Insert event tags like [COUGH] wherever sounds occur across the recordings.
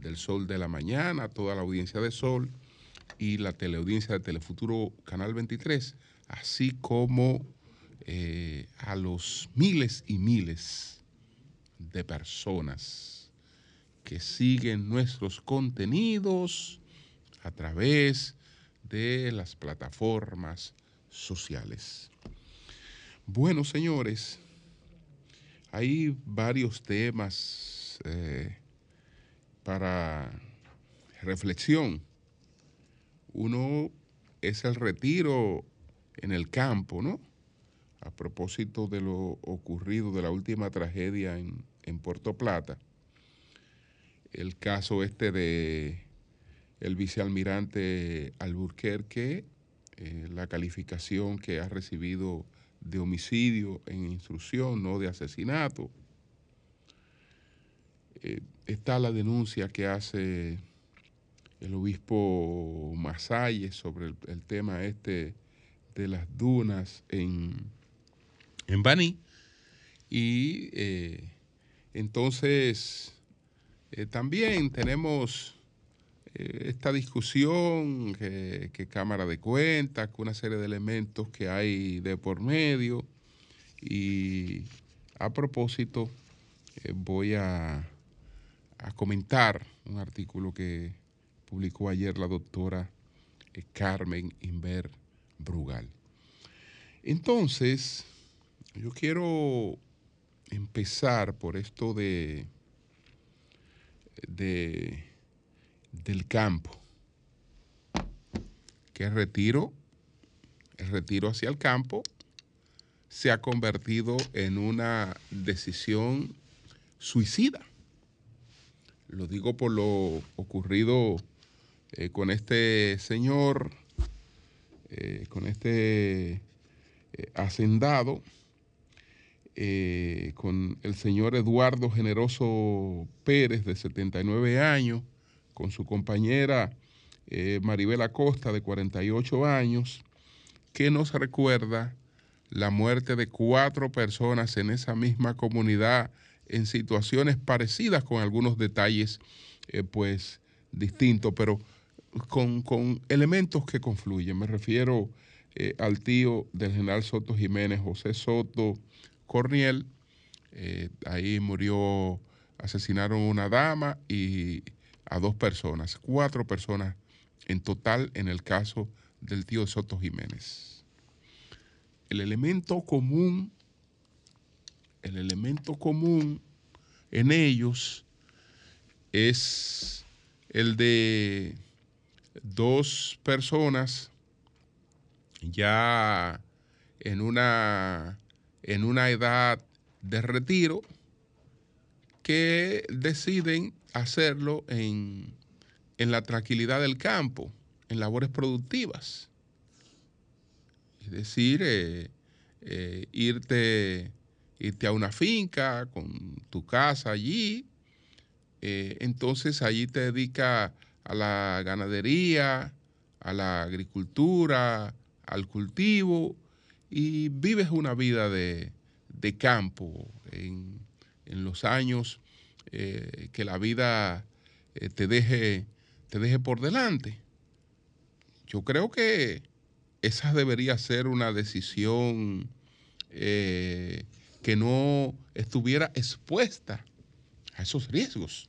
del Sol de la Mañana, toda la audiencia de Sol y la teleaudiencia de Telefuturo Canal 23, así como eh, a los miles y miles de personas que siguen nuestros contenidos a través de las plataformas sociales. Bueno, señores, hay varios temas eh, para reflexión. Uno es el retiro en el campo, ¿no? A propósito de lo ocurrido de la última tragedia en, en Puerto Plata. El caso este de el vicealmirante Alburquerque, eh, la calificación que ha recibido de homicidio en instrucción, no de asesinato. Eh, está la denuncia que hace el obispo Masalle sobre el, tema este de las dunas en, en Baní. Y eh, entonces eh, también tenemos esta discusión que, Cámara de Cuentas, con una serie de elementos que hay de por medio. Y a propósito, voy a a comentar un artículo que publicó ayer la doctora eh, Carmen Inver Brugal. Entonces, yo quiero empezar por esto de, de del campo, que el retiro, el retiro hacia el campo se ha convertido en una decisión suicida. Lo digo por lo ocurrido eh, con este señor, eh, con este eh, hacendado, con el señor Eduardo Generoso Pérez, de 79 años, con su compañera Maribel Acosta, de 48 años, que nos recuerda la muerte de cuatro personas en esa misma comunidad en situaciones parecidas con algunos detalles eh, pues distintos, pero con, elementos que confluyen. Me refiero eh, al tío del general Soto Jiménez, José Soto Corniel. Eh, ahí murió, asesinaron una dama y a dos personas, cuatro personas en total en el caso del tío Soto Jiménez. El elemento común el elemento común en ellos es el de dos personas ya en una, en una edad de retiro que deciden hacerlo en, la tranquilidad del campo, en labores productivas. Es decir, eh, eh, irte irte a una finca con tu casa allí. Eh, entonces allí te dedicas a la ganadería, a la agricultura, al cultivo y vives una vida de, campo en, los años eh, que la vida eh, te, deje, te deje por delante. Yo creo que esa debería ser una decisión que no estuviera expuesta a esos riesgos.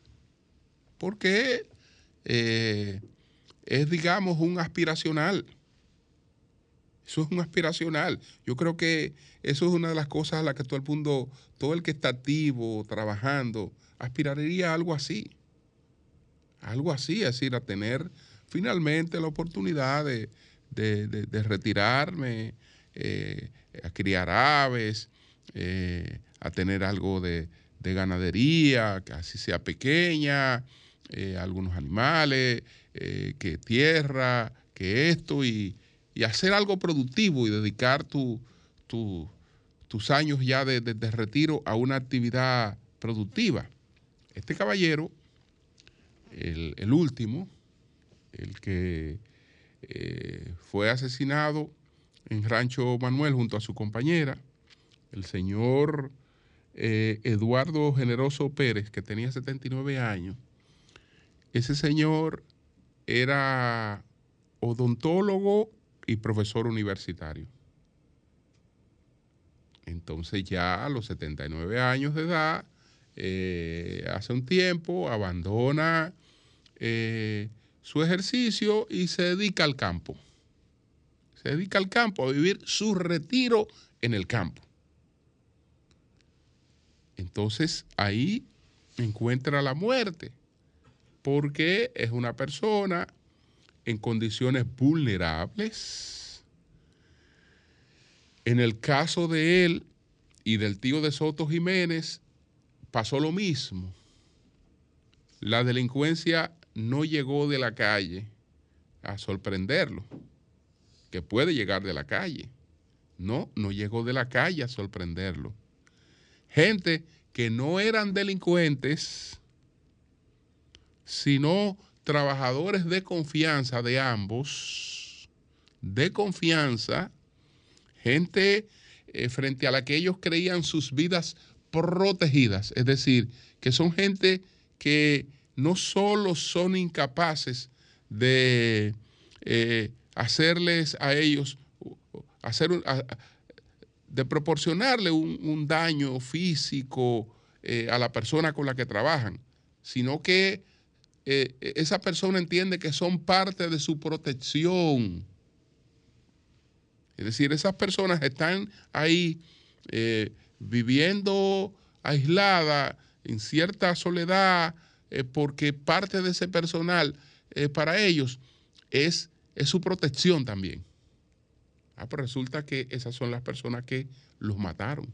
Porque eh, es, digamos, un aspiracional. Eso es un aspiracional. Yo creo que eso es una de las cosas a las que todo el mundo, todo el que está activo, trabajando, aspiraría a algo así. Algo así, es decir, a tener finalmente la oportunidad de, retirarme, eh, a criar aves, eh, a tener algo de, ganadería, que así sea pequeña, eh, algunos animales, eh, que tierra, que esto, y, hacer algo productivo y dedicar tus años ya de, retiro a una actividad productiva. Este caballero, el, último, el que fue asesinado en Rancho Manuel junto a su compañera, el señor eh, Eduardo Generoso Pérez, que tenía 79 años, ese señor era odontólogo y profesor universitario. Entonces ya a los 79 años de edad, eh, hace un tiempo, abandona eh, su ejercicio y se dedica al campo. Se dedica al campo, a vivir su retiro en el campo. Entonces ahí encuentra la muerte, porque es una persona en condiciones vulnerables. En el caso de él y del tío de Soto Jiménez, pasó lo mismo. La delincuencia no llegó de la calle a sorprenderlo, que puede llegar de la calle. No, no llegó de la calle a sorprenderlo gente que no eran delincuentes, sino trabajadores de confianza de ambos, de confianza, gente eh, frente a la que ellos creían sus vidas protegidas, es decir, que son gente que no solo son incapaces de eh, hacerles a ellos, hacer, de proporcionarle un, daño físico eh, a la persona con la que trabajan, sino que eh, esa persona entiende que son parte de su protección. Es decir, esas personas están ahí eh, viviendo aislada, en cierta soledad, porque parte de ese personal para ellos es, es su protección también. Ah, pues resulta que esas son las personas que los mataron.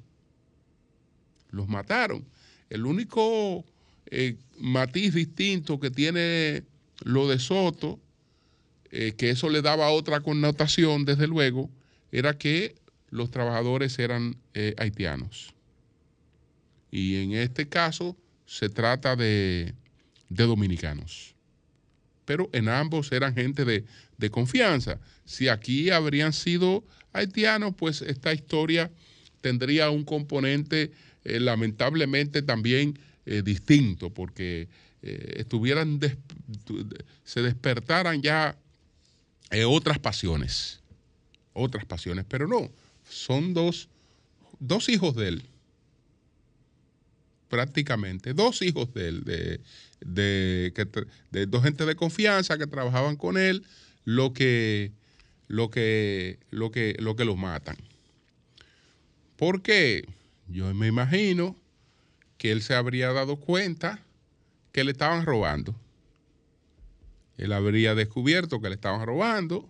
Los mataron. El único eh, matiz distinto que tiene lo de Soto, eh, que eso le daba otra connotación, desde luego, era que los trabajadores eran eh, haitianos. Y en este caso se trata de dominicanos. Pero en ambos eran gente de, de confianza. Si aquí habrían sido haitianos, pues esta historia tendría un componente eh, lamentablemente también eh, distinto, porque eh, estuvieran se despertaran ya otras pasiones, otras pasiones, pero no, son dos, dos hijos de él, prácticamente, dos hijos de él, de, dos gente de confianza que trabajaban con él, lo que, lo que, lo que, lo que los matan. Porque yo me imagino que él se habría dado cuenta que le estaban robando. Él habría descubierto que le estaban robando,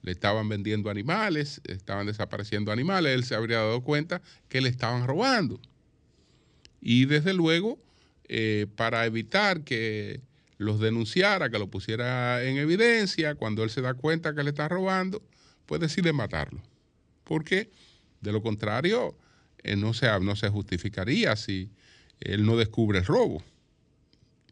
le estaban vendiendo animales, estaban desapareciendo animales, él se habría dado cuenta que le estaban robando. Y desde luego, eh, para evitar que los denunciara, que lo pusiera en evidencia, cuando él se da cuenta que le está robando, pues decide matarlo. Porque de lo contrario, eh, no, se, no se justificaría si él no descubre el robo.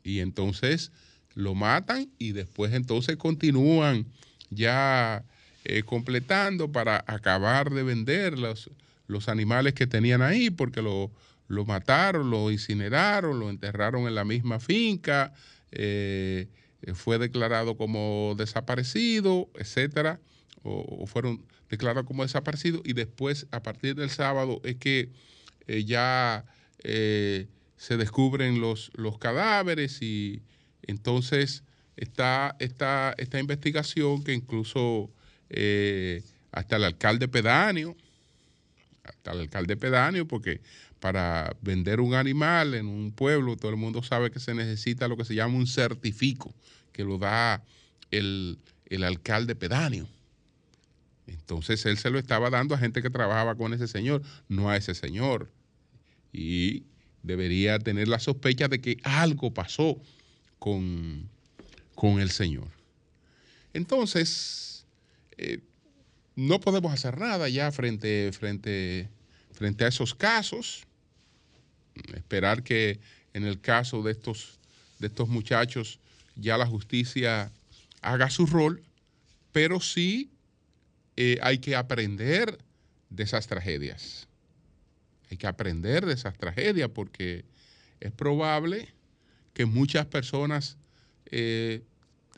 Y entonces lo matan y después entonces continúan ya eh, completando para acabar de vender los, los animales que tenían ahí, porque lo, lo mataron, lo incineraron, lo enterraron en la misma finca, eh, fue declarado como desaparecido, etcétera, o, fueron declarados como desaparecidos y después a partir del sábado es que eh, ya eh, se descubren los, los cadáveres y entonces está esta, esta investigación que incluso hasta el alcalde pedáneo, hasta el alcalde pedáneo, porque para vender un animal en un pueblo, todo el mundo sabe que se necesita lo que se llama un certifico, que lo da el, alcalde pedáneo. Entonces él se lo estaba dando a gente que trabajaba con ese señor, no a ese señor. Y debería tener la sospecha de que algo pasó, con, con el Señor. Entonces, eh, no podemos hacer nada ya frente, frente, frente a esos casos. Esperar que en el caso de estos, de estos muchachos ya la justicia haga su rol, pero sí eh, hay que aprender de esas tragedias. Hay que aprender de esas tragedias porque es probable que muchas personas eh,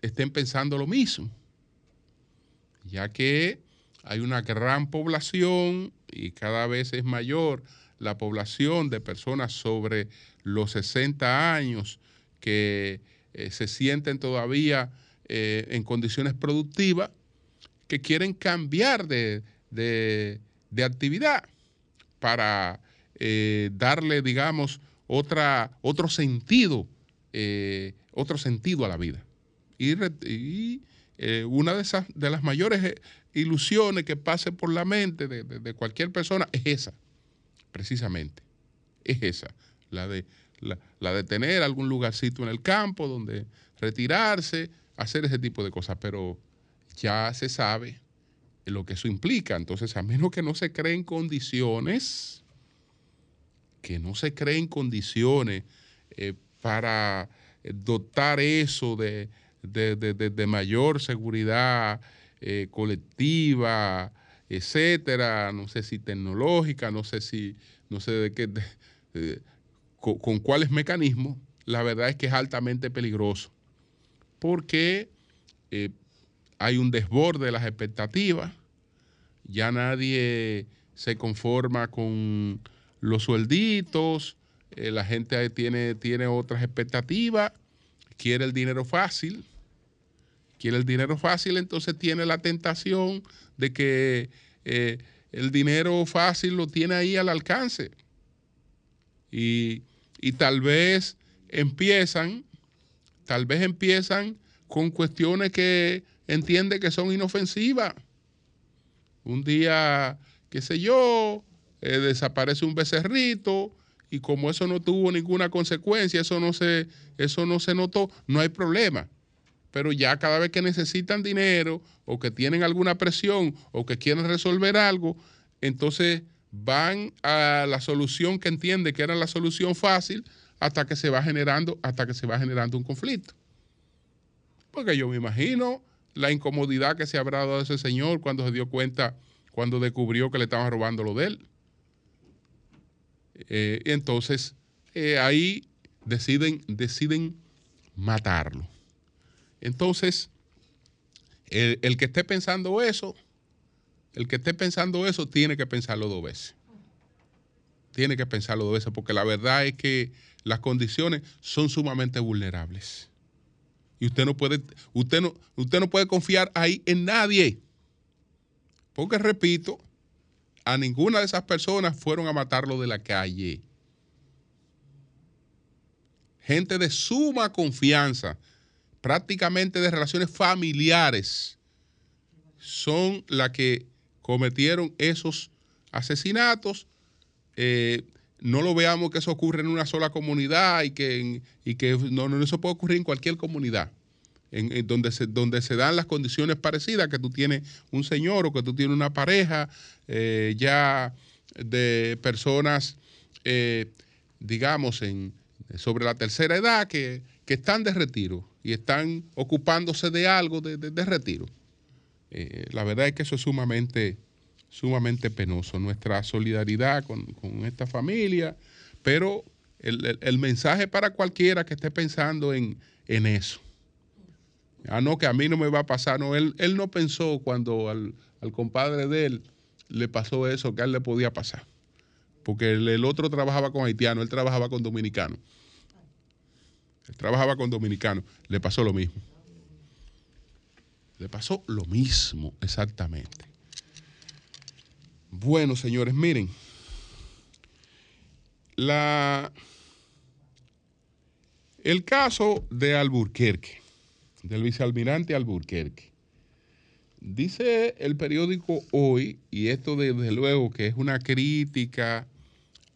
estén pensando lo mismo, ya que hay una gran población y cada vez es mayor la población de personas sobre los 60 años que eh, se sienten todavía eh, en condiciones productivas, que quieren cambiar de, actividad para eh, darle, digamos, otra, otro sentido, otro sentido a la vida. Y, una de, esas, de las mayores ilusiones que pase por la mente de, cualquier persona es esa, precisamente, es esa, la de, la, de tener algún lugarcito en el campo donde retirarse, hacer ese tipo de cosas, pero ya se sabe lo que eso implica. Entonces, a menos que no se creen condiciones, que no se creen condiciones eh, para dotar eso de, de mayor seguridad eh, colectiva, etcétera, no sé si tecnológica, no sé si, no sé de qué, con, cuáles mecanismos, la verdad es que es altamente peligroso, porque eh, hay un desborde de las expectativas, ya nadie se conforma con los suelditos, eh, la gente tiene, tiene otras expectativas, quiere el dinero fácil, quiere el dinero fácil, entonces tiene la tentación de que eh, el dinero fácil lo tiene ahí al alcance. Y, tal vez empiezan, tal vez empiezan con cuestiones que entiende que son inofensivas. Un día, qué sé yo, eh, desaparece un becerrito y como eso no tuvo ninguna consecuencia, eso no se, eso no se notó, no hay problema pero ya cada vez que necesitan dinero o que tienen alguna presión o que quieren resolver algo, entonces van a la solución que entiende que era la solución fácil hasta que se va generando, hasta que se va generando un conflicto. Porque yo me imagino la incomodidad que se habrá dado a ese señor cuando se dio cuenta, cuando descubrió que le estaban robando lo de él. Eh, entonces, eh, ahí deciden, deciden matarlo. Entonces, el, que esté pensando eso, el que esté pensando eso tiene que pensarlo dos veces. Tiene que pensarlo dos veces, porque la verdad es que las condiciones son sumamente vulnerables. Y usted no puede, usted no, usted no puede confiar ahí en nadie. Porque repito, a ninguna de esas personas fueron a matarlo de la calle. Gente de suma confianza prácticamente de relaciones familiares son las que cometieron esos asesinatos. Eh, no lo veamos que eso ocurre en una sola comunidad y que, y que no, no, eso puede ocurrir en cualquier comunidad, en, donde, se, donde se dan las condiciones parecidas, que tú tienes un señor o que tú tienes una pareja eh, ya de personas, eh, digamos, en, sobre la tercera edad que, que están de retiro y están ocupándose de algo de, retiro. Eh, la verdad es que eso es sumamente, sumamente penoso. Nuestra solidaridad con, esta familia, pero el, mensaje para cualquiera que esté pensando en, eso. Ah, no, que a mí no me va a pasar. No, él, él no pensó cuando al, compadre de él le pasó eso, que a él le podía pasar. Porque el, el otro trabajaba con haitiano, él trabajaba con dominicano trabajaba con dominicanos, le pasó lo mismo. Le pasó lo mismo, exactamente. Bueno, señores, miren. La, el caso de Alburquerque, del vicealmirante Alburquerque. Dice el periódico hoy, y esto desde luego que es una crítica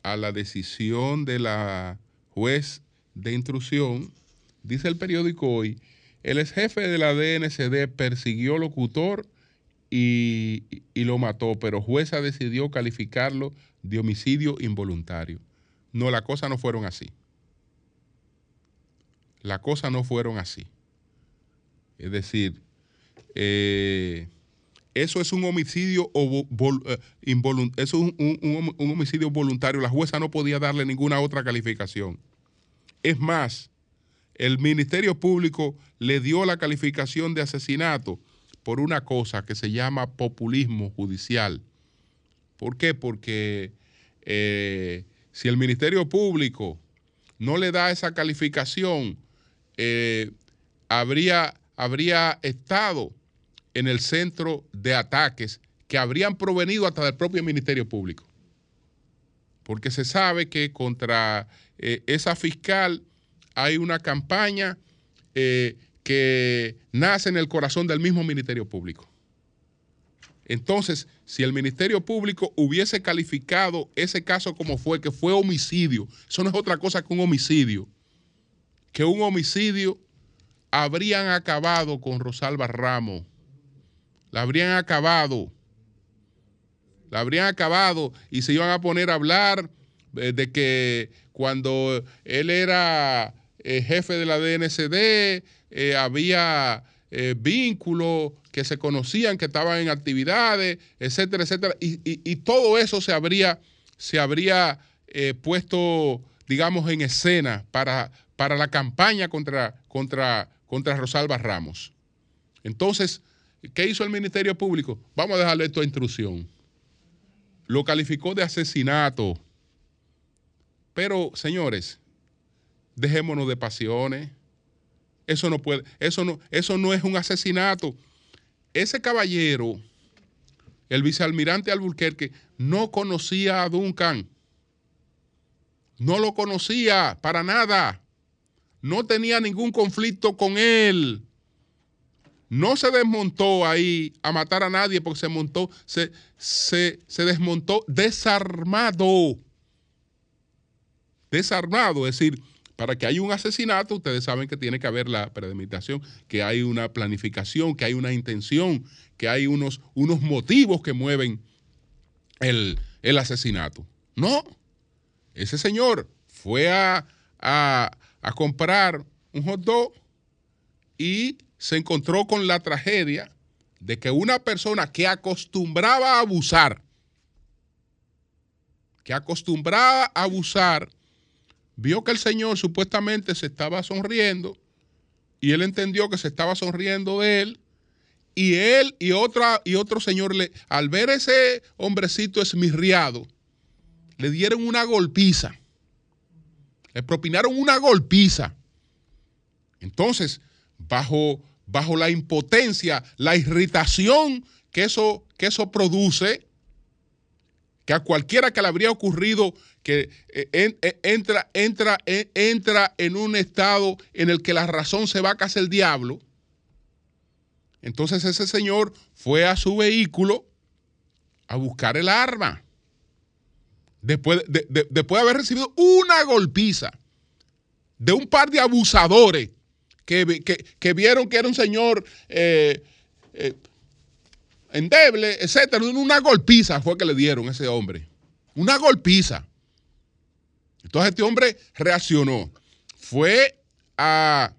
a la decisión de la juez de intrusión dice el periódico hoy, el ex jefe de la DNCD persiguió locutor y, y lo mató, pero jueza decidió calificarlo de homicidio involuntario. No, la cosa no fueron así. La cosa no fueron así. Es decir, eh, eso es un homicidio eh, eso es un, homicidio voluntario. La jueza no podía darle ninguna otra calificación. Es más, el Ministerio Público le dio la calificación de asesinato por una cosa que se llama populismo judicial. ¿Por qué? Porque eh, si el Ministerio Público no le da esa calificación, habría, habría estado en el centro de ataques que habrían provenido hasta del propio Ministerio Público. Porque se sabe que contra eh, esa fiscal hay una campaña eh, que nace en el corazón del mismo Ministerio Público. Entonces, si el Ministerio Público hubiese calificado ese caso como fue, que fue homicidio, eso no es otra cosa que un homicidio, que un homicidio habrían acabado con Rosalba Ramos la habrían acabado. La habrían acabado y se iban a poner a hablar eh, de que cuando él era eh, jefe de la DNCD eh, había vínculos que se conocían, que estaban en actividades, etcétera, etcétera. Y, todo eso se habría, se habría puesto, digamos, en escena para, para la campaña contra, contra, contra Rosalba Ramos. Entonces, ¿Qué hizo el Ministerio Público? Vamos a dejarle esto a instrucción. Lo calificó de asesinato. Pero, señores, dejémonos de pasiones. Eso no puede, eso no, eso no es un asesinato. Ese caballero, el vicealmirante Alburquerque, no conocía a Duncan. No lo conocía para nada. No tenía ningún conflicto con él no se desmontó ahí a matar a nadie porque se montó, se, se, desmontó desarmado. Desarmado, es decir, para que haya un asesinato, ustedes saben que tiene que haber la premeditación, que hay una planificación, que hay una intención, que hay unos, unos motivos que mueven el, asesinato. No, ese señor fue a, a, a comprar un hot dog y se encontró con la tragedia de que una persona que acostumbraba a abusar, que acostumbraba a abusar, vio que el Señor supuestamente se estaba sonriendo y él entendió que se estaba sonriendo de él y él y otra y otro señor le al ver ese hombrecito esmirriado le dieron una golpiza. Le propinaron una golpiza. Entonces, bajo, bajo la impotencia, la irritación que eso, que eso produce, que a cualquiera que le habría ocurrido que eh, eh, entra, entra, eh, entra en un estado en el que la razón se va a casa el diablo. Entonces ese señor fue a su vehículo a buscar el arma. Después después de haber recibido una golpiza de un par de abusadores que, vieron que era un señor endeble, etcétera. Una golpiza fue que le dieron a ese hombre. Una golpiza. Entonces este hombre reaccionó. Fue a,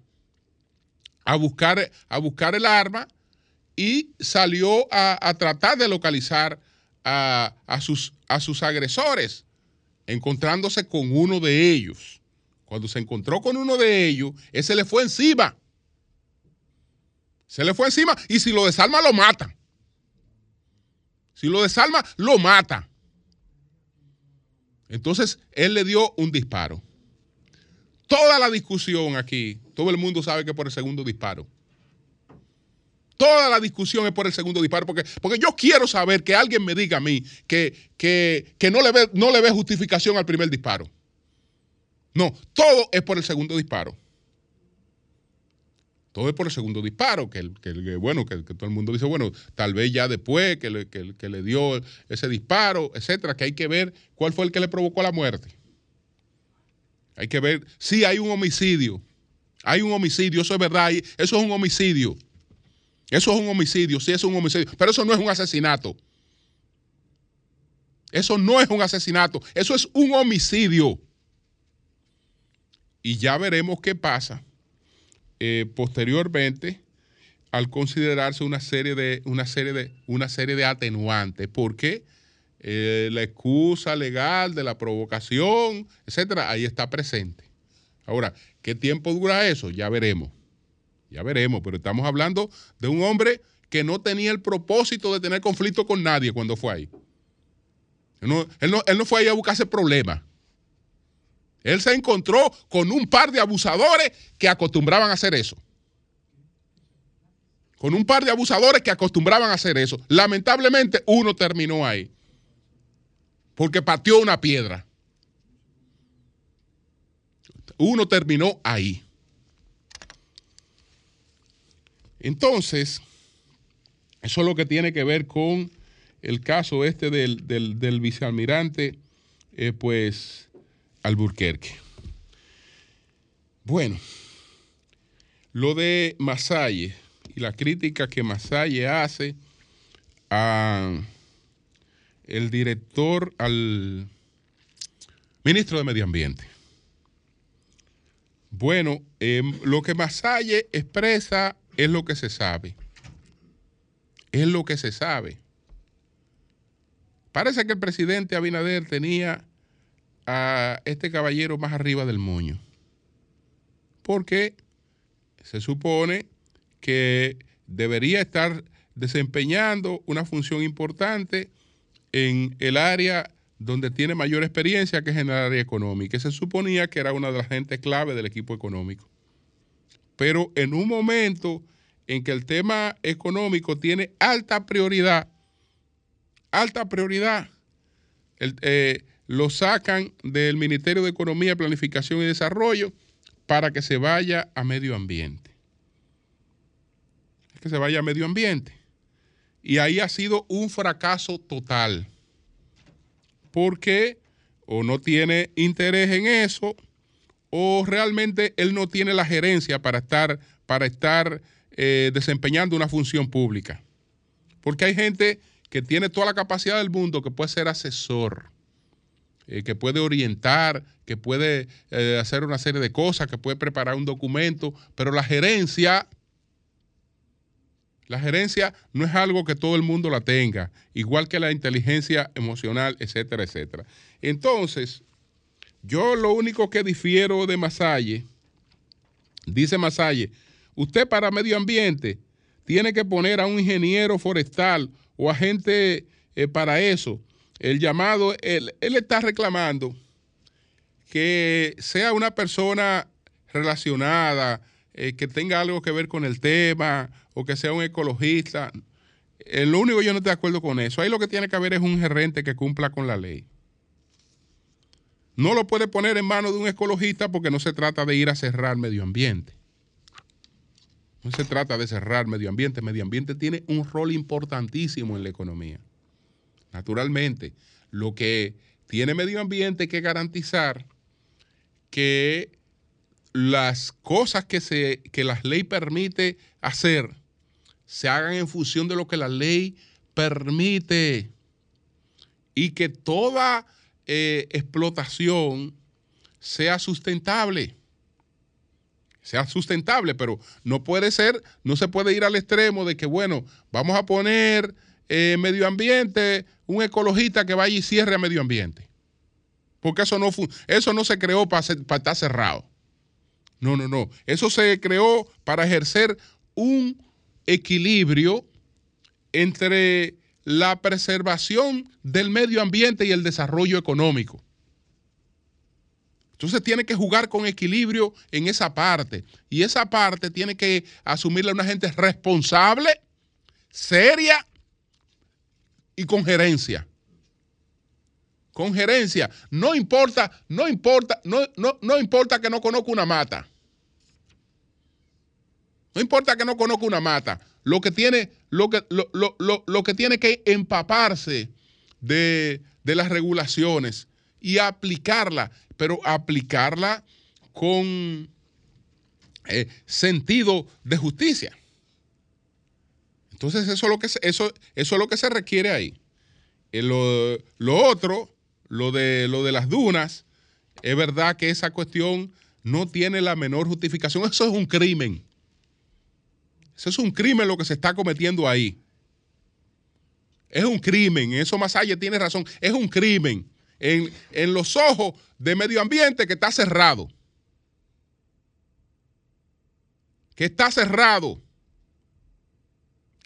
a, buscar, a buscar el arma y salió a, tratar de localizar a, sus, a sus agresores, encontrándose con uno de ellos. Cuando se encontró con uno de ellos, ese le fue encima. Se le fue encima y si lo desarma, lo mata. Si lo desarma, lo mata. Entonces, él le dio un disparo. Toda la discusión aquí, todo el mundo sabe que por el segundo disparo. Toda la discusión es por el segundo disparo, porque, porque yo quiero saber que alguien me diga a mí que, que, no, le ve, no le ve justificación al primer disparo. No, todo es por el segundo disparo. Todo es por el segundo disparo, que, bueno, que, todo el mundo dice, bueno, tal vez ya después que le, que le dio ese disparo, etcétera, que hay que ver cuál fue el que le provocó la muerte. Hay que ver si hay un homicidio. hay un homicidio, eso es verdad, eso es un homicidio. Eso es un homicidio, sí, eso es un homicidio, pero eso no es un asesinato. Eso no es un asesinato, eso es un homicidio. Y ya veremos qué pasa eh, posteriormente al considerarse una serie de, una serie de, una serie de atenuantes, porque eh, la excusa legal de la provocación, etcétera, ahí está presente. Ahora, ¿qué tiempo dura eso? Ya veremos. Ya veremos, pero estamos hablando de un hombre que no tenía el propósito de tener conflicto con nadie cuando fue ahí. Él no, él no fue ahí a buscarse problemas. Él se encontró con un par de abusadores que acostumbraban a hacer eso. Con un par de abusadores que acostumbraban a hacer eso. Lamentablemente uno terminó ahí. Porque pateó una piedra. Uno terminó ahí. Entonces, eso es lo que tiene que ver con el caso este del, vicealmirante, eh, pues, Alburquerque. Bueno, lo de Masalle y la crítica que Masalle hace a el director, al ministro de Medio Ambiente. Bueno, em, lo que Masalle expresa es lo que se sabe. Es lo que se sabe. Parece que el presidente Abinader tenía a este caballero más arriba del moño. Porque se supone que debería estar desempeñando una función importante en el área donde tiene mayor experiencia, que es en el área económica. Y se suponía que era una de las gentes clave del equipo económico. Pero en un momento en que el tema económico tiene alta prioridad, alta prioridad, eh, lo sacan del Ministerio de Economía, Planificación y Desarrollo para que se vaya a medio ambiente. Que se vaya a medio ambiente. Y ahí ha sido un fracaso total. Porque o no tiene interés en eso, o realmente él no tiene la gerencia para estar, para estar eh, desempeñando una función pública. Porque hay gente que tiene toda la capacidad del mundo, que puede ser asesor, eh, que puede orientar, que puede eh, hacer una serie de cosas, que puede preparar un documento, pero la gerencia, la gerencia no es algo que todo el mundo la tenga, igual que la inteligencia emocional, etcétera, etcétera. Entonces, yo lo único que difiero de Masalle, dice Masalle, usted para medio ambiente tiene que poner a un ingeniero forestal o a gente eh, para eso. El llamado, él, está reclamando que sea una persona relacionada, eh, que tenga algo que ver con el tema, o que sea un ecologista. Eh, lo único yo no estoy de acuerdo con eso. Ahí lo que tiene que haber es un gerente que cumpla con la ley. No lo puede poner en manos de un ecologista porque no se trata de ir a cerrar medio ambiente. No se trata de cerrar medio ambiente. Medio ambiente tiene un rol importantísimo en la economía. Naturalmente, lo que tiene medio ambiente que garantizar que las cosas que, se, que la ley permite hacer se hagan en función de lo que la ley permite y que toda eh, explotación sea sustentable sea sustentable, pero no puede ser, no se puede ir al extremo de que, bueno, vamos a poner eh, medio ambiente, un ecologista que vaya y cierre a medio ambiente. Porque eso no, eso no se creó para, para estar cerrado. No, no, no. Eso se creó para ejercer un equilibrio entre la preservación del medio ambiente y el desarrollo económico. Entonces tiene que jugar con equilibrio en esa parte. Y esa parte tiene que asumirla una gente responsable, seria y con gerencia. Con gerencia. No importa, no importa, no, no, importa que no conozca una mata. No importa que no conozca una mata. Lo que tiene, lo que, lo, que, tiene que empaparse de, de las regulaciones y aplicarla pero aplicarla con, eh, sentido de justicia. Entonces eso es lo que se, eso, eso es lo que se requiere ahí. Eh, lo, lo, otro, lo de, lo de las dunas, es verdad que esa cuestión no tiene la menor justificación. Eso es un crimen. Eso es un crimen lo que se está cometiendo ahí. Es un crimen. Eso Masaya tiene razón. Es un crimen. En, en los ojos de medio ambiente que está cerrado. Que está cerrado.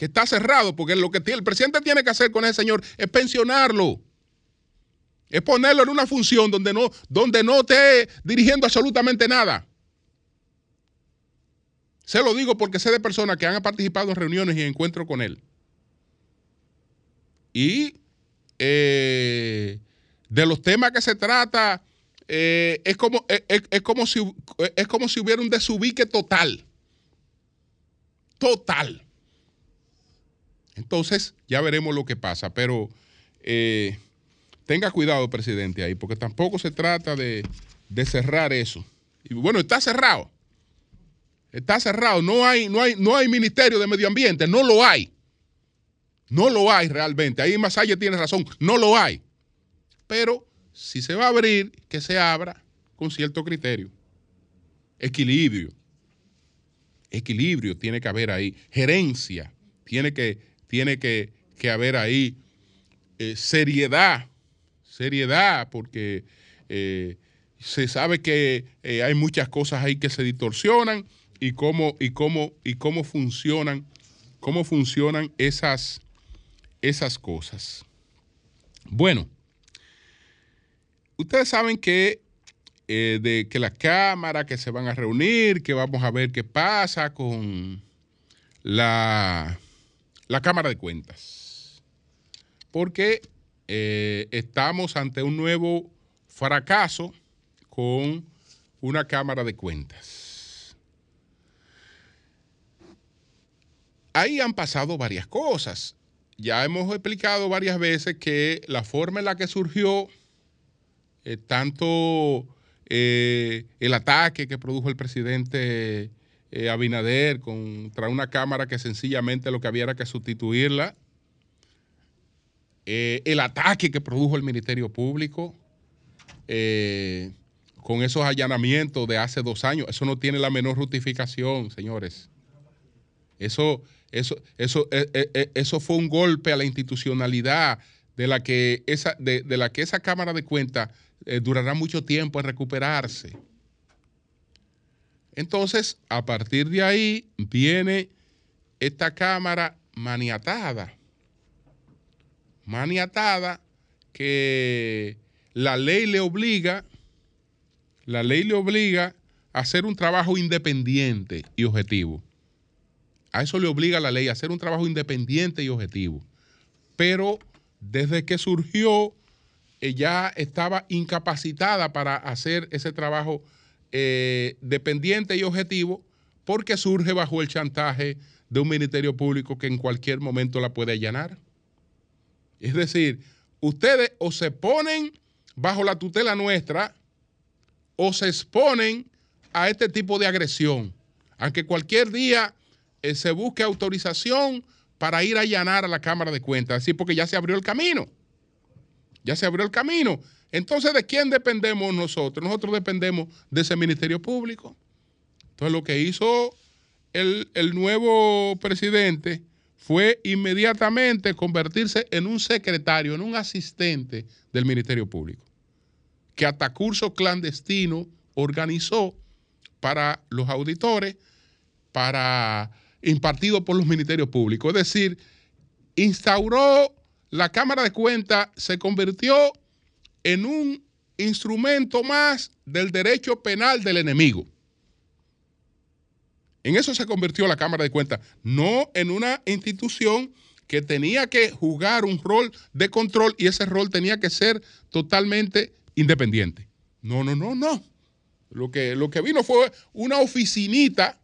Está cerrado. Porque lo que el presidente tiene que hacer con ese señor es pensionarlo. Es ponerlo en una función donde no, donde no esté dirigiendo absolutamente nada. Se lo digo porque sé de personas que han participado en reuniones y encuentros con él. Y eh, de los temas que se trata, eh, es, como, es, como si, es como si hubiera un desubique total. Total. Entonces, ya veremos lo que pasa. Pero eh, tenga cuidado, presidente, ahí, porque tampoco se trata de, cerrar eso. Y bueno, está cerrado. Está cerrado. No hay, no, hay, no hay ministerio de medio ambiente. No lo hay. No lo hay realmente. Ahí Masaya tiene razón. No lo hay. Pero si se va a abrir, que se abra con cierto criterio. Equilibrio. Equilibrio tiene que haber ahí. Gerencia. Tiene que, tiene que, haber ahí. Eh, seriedad seriedad, porque eh, se sabe que eh, hay muchas cosas ahí que se distorsionan y cómo, y cómo, y cómo funcionan, cómo funcionan esas, esas cosas. Bueno, ustedes saben que de que las cámaras que se van a reunir, que vamos a ver qué pasa con la, la Cámara de Cuentas. Porque eh, estamos ante un nuevo fracaso con una Cámara de Cuentas. Ahí han pasado varias cosas. Ya hemos explicado varias veces que la forma en la que surgió eh, tanto eh, el ataque que produjo el presidente Abinader contra una Cámara que sencillamente lo que había era que sustituirla eh, el ataque que produjo el Ministerio Público eh, con esos allanamientos de hace dos años, eso no tiene la menor justificación, señores. Eso, eso, eso, eh, eso fue un golpe a la institucionalidad de la que esa, de, la que esa Cámara de Cuentas durará mucho tiempo en recuperarse. Entonces, a partir de ahí viene esta Cámara maniatada maniatada que la ley le obliga, la ley le obliga a hacer un trabajo independiente y objetivo. A eso le obliga la ley, a hacer un trabajo independiente y objetivo. Pero desde que surgió, ella estaba incapacitada para hacer ese trabajo eh, dependiente y objetivo porque surge bajo el chantaje de un ministerio público que en cualquier momento la puede allanar. Es decir, ustedes o se ponen bajo la tutela nuestra o se exponen a este tipo de agresión. Aunque cualquier día eh, se busque autorización para ir a allanar a la Cámara de Cuentas, así porque ya se abrió el camino. Ya se abrió el camino. Entonces, ¿de quién dependemos nosotros? Nosotros dependemos de ese Ministerio Público. Entonces, lo que hizo el, el nuevo presidente fue inmediatamente convertirse en un secretario, en un asistente del Ministerio Público, que hasta curso clandestino organizó para los auditores, para impartido por los ministerios públicos. Es decir, instauró la Cámara de Cuentas, se convirtió en un instrumento más del derecho penal del enemigo. En eso se convirtió la Cámara de Cuentas, no en una institución que tenía que jugar un rol de control y ese rol tenía que ser totalmente independiente. No, no, no, no. Lo que, lo que vino fue una oficinita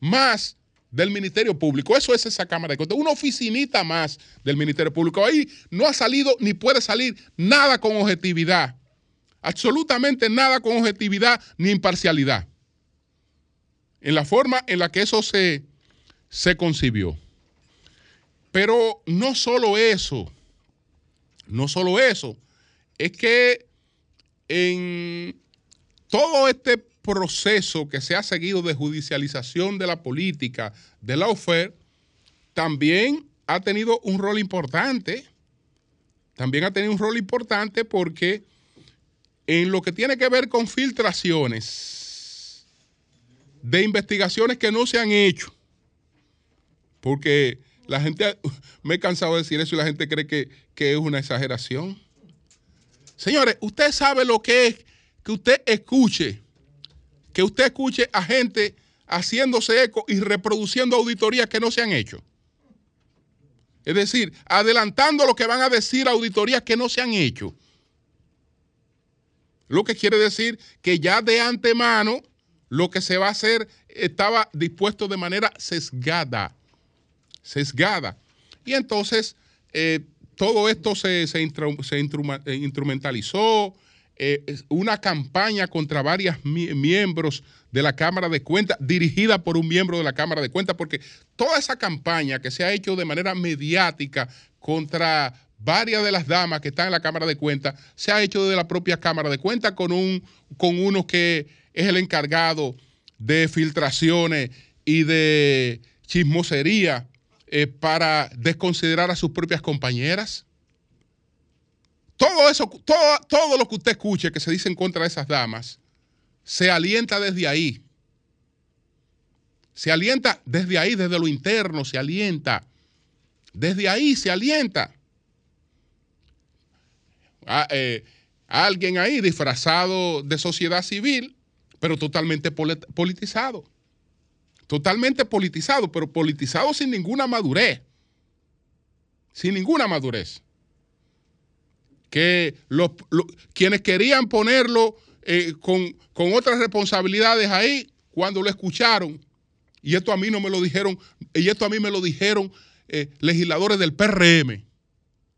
más del Ministerio Público. Eso es esa Cámara de Cuentas, una oficinita más del Ministerio Público. Ahí no ha salido ni puede salir nada con objetividad. Absolutamente nada con objetividad ni imparcialidad. en la forma en la que eso se, se concibió. Pero no solo eso, no solo eso, es que en todo este proceso que se ha seguido de judicialización de la política de la OFER, también ha tenido un rol importante. También ha tenido un rol importante porque en lo que tiene que ver con filtraciones de investigaciones que no se han hecho, porque la gente, [LAUGHS] me he cansado de decir eso y la gente cree que, que es una exageración. Señores, usted sabe lo que es que usted escuche, que usted escuche a gente haciéndose eco y reproduciendo auditorías que no se han hecho. Es decir, adelantando lo que van a decir auditorías que no se han hecho. Lo que quiere decir que ya de antemano lo que se va a hacer estaba dispuesto de manera sesgada. Sesgada. Y entonces eh, todo esto se, se, eh, instrumentalizó, eh, una campaña contra varios miembros de la Cámara de Cuentas, dirigida por un miembro de la Cámara de Cuentas, porque toda esa campaña que se ha hecho de manera mediática contra varias de las damas que están en la Cámara de Cuentas, se ha hecho desde la propia Cámara de Cuentas con, un, con uno que es el encargado de filtraciones y de chismosería eh, para desconsiderar a sus propias compañeras. Todo eso, todo, todo lo que usted escuche que se dice en contra de esas damas, se alienta desde ahí. Se alienta desde ahí, desde lo interno, se alienta. Desde ahí se alienta. Ah, eh, alguien ahí disfrazado de sociedad civil, pero totalmente politizado. Totalmente politizado, pero politizado sin ninguna madurez. Sin ninguna madurez que los, quienes querían ponerlo eh, con, otras responsabilidades ahí, cuando lo escucharon, y esto a mí no me lo dijeron, y esto a mí me lo dijeron eh, legisladores del PRM,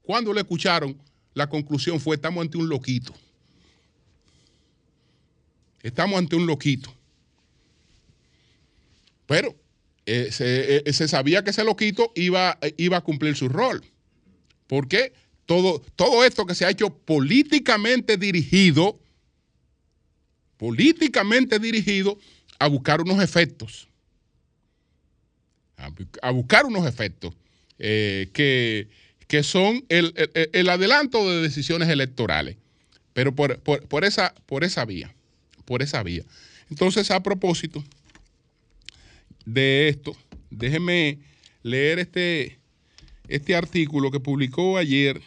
cuando lo escucharon, la conclusión fue, estamos ante un loquito. Estamos ante un loquito. Pero eh, se, se, sabía que ese loquito iba, iba a cumplir su rol. ¿Por qué? Todo, esto que se ha hecho políticamente dirigido, políticamente dirigido a buscar unos efectos, a, buscar unos efectos eh, que, son el, adelanto de decisiones electorales, pero por, por, esa, por esa vía, por esa vía. Entonces, a propósito de esto, déjeme leer este, este artículo que publicó ayer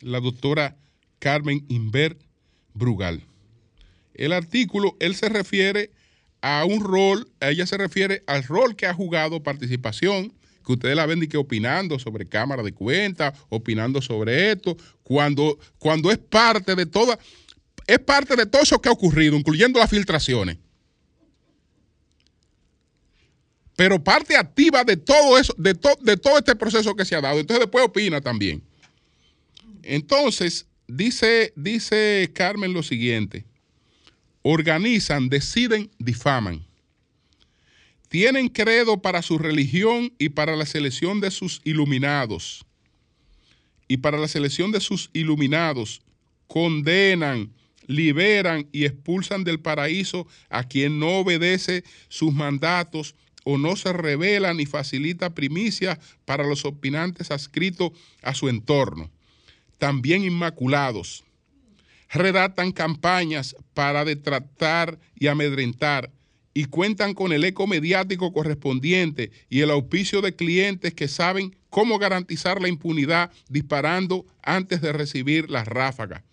la doctora Carmen Inver Brugal. El artículo, él se refiere a un rol, ella se refiere al rol que ha jugado participación, que ustedes la ven y que opinando sobre Cámara de Cuentas, opinando sobre esto, cuando, cuando es parte de toda, es parte de todo eso que ha ocurrido, incluyendo las filtraciones. Pero parte activa de todo eso, de, de todo este proceso que se ha dado. Entonces después opina también. Entonces, dice, dice Carmen lo siguiente, organizan, deciden, difaman. Tienen credo para su religión y para la selección de sus iluminados. Y para la selección de sus iluminados, condenan, liberan y expulsan del paraíso a quien no obedece sus mandatos o no se revela ni facilita primicias para los opinantes adscritos a su entorno también inmaculados, redactan campañas para detratar y amedrentar y cuentan con el eco mediático correspondiente y el auspicio de clientes que saben cómo garantizar la impunidad disparando antes de recibir las ráfagas.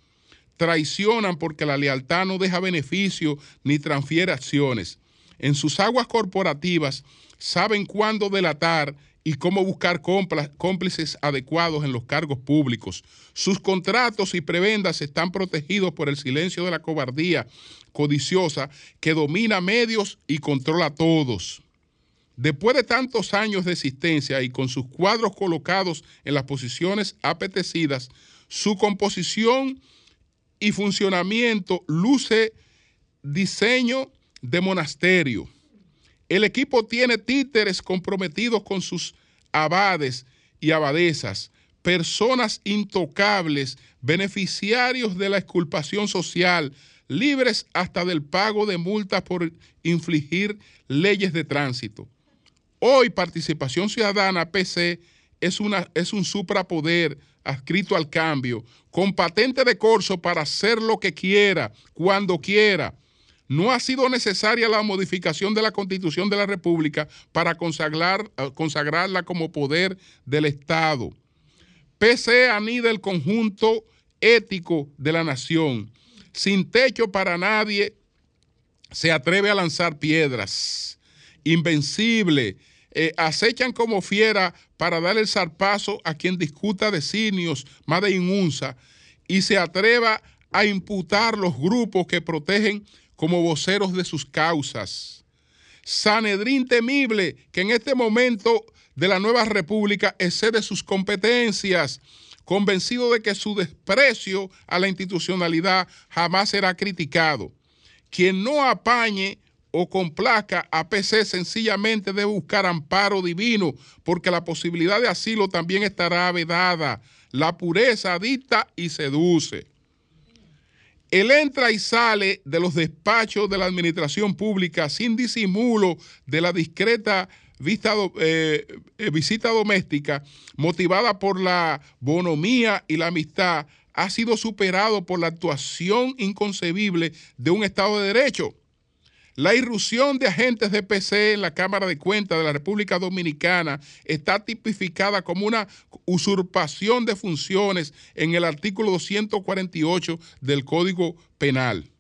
Traicionan porque la lealtad no deja beneficio ni transfiere acciones. En sus aguas corporativas saben cuándo delatar y cómo buscar cómplices adecuados en los cargos públicos. Sus contratos y prebendas están protegidos por el silencio de la cobardía codiciosa que domina medios y controla a todos. Después de tantos años de existencia y con sus cuadros colocados en las posiciones apetecidas, su composición y funcionamiento luce diseño de monasterio El equipo tiene títeres comprometidos con sus abades y abadesas, personas intocables, beneficiarios de la exculpación social, libres hasta del pago de multas por infligir leyes de tránsito. Hoy Participación Ciudadana PC es, una, es un suprapoder adscrito al cambio, con patente de corso para hacer lo que quiera, cuando quiera. No ha sido necesaria la modificación de la Constitución de la República para consagrar, eh, consagrarla como poder del Estado. PC anida el conjunto ético de la nación. Sin techo para nadie, se atreve a lanzar piedras. Invencible, eh, acechan como fiera para dar el zarpazo a quien discuta designios más de inunza y se atreva a imputar los grupos que protegen como voceros de sus causas. Sanedrín temible que en este momento de la nueva república excede sus competencias, convencido de que su desprecio a la institucionalidad jamás será criticado. Quien no apañe o complaca a PC sencillamente debe buscar amparo divino, porque la posibilidad de asilo también estará vedada. La pureza dicta y seduce. Él entra y sale de los despachos de la administración pública sin disimulo de la discreta eh, eh, visita doméstica, motivada por la bonomía y la amistad, ha sido superado por la actuación inconcebible de un Estado de Derecho. La irrupción de agentes de PC en la Cámara de Cuentas de la República Dominicana está tipificada como una usurpación de funciones en el artículo 248 del Código Penal.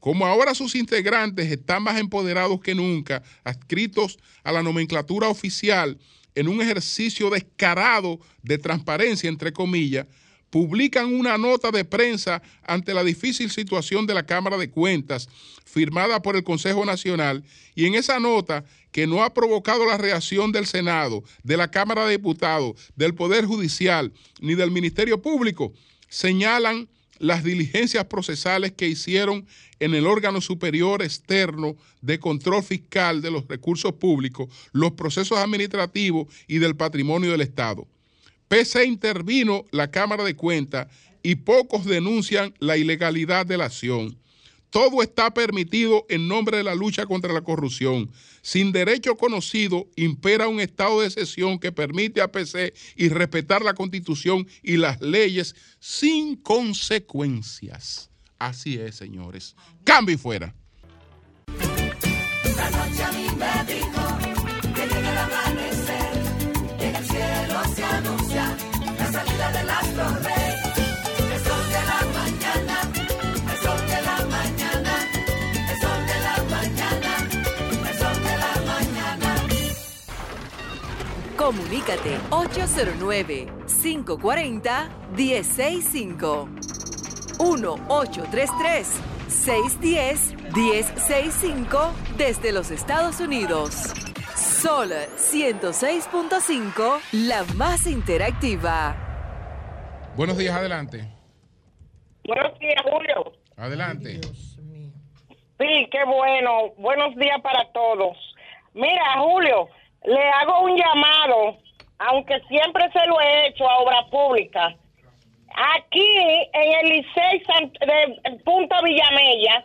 Como ahora sus integrantes están más empoderados que nunca, adscritos a la nomenclatura oficial en un ejercicio descarado de transparencia, entre comillas, publican una nota de prensa ante la difícil situación de la Cámara de Cuentas, firmada por el Consejo Nacional, y en esa nota, que no ha provocado la reacción del Senado, de la Cámara de Diputados, del Poder Judicial, ni del Ministerio Público, señalan las diligencias procesales que hicieron en el órgano superior externo de control fiscal de los recursos públicos, los procesos administrativos y del patrimonio del Estado. Pese intervino la Cámara de Cuentas y pocos denuncian la ilegalidad de la acción. Todo está permitido en nombre de la lucha contra la corrupción. Sin derecho conocido, impera un estado de excepción que permite a PC y respetar la constitución y las leyes sin consecuencias. Así es, señores. Cambio y fuera. Comunícate 809-540-1065. 1-833-610-1065 desde los Estados Unidos. Sol 106.5, la más interactiva. Buenos días, adelante. Buenos días, Julio. Adelante. Sí, qué bueno. Buenos días para todos. Mira, Julio, le hago un llamado, aunque siempre se lo he hecho a obra pública. Aquí en el Licey de Punta Villamella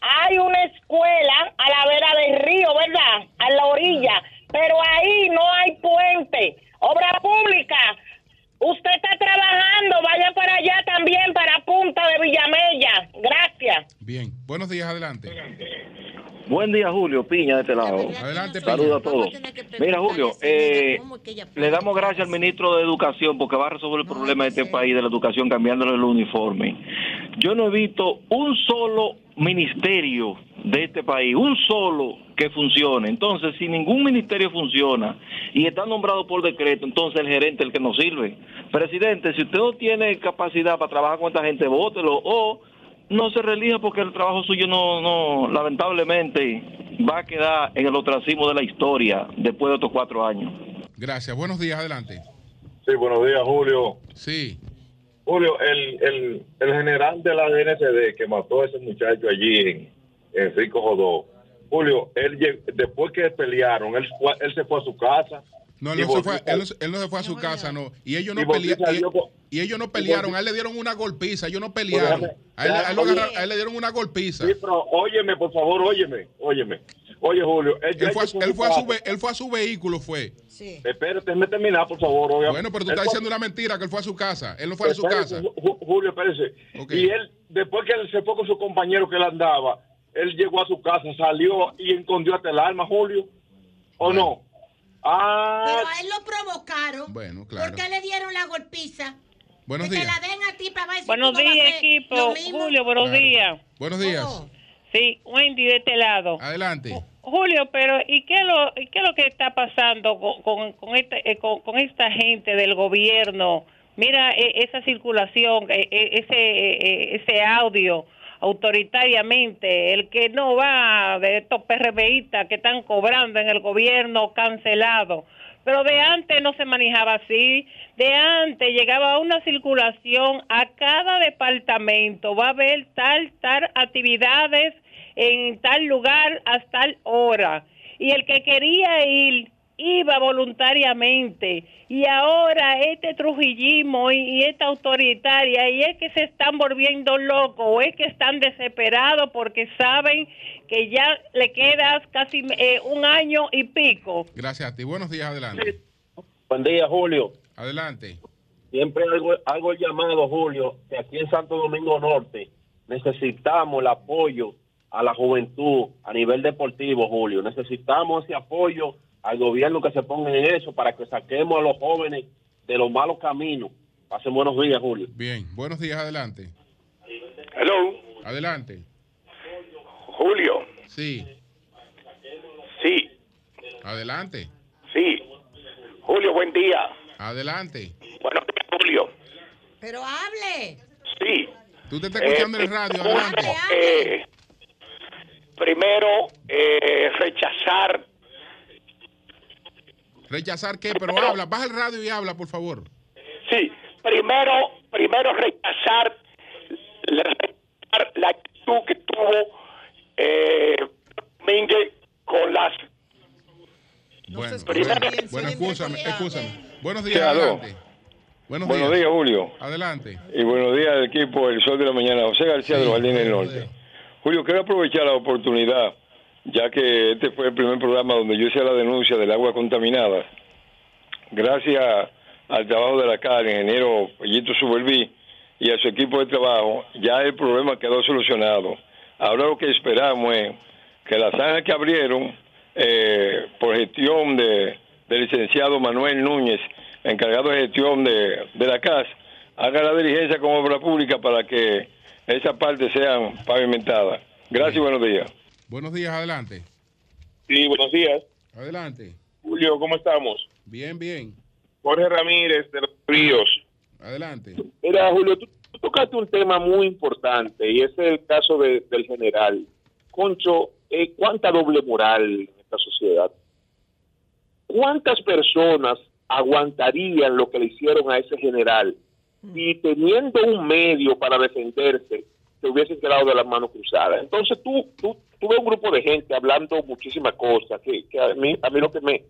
hay una escuela a la vera del río, ¿verdad? A la orilla, pero ahí no hay puente. Obra pública, usted está trabajando, vaya para allá también, para Punta de Villamella. Gracias. Bien, buenos días, adelante. Buen día, Julio Piña, de este lado. Adelante, Saludos a todos. Mira, Julio, eh, le damos gracias al ministro de Educación porque va a resolver el problema de este país de la educación cambiándole el uniforme. Yo no he visto un solo ministerio de este país, un solo que funcione. Entonces, si ningún ministerio funciona y está nombrado por decreto, entonces el gerente es el que nos sirve. Presidente, si usted no tiene capacidad para trabajar con esta gente, vótelo o no se relija porque el trabajo suyo no, no, lamentablemente va a quedar en el ostracismo de la historia después de otros cuatro años. Gracias. Buenos días, adelante. Sí, buenos días, Julio. Sí. Julio, el, el, el general de la DNCD que mató a ese muchacho allí en, en Rico Jodó, Julio, él después que pelearon, él se fue a su casa. No, él no, se fue, él, él no se fue a su casa, no. Y ellos no Y volvió y pelearon. Y, ellos no pelearon. A él le dieron una golpiza. Ellos no pelearon. A él, a él lo déjame- agarraron- a él le dieron una golpiza. Sí, pero óyeme, por favor, óyeme, óyeme. Oye, Julio, él, Él fue, a, él, fue a su, él fue a su vehículo, fue. Sí. Espérate, déjame terminar, por favor. obvia- Bueno, pero tú Él estás fue- diciendo una mentira que él fue a su casa. Él no fue a su casa. Ju- Julio, espérese. Y él, después que él se fue con su compañero que él andaba, él llegó a su casa, salió y escondió hasta el arma, Julio. ¿O no? Ah, Pero a él lo provocaron. Bueno, claro. ¿Por qué le dieron la golpiza? Buenos que te días. la den a ti para ver si Buenos días, equipo. Julio, buenos Claro. días. Buenos días. Oh. Sí, Wendy de este lado. Adelante. Julio, pero ¿y qué es lo, y qué es lo que está pasando con, con, con este- eh, con, con esta gente del gobierno? Mira eh, esa circulación, eh, eh, ese, eh, ese audio autoritariamente, el que no va de estos PRBistas que están cobrando en el gobierno cancelado. Pero de antes no se manejaba así, de antes llegaba una circulación a cada departamento, va a haber tal, tal actividades en tal lugar a tal hora. Y el que quería ir iba voluntariamente. Y ahora este trujillismo y, y esta autoritaria, y es que se están volviendo locos, o es que están desesperados porque saben que ya le queda casi eh, un año y pico. Gracias a ti. Buenos días. Adelante. Buen día, Julio. Adelante. Siempre algo, algo llamado, Julio, que aquí en Santo Domingo Norte necesitamos el apoyo a la juventud a nivel deportivo, Julio. Necesitamos ese apoyo al gobierno que se ponga en eso para que saquemos a los jóvenes de los malos caminos. Pasen buenos días, Julio. Bien. Buenos días. Adelante. Hello, Adelante. Julio. Sí. Sí, Adelante. sí. Julio, buen día. Adelante. Buenos días, Julio. Pero hable. Sí. Tú te estás escuchando en el Eh, radio. Julio, Adelante. eh, primero, eh, rechazar, ¿Rechazar qué? Pero habla. Baja el radio y habla, por favor. sí, primero, primero rechazar la, rechazar la actitud que tuvo eh, Domínguez con las bueno, bueno, bien, bueno, sí, escúchame, escúchame. Buenos días. Adelante. Buenos, Buenos días, Julio. Adelante. Y buenos días al equipo El Sol de la Mañana. José García de los Jardines del Norte. días. Julio, quiero aprovechar la oportunidad, ya que este fue el primer programa donde yo hice la denuncia del agua contaminada. Gracias al trabajo de la CAR, el ingeniero Pellito Suberví, y a su equipo de trabajo, ya el problema quedó solucionado. Ahora lo que esperamos es que la zanja que abrieron eh, por gestión de, del licenciado Manuel Núñez, encargado de gestión de, de la CAS, haga la diligencia como obra pública para que esa parte sean pavimentadas. Gracias y buenos días. Buenos días. Adelante. sí, buenos días. Adelante. Julio, ¿cómo estamos? Bien, bien. Jorge Ramírez de los Ríos. Adelante. Mira, Julio, tú, tú tocaste un tema muy importante y es el caso de- del general. Concho, eh, ¿cuánta doble moral en esta sociedad? ¿Cuántas personas aguantarían lo que le hicieron a ese general y teniendo un medio para defenderse, se hubiesen quedado de las manos cruzadas? Entonces tú, tú, tú ves un grupo de gente hablando muchísimas cosas que, a, mí, a mí lo que me,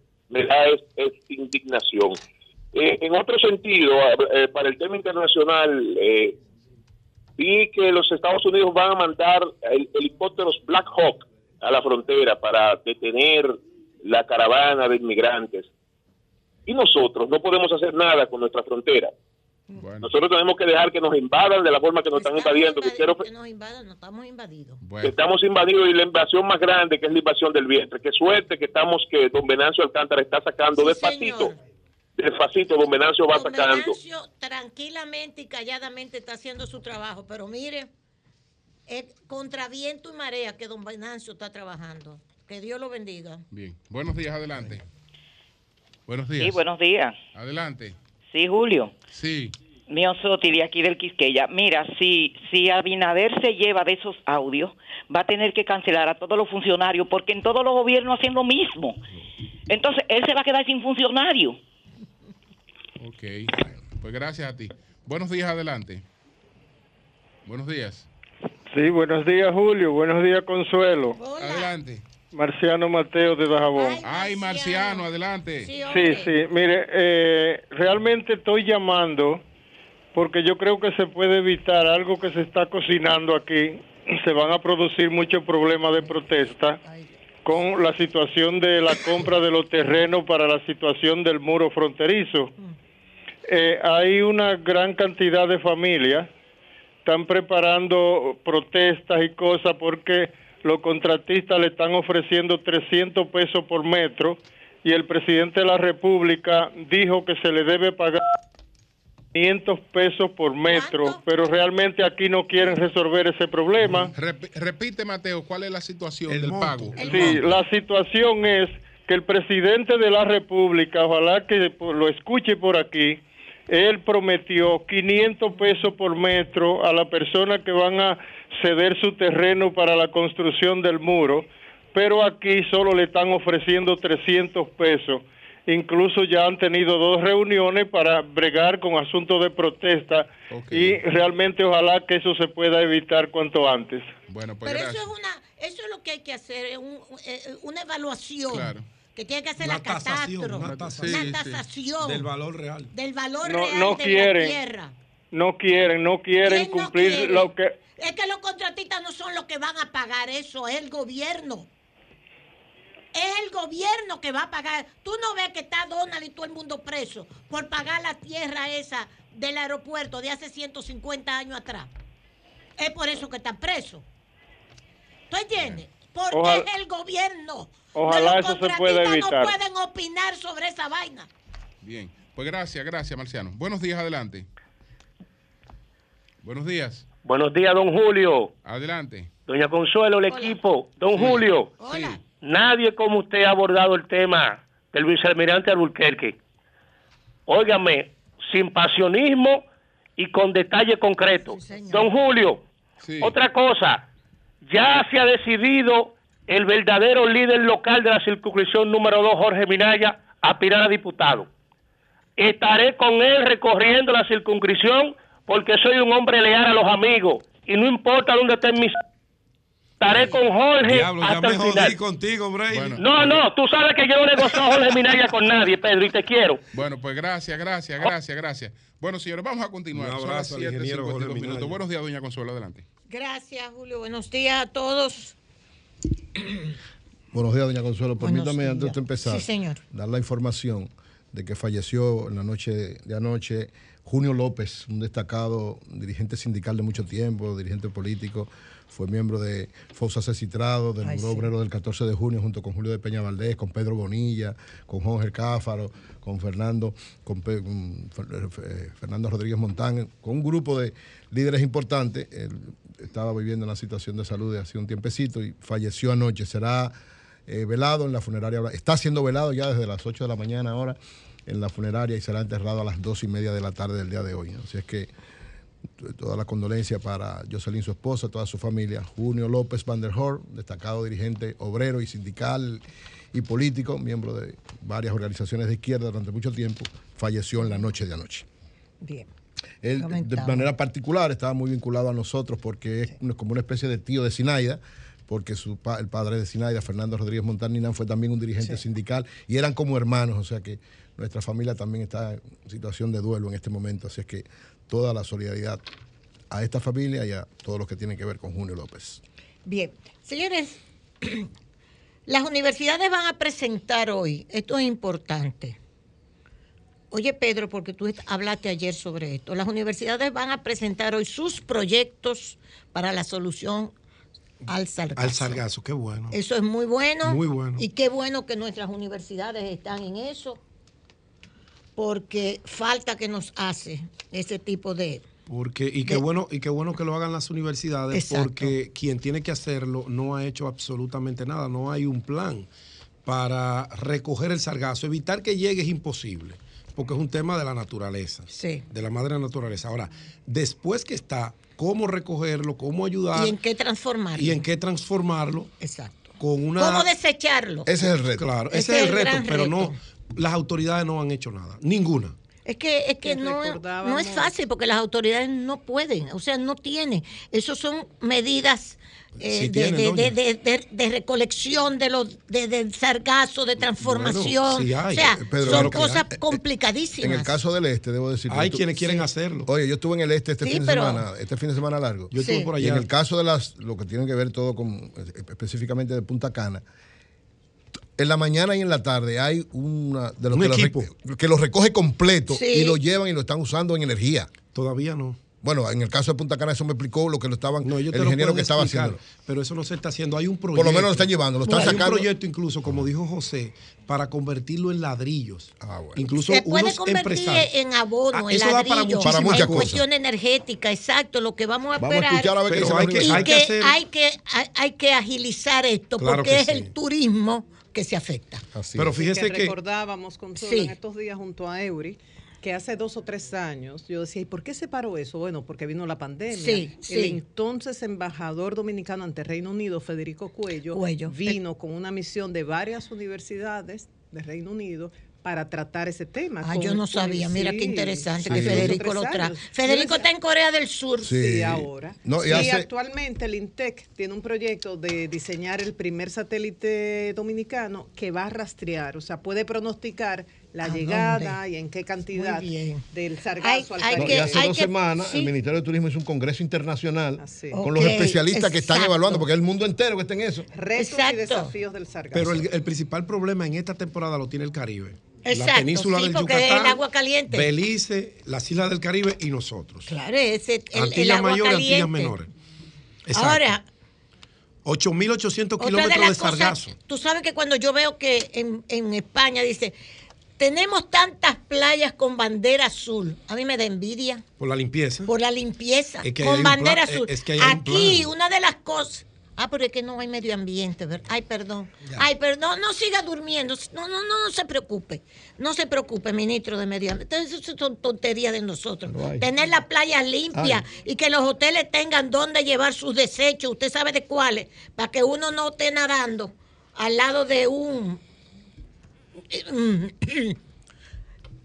da es, indignación. Eh, en otro sentido, eh, para el tema internacional, eh, vi que los Estados Unidos van a mandar hel- helicópteros Black Hawk a la frontera para detener la caravana de inmigrantes. Y nosotros no podemos hacer nada con nuestra frontera. Bueno, Nosotros tenemos que dejar que nos invadan de la forma que nos están invadiendo. Que quiero- que nos invadan, no estamos invadidos. que estamos invadidos y la invasión más grande que es la invasión del vientre. Qué suerte que estamos que don Venancio Alcántara está sacando Sí, despacito. señor. Despacito don Venancio va Don sacando. Venancio tranquilamente y calladamente está haciendo su trabajo, pero mire, es contra viento y marea que don Venancio está trabajando. Que Dios lo bendiga. Bien. Buenos días. Adelante. Buenos días. Sí, buenos días. Adelante. Sí, Julio. Sí. Mío Soti de aquí del Quisqueya. Mira, si, si Abinader se lleva de esos audios, va a tener que cancelar a todos los funcionarios porque en todos los gobiernos hacen lo mismo. Entonces, él se va a quedar sin funcionario. Ok. Pues gracias a ti. Buenos días. Adelante. Buenos días. Sí, buenos días Julio, buenos días Consuelo. Adelante. Marciano Mateo de Dajabón. Ay, Marciano, adelante. Sí, sí, mire, eh, realmente estoy llamando porque yo creo que se puede evitar algo que se está cocinando aquí. Se van a producir muchos problemas de protesta con la situación de la compra de los terrenos para la situación del muro fronterizo. Eh, hay una gran cantidad de familias están preparando protestas y cosas porque los contratistas le están ofreciendo 300 pesos por metro y el presidente de la República dijo que se le debe pagar 500 pesos por metro, pero realmente aquí no quieren resolver ese problema. Rep- repite, Mateo, ¿cuál es la situación del pago? Sí, la situación es que el presidente de la República, ojalá que lo escuche por aquí, él prometió 500 pesos por metro a la persona que van a ceder su terreno para la construcción del muro, pero aquí solo le están ofreciendo 300 pesos. Incluso ya han tenido dos reuniones para bregar con asuntos de protesta y realmente ojalá que eso se pueda evitar cuanto antes. Bueno, Pero eso es una, eso es lo que hay que hacer, es un- eh, una evaluación Claro. Que tiene que hacer Una la catastro, una tasación. una sí. tasación Del valor real. del valor No, real no de quieren. la tierra. No quieren, no quieren ¿Quién no cumplir quiere? lo que... Es que los contratistas no son los que van a pagar eso, es el gobierno. Es el gobierno que va a pagar. Tú no ves que está Donald y todo el mundo preso por pagar la tierra esa del aeropuerto de hace 150 años atrás. Es por eso que están presos. ¿Tú entiendes? Porque Ojalá- es el gobierno. Ojalá los eso se pueda evitar. no pueden opinar sobre esa vaina. Bien, pues gracias, gracias, Marciano. Buenos días, adelante. Buenos días, Buenos días, don Julio. adelante. Doña Consuelo, el equipo. Don Julio, nadie como usted ha abordado el tema del vicealmirante Alburquerque. Óigame, sin pasionismo y con detalle concreto. don Julio, otra cosa, ya se ha decidido el verdadero líder local de la circunscripción número 2, Jorge Minaya, aspirar a diputado. Estaré con él recorriendo la circunscripción porque soy un hombre leal a los amigos y no importa dónde estén mis... Estaré con Jorge Diablo, ya hasta me el jodí final. contigo, Brady. No, no, tú sabes que yo no negocio a Jorge Minaya con nadie, Pedro, y te quiero. Bueno, pues gracias, gracias, gracias, gracias. Bueno, señores, vamos a continuar. Un Son las abrazo al ingeniero 7:52 Jorge minutos. Minaya. Buenos días, doña Consuelo, adelante. Gracias, Julio. Buenos días a todos. [CLEARS THROAT] Buenos días, doña Consuelo. Permítame, antes de empezar, Sí, señor. dar la información de que falleció en la noche de anoche Junio López, un destacado dirigente sindical de mucho tiempo, dirigente político, fue miembro de Fosa Cecitrado, del Ay, Muro sí. Obrero del 14 de junio, junto con Julio de Peña Valdés, con Pedro Bonilla, con Jorge Cáfaro, con Fernando, con, Pe- con Fer- Fernando Rodríguez Montán, con un grupo de líderes importantes. Estaba viviendo una situación de salud de hace un tiempecito y falleció anoche. Será eh, velado en la funeraria. Está siendo velado ya desde las 8 de la mañana ahora en la funeraria y será enterrado a las 2 y media de la tarde del día de hoy. Así es que toda la condolencia para Jocelyn, su esposa, toda su familia. Junio López Van der Hoor, destacado dirigente obrero y sindical y político, miembro de varias organizaciones de izquierda durante mucho tiempo, falleció en la noche de anoche. Bien. Él, de manera particular, estaba muy vinculado a nosotros porque es como una especie de tío de Sinaida, porque su pa- el padre de Sinaida, Fernando Rodríguez Montanina, fue también un dirigente sindical y eran como hermanos, o sea que nuestra familia también está en situación de duelo en este momento, así es que toda la solidaridad a esta familia y a todos los que tienen que ver con Junio López. Bien, señores, [CLEARS THROAT] las universidades van a presentar hoy, esto es importante. Oye, Pedro, porque tú hablaste ayer sobre esto, las universidades van a presentar hoy sus proyectos para la solución al sargazo. Al sargazo, qué bueno. Eso es muy bueno. Muy bueno. Y qué bueno que nuestras universidades están en eso, porque falta que nos hace ese tipo de... Porque, y qué de- bueno, y qué bueno que lo hagan las universidades, Exacto. porque quien tiene que hacerlo no ha hecho absolutamente nada, no hay un plan para recoger el sargazo. Evitar que llegue es imposible, porque es un tema de la naturaleza, de la madre naturaleza. Ahora, después que está, cómo recogerlo, cómo ayudar ¿Y en qué transformarlo? y en qué transformarlo. Exacto. Con una, ¿Cómo desecharlo? Ese es el reto. Claro, ese, es el reto, pero no, las autoridades no han hecho nada, ninguna. Es que, es que no, no es fácil porque las autoridades no pueden, o sea, no tienen. Eso son medidas eh, Sí de, tienen, de- doña. de- de- de- de recolección de los de, sargazo, de transformación. sí hay. o sea, Eh, Pedro, son claro cosas hay. complicadísimas. En el caso del este, debo decir. Hay tú- quienes quieren Sí. hacerlo. Oye, yo estuve en el este este Sí, fin de pero- semana, este fin de semana largo. Yo estuve Sí. por allá. Y en el caso de las, lo que tiene que ver todo con, eh, específicamente de Punta Cana, en la mañana y en la tarde hay una de los Un que, lo equipo. que lo recoge completo Sí. y lo llevan y lo están usando en energía. Todavía no. Bueno, en el caso de Punta Cana eso me explicó lo que lo estaban, No, el lo ingeniero que estaba explicar, haciendo. Pero eso no se está haciendo. Hay un proyecto. Por lo menos lo están llevando, lo están Hay sacando. un proyecto incluso, como dijo José, para convertirlo en ladrillos. Incluso se puede unos convertir empresarios. en abono, Ah, en eso da para ladrillo, muchísimas en cosas. cuestión energética, exacto. Lo que vamos a Vamos a esperar escuchar a ver qué Pero dice la hay, Hay que que, hacer- hay que hay, hay que agilizar esto Claro porque que es sí. el turismo que se afecta. Pero fíjese que- recordábamos con Sí. en estos días junto a Eury que hace dos o tres años yo decía, ¿y por qué se paró eso? Bueno, porque vino la pandemia. Sí, El sí. entonces embajador dominicano ante Reino Unido, Federico Cuello, Cuello. vino con una misión de varias universidades de Reino Unido para tratar ese tema. Ah, yo no sabía, mira qué interesante que Federico lo trae. Federico está en Corea del Sur. Sí, Sí. ahora. No, y y hace- actualmente el INTEC tiene un proyecto de diseñar el primer satélite dominicano que va a rastrear, o sea, puede pronosticar la ¿A llegada dónde? y en qué cantidad Muy bien. del sargazo al hay No, Caribe. y hace dos que- semanas sí. el Ministerio de Turismo hizo un congreso internacional con Ok, los especialistas que están evaluando, porque es el mundo entero que está en eso. Retos y desafíos del sargazo. Pero el, el principal problema en esta temporada lo tiene el Caribe. la península sí, del Yucatán, el agua caliente. Belice, las islas del Caribe y nosotros. Claro, ese el, el Antillas agua mayores, caliente. Antillas menores. Exacto. Ahora, 8.800 otra de kilómetros de cosas, sargazo. tú sabes que cuando yo veo que en, en España dice, tenemos tantas playas con bandera azul, a mí me da envidia Por la limpieza. por la limpieza, Es que con bandera azul. es que ahí hay un Aquí, una de las cosas... Ah, pero es que no hay medio ambiente, ¿verdad? Ay, perdón. Ay, perdón, no siga durmiendo. No, no, no, no se preocupe. No se preocupe, ministro de Medio Ambiente. Entonces, Eso son tonterías de nosotros. Tener las playas limpias y que los hoteles tengan dónde llevar sus desechos. Usted sabe de cuáles. Para que uno no esté nadando al lado de un... [CLEARS THROAT]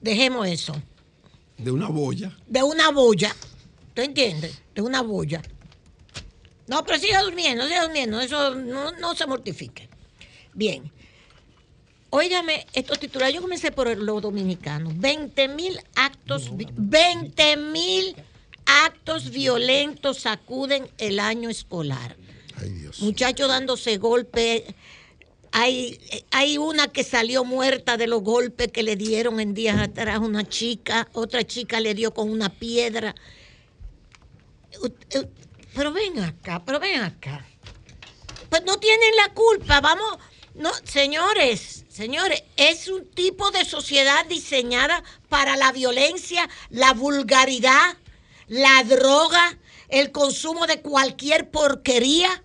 Dejemos eso. De una boya. De una boya. ¿Tú entiendes? De una boya. No, pero siga durmiendo, siga durmiendo. Eso no, no se mortifique. Bien. Óigame, estos titulares, yo comencé por los dominicanos. 20 mil actos, vi- 20 mil actos violentos sacuden el año escolar. Muchachos dándose golpes. Hay, hay una que salió muerta de los golpes que le dieron en días atrás una chica, otra chica le dio con una piedra. Pero ven acá, pero ven acá. Pues no tienen la culpa, vamos. No, señores, señores, es un tipo de sociedad diseñada para la violencia, la vulgaridad, la droga, el consumo de cualquier porquería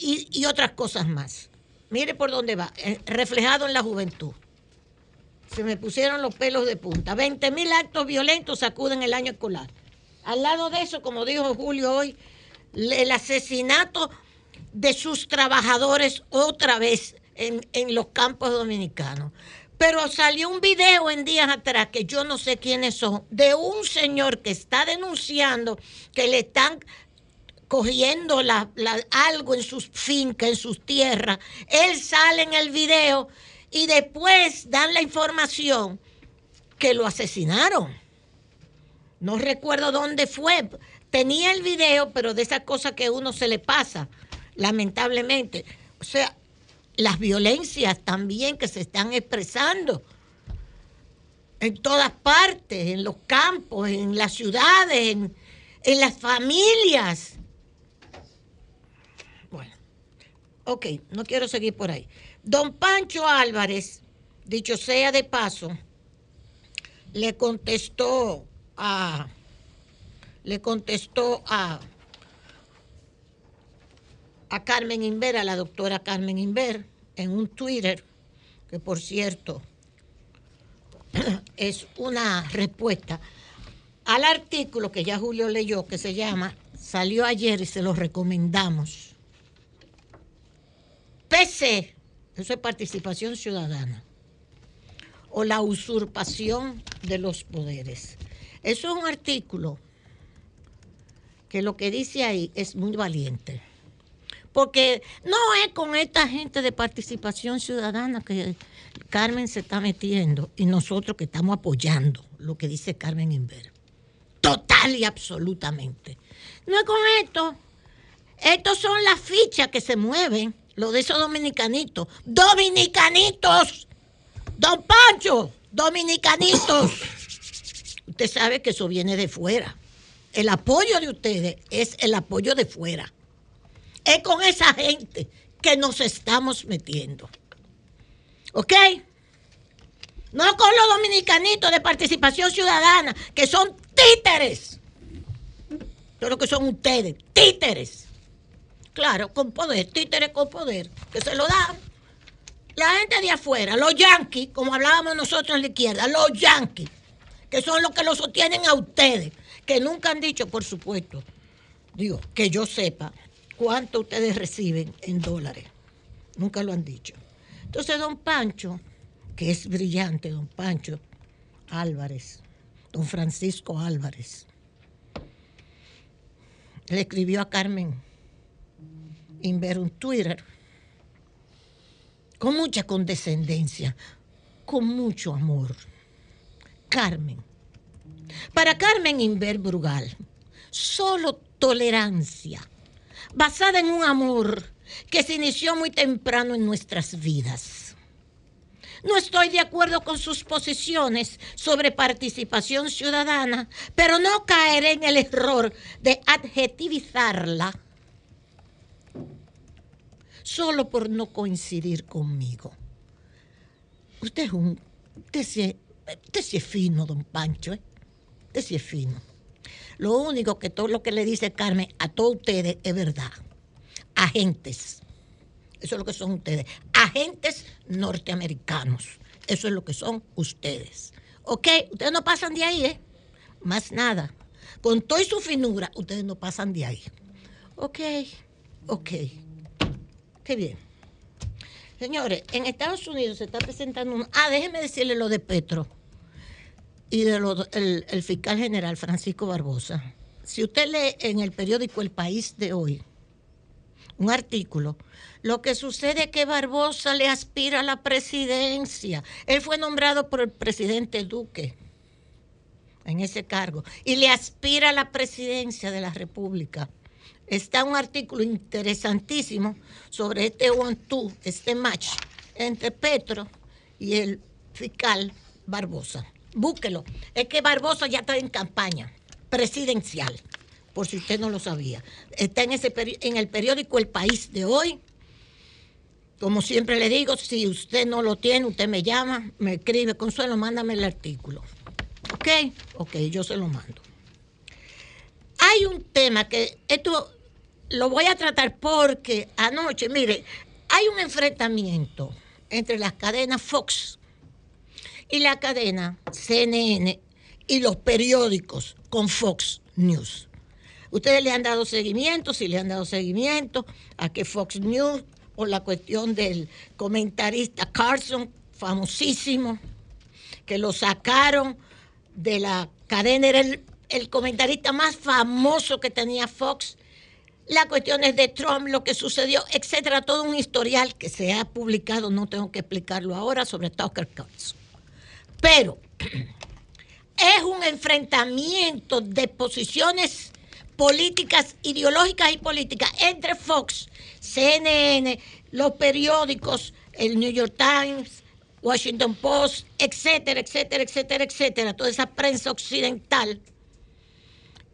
y, otras cosas más. Mire por dónde va, eh, reflejado en la juventud. Se me pusieron los pelos de punta. 20 mil actos violentos sacuden el año escolar. Al lado de eso, como dijo Julio hoy, el asesinato de sus trabajadores otra vez en, en los campos dominicanos. Pero salió un video en días atrás, que yo no sé quiénes son, de un señor que está denunciando que le están cogiendo algo en sus fincas, en sus tierras. Él sale en el video y después dan la información que lo asesinaron. No recuerdo dónde fue. Tenía el video, pero de esas cosas que a uno se le pasa, lamentablemente. O sea, las violencias también que se están expresando en todas partes, en los campos, en las ciudades, en las familias. Bueno, ok, no quiero seguir por ahí. Don Pancho Álvarez, dicho sea de paso, le contestó a le contestó a a Carmen Inver, a la doctora Carmen Inver, en un Twitter, que por cierto [CLEARS THROAT] es una respuesta al artículo que ya Julio leyó, que se llama, salió ayer y se lo recomendamos. PC, eso es participación ciudadana. o la usurpación de los poderes. Eso es un artículo que lo que dice ahí es muy valiente. Porque no es con esta gente de participación ciudadana que Carmen se está metiendo y nosotros que estamos apoyando lo que dice Carmen Inver. Total y absolutamente. No es con esto. Estos son las fichas que se mueven, lo de esos dominicanitos. ¡Dominicanitos! Don Pancho, dominicanitos. Usted sabe que eso viene de fuera. El apoyo de ustedes es el apoyo de fuera. Es con esa gente que nos estamos metiendo. ¿Ok? No con los dominicanitos de participación ciudadana, que son títeres. Lo que son ustedes, títeres. Claro, con poder, títeres con poder, que se lo dan. La gente de afuera, los yanquis, como hablábamos nosotros en la izquierda, los yanquis, que son los que lo sostienen a ustedes, que nunca han dicho, por supuesto, digo, que yo sepa, cuánto ustedes reciben en dólares. Nunca lo han dicho. Entonces, don Pancho, que es brillante, don Pancho Álvarez, don Francisco Álvarez, le escribió a Carmen Inver un Twitter con mucha condescendencia, con mucho amor. Carmen. Para Carmen Inver Brugal, solo tolerancia, basada en un amor que se inició muy temprano en nuestras vidas. No estoy de acuerdo con sus posiciones sobre participación ciudadana, pero no caeré en el error de adjetivizarla solo por no coincidir conmigo. Usted es un... Usted sí, es fino, don Pancho, ¿eh? Usted sí es fino. Lo único que todo lo que le dice Carmen a todos ustedes es verdad. Agentes. Eso es lo que son ustedes. Agentes norteamericanos. Eso es lo que son ustedes. ¿Ok? Ustedes no pasan de ahí, ¿eh? Más nada. Con toda su finura, ustedes no pasan de ahí. Ok, ok. Qué bien. Señores, en Estados Unidos se está presentando un... Ah, déjeme decirle lo de Petro y de el, fiscal general Francisco Barbosa. Si usted lee en el periódico El País de hoy un artículo, lo que sucede es que Barbosa le aspira a la presidencia. Él fue nombrado por el presidente Duque en ese cargo y le aspira a la presidencia de la República. Está un artículo interesantísimo sobre este one-two, este match entre Petro y el fiscal Barbosa búsquelo. Es que Barbosa ya está en campaña presidencial, por si usted no lo sabía. Está en, ese en el periódico El País de hoy. Como siempre le digo, si usted no lo tiene, usted me llama, me escribe, Consuelo, mándame el artículo. ¿Ok? Ok, yo se lo mando. Hay un tema que esto lo voy a tratar porque anoche, mire, hay un enfrentamiento entre las cadenas Fox y la cadena CNN y los periódicos con Fox News. Ustedes le han dado seguimiento, si le han dado seguimiento a que Fox News, por la cuestión del comentarista Carson, famosísimo, que lo sacaron de la cadena, era el, el comentarista más famoso que tenía Fox, las cuestiones de Trump, lo que sucedió, etcétera, todo un historial que se ha publicado, no tengo que explicarlo ahora, sobre Tucker Carlson. Pero [CLEARS THROAT] es un enfrentamiento de posiciones políticas, ideológicas y políticas entre Fox, CNN, los periódicos, el New York Times, Washington Post, etcétera, etcétera, etcétera, etcétera, toda esa prensa occidental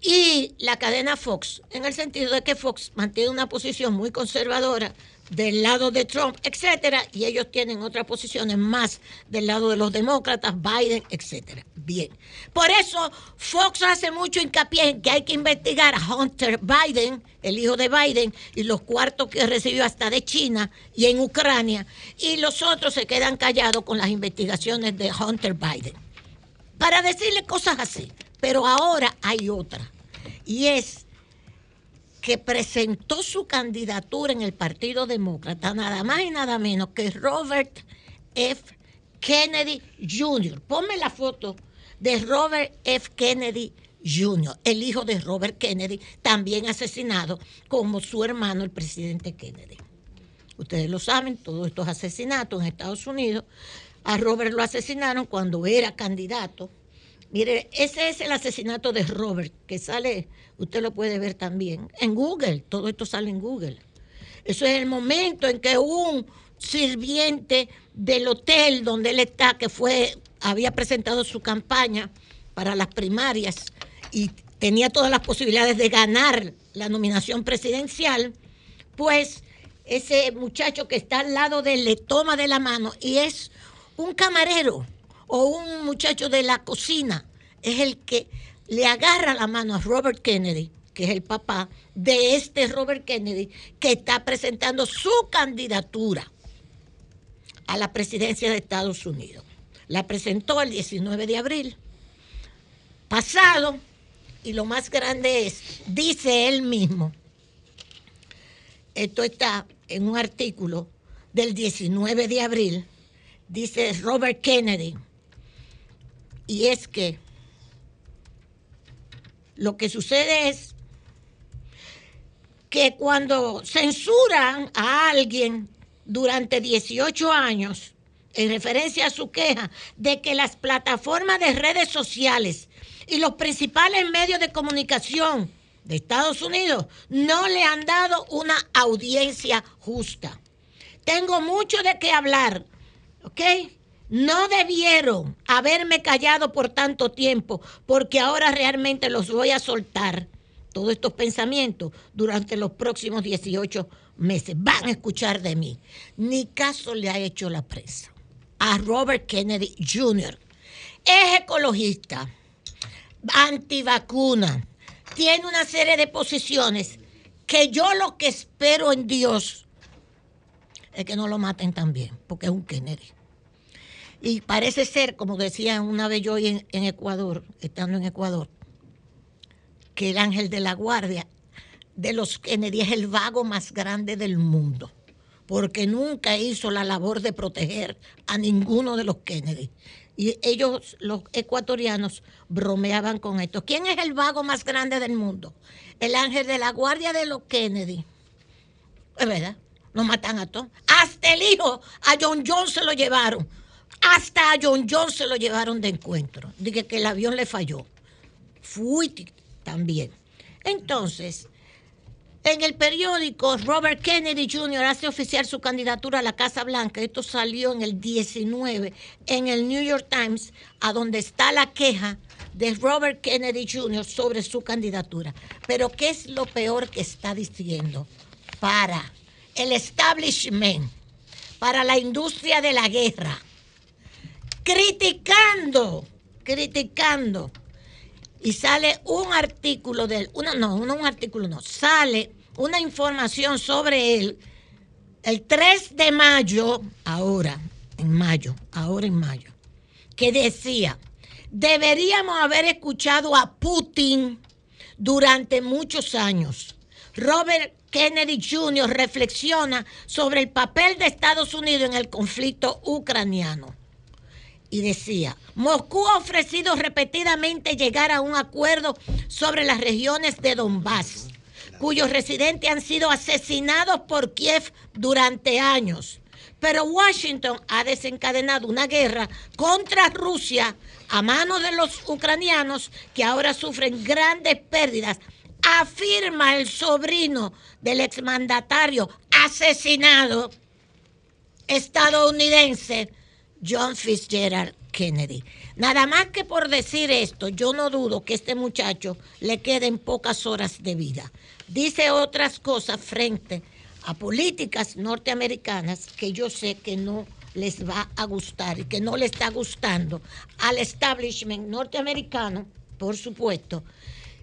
y la cadena Fox, en el sentido de que Fox mantiene una posición muy conservadora del lado de Trump, etcétera, y ellos tienen otras posiciones más del lado de los demócratas, Biden, etcétera. Bien. Por eso Fox hace mucho hincapié en que hay que investigar a Hunter Biden, el hijo de Biden, y los cuartos que recibió hasta de China y en Ucrania, y los otros se quedan callados con las investigaciones de Hunter Biden. Para decirle cosas así. Pero ahora hay otra, y es que presentó su candidatura en el Partido Demócrata, nada más y nada menos que Robert F. Kennedy Jr. Ponme la foto de Robert F. Kennedy Jr., el hijo de Robert Kennedy, también asesinado como su hermano, el presidente Kennedy. Ustedes lo saben, todos estos asesinatos en Estados Unidos. A Robert lo asesinaron cuando era candidato. Mire, ese es el asesinato de Robert, que sale, usted lo puede ver también, en Google, todo esto sale en Google. Eso es el momento en que un sirviente del hotel donde él está, que fue, había presentado su campaña para las primarias y tenía todas las posibilidades de ganar la nominación presidencial, pues ese muchacho que está al lado de él le toma de la mano y es un camarero o un muchacho de la cocina, es el que le agarra la mano a Robert Kennedy, que es el papá de este Robert Kennedy, que está presentando su candidatura a la presidencia de Estados Unidos. La presentó el 19 de abril pasado y lo más grande es, dice él mismo, esto está en un artículo del 19 de abril, dice Robert Kennedy, y es que lo que sucede es que cuando censuran a alguien durante 18 años, en referencia a su queja de que las plataformas de redes sociales y los principales medios de comunicación de Estados Unidos no le han dado una audiencia justa. Tengo mucho de qué hablar, ¿ok? No debieron haberme callado por tanto tiempo, porque ahora realmente los voy a soltar, todos estos pensamientos, durante los próximos 18 meses. Van a escuchar de mí. Ni caso le ha hecho la prensa a Robert Kennedy Jr. Es ecologista, antivacuna, tiene una serie de posiciones que yo lo que espero en Dios es que no lo maten también, porque es un Kennedy. Y parece ser, como decía una vez yo hoy en, en Ecuador, estando en Ecuador, que el ángel de la guardia de los Kennedy es el vago más grande del mundo, porque nunca hizo la labor de proteger a ninguno de los Kennedy. Y ellos, los ecuatorianos, bromeaban con esto. ¿Quién es el vago más grande del mundo? El ángel de la guardia de los Kennedy. Es verdad, lo matan a todos. Hasta el hijo, a John John se lo llevaron. Hasta a John John se lo llevaron de encuentro. Dije que el avión le falló. Fui también. Entonces, en el periódico, Robert Kennedy Jr. hace oficial su candidatura a la Casa Blanca. Esto salió en el 19 en el New York Times, a donde está la queja de Robert Kennedy Jr. sobre su candidatura. Pero ¿qué es lo peor que está diciendo? Para el establishment, para la industria de la guerra, criticando, criticando. Y sale un artículo de él, no, no un artículo, no, sale una información sobre él el 3 de mayo, ahora, en mayo, ahora en mayo, que decía, deberíamos haber escuchado a Putin durante muchos años. Robert Kennedy Jr. reflexiona sobre el papel de Estados Unidos en el conflicto ucraniano. Y decía, Moscú ha ofrecido repetidamente llegar a un acuerdo sobre las regiones de Donbass cuyos residentes han sido asesinados por Kiev durante años. Pero Washington ha desencadenado una guerra contra Rusia a manos de los ucranianos que ahora sufren grandes pérdidas, afirma el sobrino del exmandatario asesinado estadounidense John Fitzgerald Kennedy. Nada más que por decir esto, yo no dudo que este muchacho le queden pocas horas de vida dice otras cosas frente a políticas norteamericanas que yo sé que no les va a gustar y que no le está gustando al establishment norteamericano, por supuesto,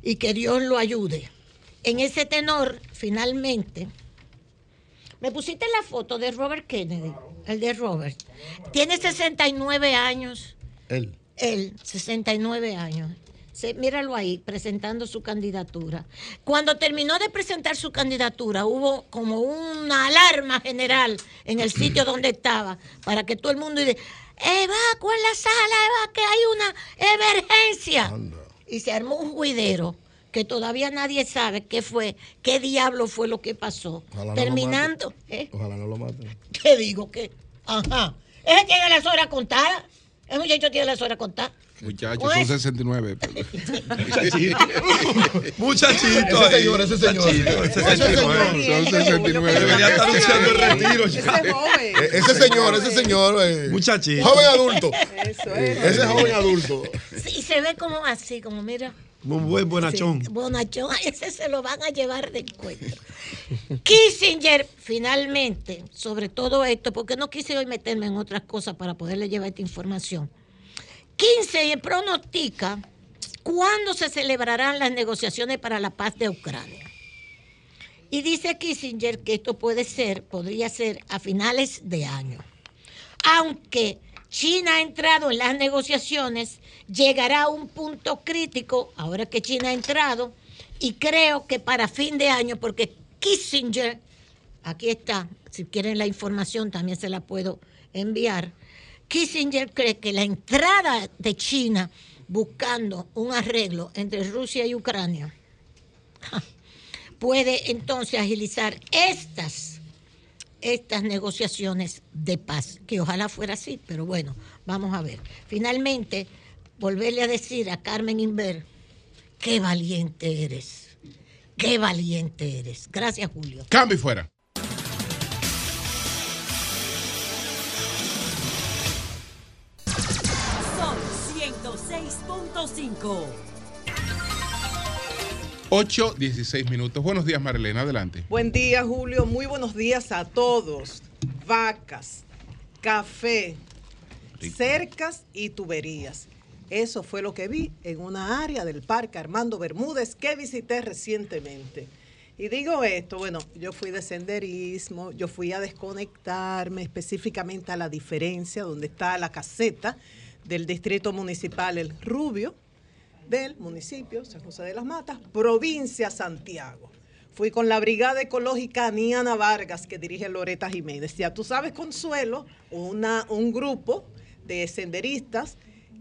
y que Dios lo ayude. En ese tenor, finalmente, me pusiste la foto de Robert Kennedy, el de Robert. Tiene 69 años. Él. Él, 69 años míralo ahí, presentando su candidatura. Cuando terminó de presentar su candidatura, hubo como una alarma general en el sitio [CLEARS THROAT] donde estaba, para que todo el mundo diga, evacuo en la sala, eva, que hay una emergencia. Y se armó un juidero que todavía nadie sabe qué fue, qué diablo fue lo que pasó. Ojalá no Terminando. maten. ¿eh? Ojalá no lo maten. ¿Qué digo? ¿Qué? Ajá. Ese tiene las horas contadas. El muchacho tiene las horas contadas. Muchachos, Pues- son 69. [LAUGHS] Muchachito. Ese señor, ese señor. Muchachito, ese Ese señor. Son 69. Debería estar anunciando el retiro. Eh, Ese señor, ese señor. eh, Muchachito. Joven adulto. Eso Eh, es. Ese joven adulto. Y se ve como así, como mira. Bonachón. Bonachón. [LAUGHS] A ese se lo van a llevar de encuentro. [LAUGHS] Kissinger, finalmente, sobre todo esto, porque no quise hoy meterme en otras cosas para poderle llevar esta información. Kissinger pronostica cuándo se celebrarán las negociaciones para la paz de Ucrania. Y dice Kissinger que esto puede ser, podría ser a finales de año. Aunque China ha entrado en las negociaciones, llegará a un punto crítico, ahora que China ha entrado, y creo que para fin de año, porque Kissinger, aquí está, si quieren la información también se la puedo enviar, Kissinger cree que la entrada de China buscando un arreglo entre Rusia y Ucrania [LAUGHS] puede entonces agilizar estas estas negociaciones de paz, que ojalá fuera así, pero bueno, vamos a ver. Finalmente, volverle a decir a Carmen Inver, qué valiente eres, qué valiente eres. Gracias, Julio. Cambio y fuera. Sol 106.5. 8, 16 minutos. Buenos días, Marilena. Adelante. Buen día, Julio. Muy buenos días a todos. Vacas, café, cercas y tuberías. Eso fue lo que vi en una área del Parque Armando Bermúdez que visité recientemente. Y digo esto, bueno, yo fui de senderismo, yo fui a desconectarme específicamente a la diferencia donde está la caseta del distrito municipal El Rubio, del municipio San José de las Matas, provincia Santiago. Fui con la Brigada Ecológica Aniana Vargas, que dirige Loreta Jiménez. Ya tú sabes, Consuelo, una, un grupo de senderistas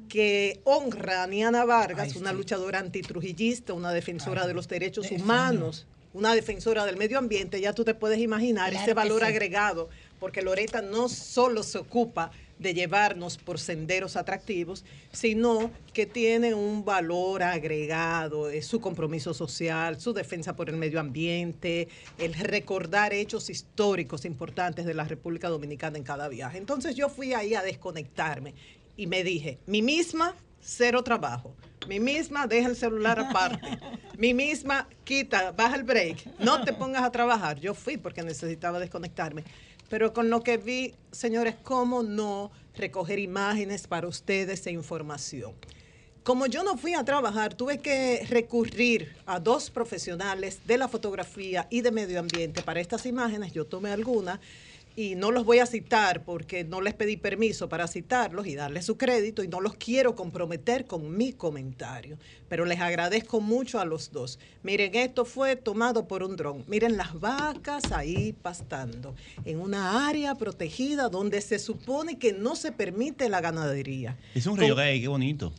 que honra a Aniana Vargas, una luchadora antitrujillista, una defensora de los derechos humanos, una defensora del medio ambiente. Ya tú te puedes imaginar Claro ese valor sí. agregado, porque Loreta no solo se ocupa de llevarnos por senderos atractivos, sino que tiene un valor agregado, es su compromiso social, su defensa por el medio ambiente, el recordar hechos históricos importantes de la República Dominicana en cada viaje. Entonces yo fui ahí a desconectarme y me dije, mi misma, cero trabajo. Mi misma, deja el celular aparte. Mi misma, quita, baja el break. No te pongas a trabajar. Yo fui porque necesitaba desconectarme. Pero con lo que vi, señores, cómo no recoger imágenes para ustedes e información. Como yo no fui a trabajar, tuve que recurrir a dos profesionales de la fotografía y de medio ambiente para estas imágenes. Yo tomé algunas y no los voy a citar porque no les pedí permiso para citarlos y darles su crédito y no los quiero comprometer con mi comentario. Pero les agradezco mucho a los dos. Miren, esto fue tomado por un dron. Miren las vacas ahí pastando en una área protegida donde se supone que no se permite la ganadería. Es un Con- río gay, qué bonito.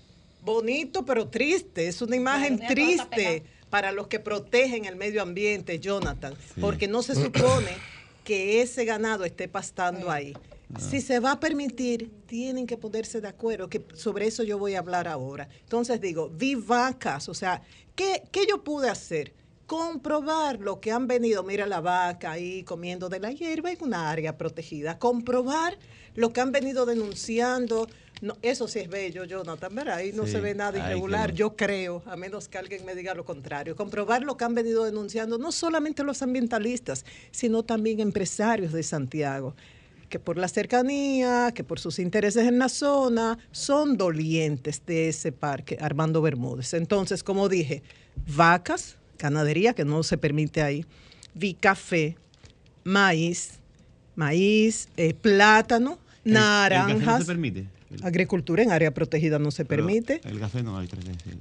bonito pero triste. Es una imagen triste para los que protegen el medio ambiente, Jonathan, porque no se supone que ese ganado esté pastando ahí. Si se va a permitir, tienen que ponerse de acuerdo, que sobre eso yo voy a hablar ahora. Entonces digo, vi vacas, o sea, ¿qué, yo pude hacer? Comprobar lo que han venido, mira la vaca ahí comiendo de la hierba en una área protegida. Comprobar lo que han venido denunciando. No, eso sí es bello, Jonathan, ¿verdad? Ahí no Sí. se ve nada Ay, irregular, yo creo, a menos que alguien me diga lo contrario. Comprobar lo que han venido denunciando no solamente los ambientalistas, sino también empresarios de Santiago, que por la cercanía, que por sus intereses en la zona, son dolientes de ese parque, Armando Bermúdez. Entonces, como dije, vacas, ganadería, que no se permite ahí, vi café, maíz, maíz, eh, plátano, El- El café no naranjas. se permite. Agricultura en área protegida no se Pero permite. El café no hay tres veces.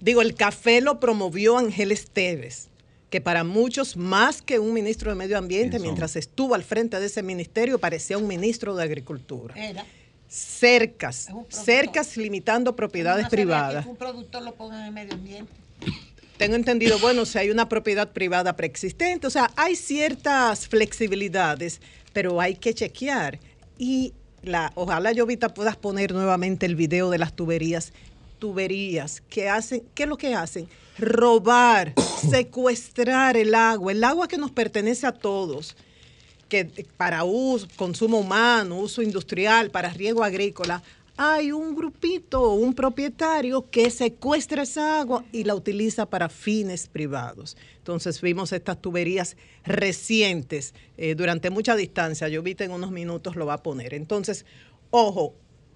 Digo, el café lo promovió Ángeles Teves, que para muchos, más que un ministro de Medio Ambiente, mientras estuvo al frente de ese ministerio, parecía un ministro de Agricultura. Era. cercas, cercas limitando propiedades No privadas. Que un productor lo ponga en el medio ambiente. Tengo entendido, bueno, si hay una propiedad privada preexistente, o sea, hay ciertas flexibilidades, pero hay que chequear. Y la, ojalá, Llovita, puedas poner nuevamente el video de las tuberías. Tuberías que hacen, ¿qué es lo que hacen? Robar, [COUGHS] secuestrar el agua, el agua que nos pertenece a todos, que para uso, consumo humano, uso industrial, para riego agrícola, hay un grupito, un propietario que secuestra esa agua y la utiliza para fines privados. Entonces vimos estas tuberías recientes eh, durante mucha distancia. Yo vi en unos minutos lo va a poner. Entonces, ojo,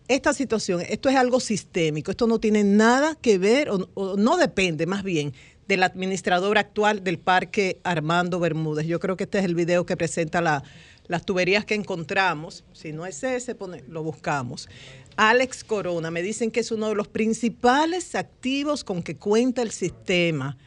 esta situación, esto es algo sistémico, esto no tiene nada que ver, o, no depende más bien del administrador actual del Parque Armando Bermúdez. Yo creo que este es el video que presenta la, las tuberías que encontramos. Si no es ese, pone- lo buscamos. Alex Corona, me dicen que es uno de los principales activos con que cuenta el sistema.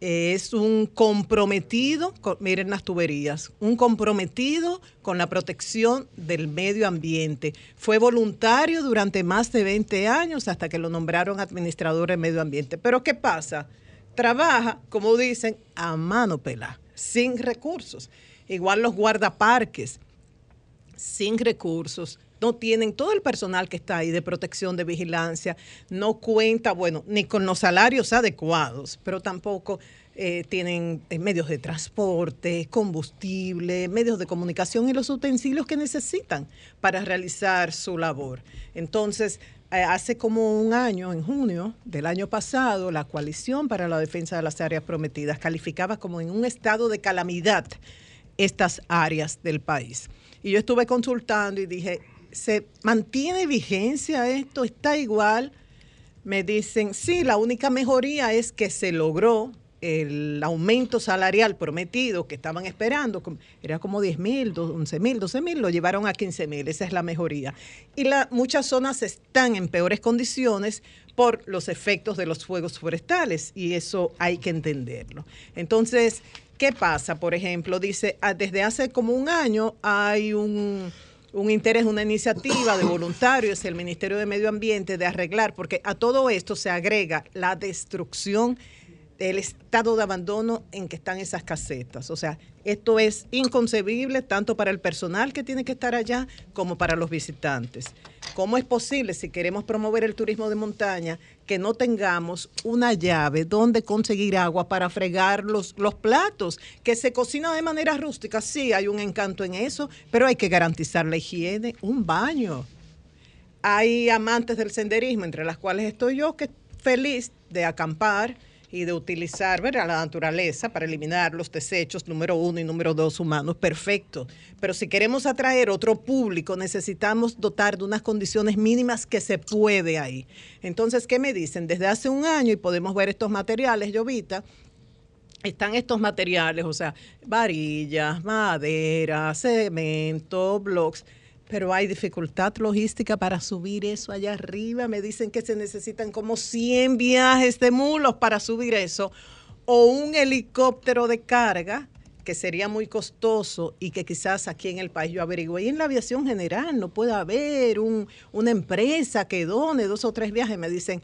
Es un comprometido, con- miren las tuberías, un comprometido con la protección del medio ambiente. Fue voluntario durante más de 20 años hasta que lo nombraron administrador de medio ambiente. Pero ¿qué pasa? Trabaja, como dicen, a mano pelada, sin recursos. Igual los guardaparques, sin recursos, no tienen todo el personal que está ahí de protección, de vigilancia, no cuenta, bueno, ni con los salarios adecuados, pero tampoco eh, tienen eh, medios de transporte, combustible, medios de comunicación y los utensilios que necesitan para realizar su labor. Entonces, eh, hace como un año, en junio del año pasado, la Coalición para la Defensa de las Áreas Prometidas calificaba como en un estado de calamidad estas áreas del país. Y yo estuve consultando y dije, ¿se mantiene vigencia esto? ¿Está igual? Me dicen, sí, la única mejoría es que se logró el aumento salarial prometido que estaban esperando, era como 10 mil, 11 mil, 12 mil, lo llevaron a 15 mil, esa es la mejoría. Y la, muchas zonas están en peores condiciones por los efectos de los fuegos forestales y eso hay que entenderlo. Entonces, ¿qué pasa? Por ejemplo, dice, ah, desde hace como un año hay un un interés, una iniciativa de voluntarios del Ministerio de Medio Ambiente de arreglar, porque a todo esto se agrega la destrucción del estado de abandono en que están esas casetas. O sea, esto es inconcebible tanto para el personal que tiene que estar allá como para los visitantes. ¿Cómo es posible, si queremos promover el turismo de montaña, que no tengamos una llave donde conseguir agua para fregar los, los platos, que se cocina de manera rústica? Sí, hay un encanto en eso, pero hay que garantizar la higiene, un baño. Hay amantes del senderismo, entre las cuales estoy yo, que feliz de acampar y de utilizar la naturaleza para eliminar los desechos número uno y número dos humanos, perfecto. Pero si queremos atraer otro público, necesitamos dotar de unas condiciones mínimas que se puede ahí. Entonces, ¿qué me dicen? Desde hace un año, y podemos ver estos materiales, Llovita, están estos materiales, o sea, varillas, madera, cemento, blocks, pero hay dificultad logística para subir eso allá arriba. Me dicen que se necesitan como 100 viajes de mulos para subir eso, o un helicóptero de carga que sería muy costoso y que quizás aquí en el país yo averigüe. Y en la aviación general no puede haber un- una empresa que done dos o tres viajes. Me dicen,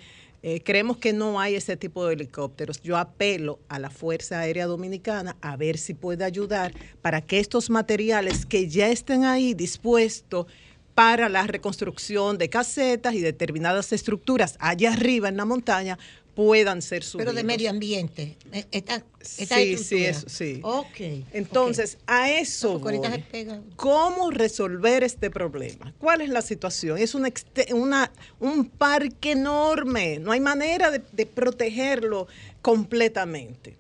eh, creemos que no hay ese tipo de helicópteros. Yo apelo a la Fuerza Aérea Dominicana a ver si puede ayudar para que estos materiales que ya estén ahí dispuestos para la reconstrucción de casetas y determinadas estructuras allá arriba en la montaña puedan ser subidos. Pero de medio ambiente. Eh, Esta, esta Sí, sí, eso, sí. Ok. Entonces, a eso voy. ¿Cómo resolver este problema? ¿Cuál es la situación? Es una, una- un parque enorme, no hay manera de, de protegerlo completamente.